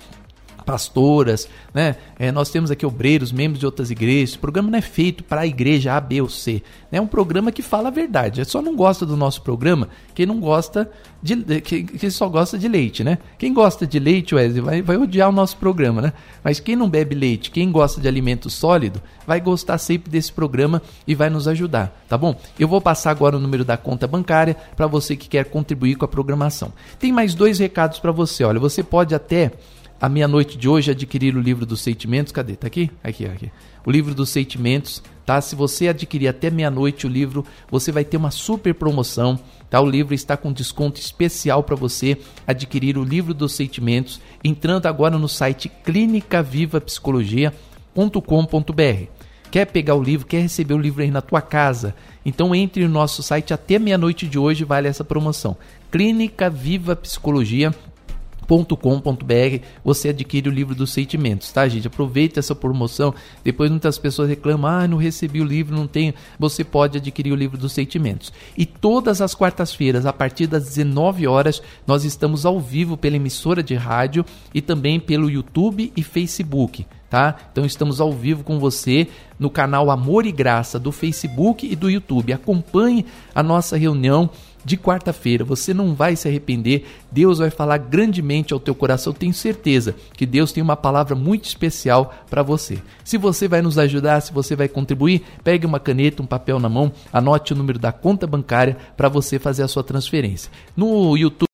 pastoras, né? É, nós temos aqui obreiros, membros de outras igrejas. O programa não é feito para a igreja A, B ou C. É um programa que fala a verdade. É só não gosta do nosso programa quem não gosta de que só gosta de leite, né? Quem gosta de leite, Wesley, vai, vai odiar o nosso programa, né? Mas quem não bebe leite, quem gosta de alimento sólido, vai gostar sempre desse programa e vai nos ajudar, tá bom? Eu vou passar agora o número da conta bancária para você que quer contribuir com a programação. Tem mais dois recados para você. Olha, você pode até a meia-noite de hoje adquirir o livro dos sentimentos. Cadê? Tá aqui? Aqui, aqui. O livro dos sentimentos, tá? Se você adquirir até meia-noite o livro, você vai ter uma super promoção, tá? O livro está com desconto especial para você adquirir o livro dos sentimentos, entrando agora no site Clínica Viva Psicologia Quer pegar o livro, quer receber o livro aí na tua casa? Então entre no nosso site até meia-noite de hoje, vale essa promoção. Clínica Viva Psicologia com.br você adquire o livro dos sentimentos, tá, gente? Aproveita essa promoção. Depois muitas pessoas reclamam: "Ah, não recebi o livro, não tenho". Você pode adquirir o livro dos sentimentos. E todas as quartas-feiras, a partir das 19 horas, nós estamos ao vivo pela emissora de rádio e também pelo YouTube e Facebook. Tá? Então estamos ao vivo com você no canal Amor e Graça do Facebook e do YouTube. Acompanhe a nossa reunião de quarta-feira. Você não vai se arrepender. Deus vai falar grandemente ao teu coração. Tenho certeza que Deus tem uma palavra muito especial para você. Se você vai nos ajudar, se você vai contribuir, pegue uma caneta, um papel na mão, anote o número da conta bancária para você fazer a sua transferência. No YouTube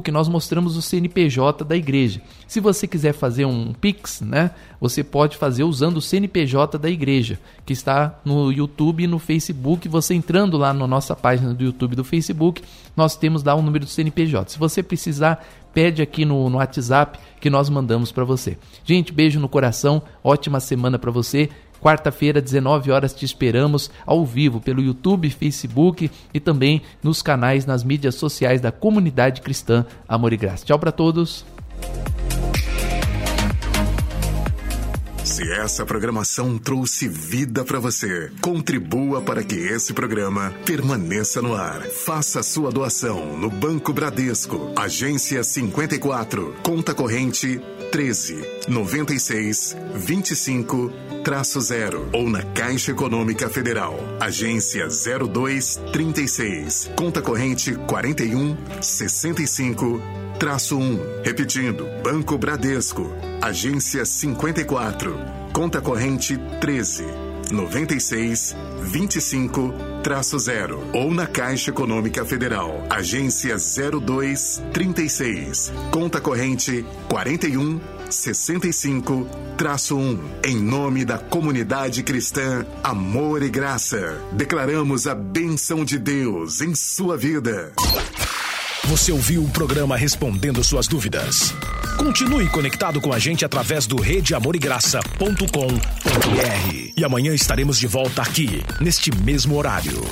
que nós mostramos o CNPJ da igreja. Se você quiser fazer um Pix, né, você pode fazer usando o CNPJ da igreja, que está no YouTube e no Facebook. Você entrando lá na nossa página do YouTube do Facebook, nós temos lá o número do CNPJ. Se você precisar, pede aqui no, no WhatsApp que nós mandamos para você. Gente, beijo no coração, ótima semana para você. Quarta-feira, 19 horas, te esperamos ao vivo pelo YouTube, Facebook e também nos canais nas mídias sociais da comunidade cristã Amor e Graça. Tchau para todos. Se essa programação trouxe vida para você, contribua para que esse programa permaneça no ar. Faça sua doação no Banco Bradesco, agência 54, conta corrente 13 96 25 traço 0 ou na Caixa Econômica Federal, agência 02 36, conta corrente 41 65 traço 1. Repetindo, Banco Bradesco, agência 54, conta corrente 13 96 25 traço 0 ou na Caixa Econômica Federal, agência 02 36, conta corrente 41 65 traço 1. Em nome da comunidade cristã Amor e Graça, declaramos a benção de Deus em sua vida. Você ouviu o programa Respondendo Suas Dúvidas. Continue conectado com a gente através do redeamorigraça.com.br. E amanhã estaremos de volta aqui, neste mesmo horário.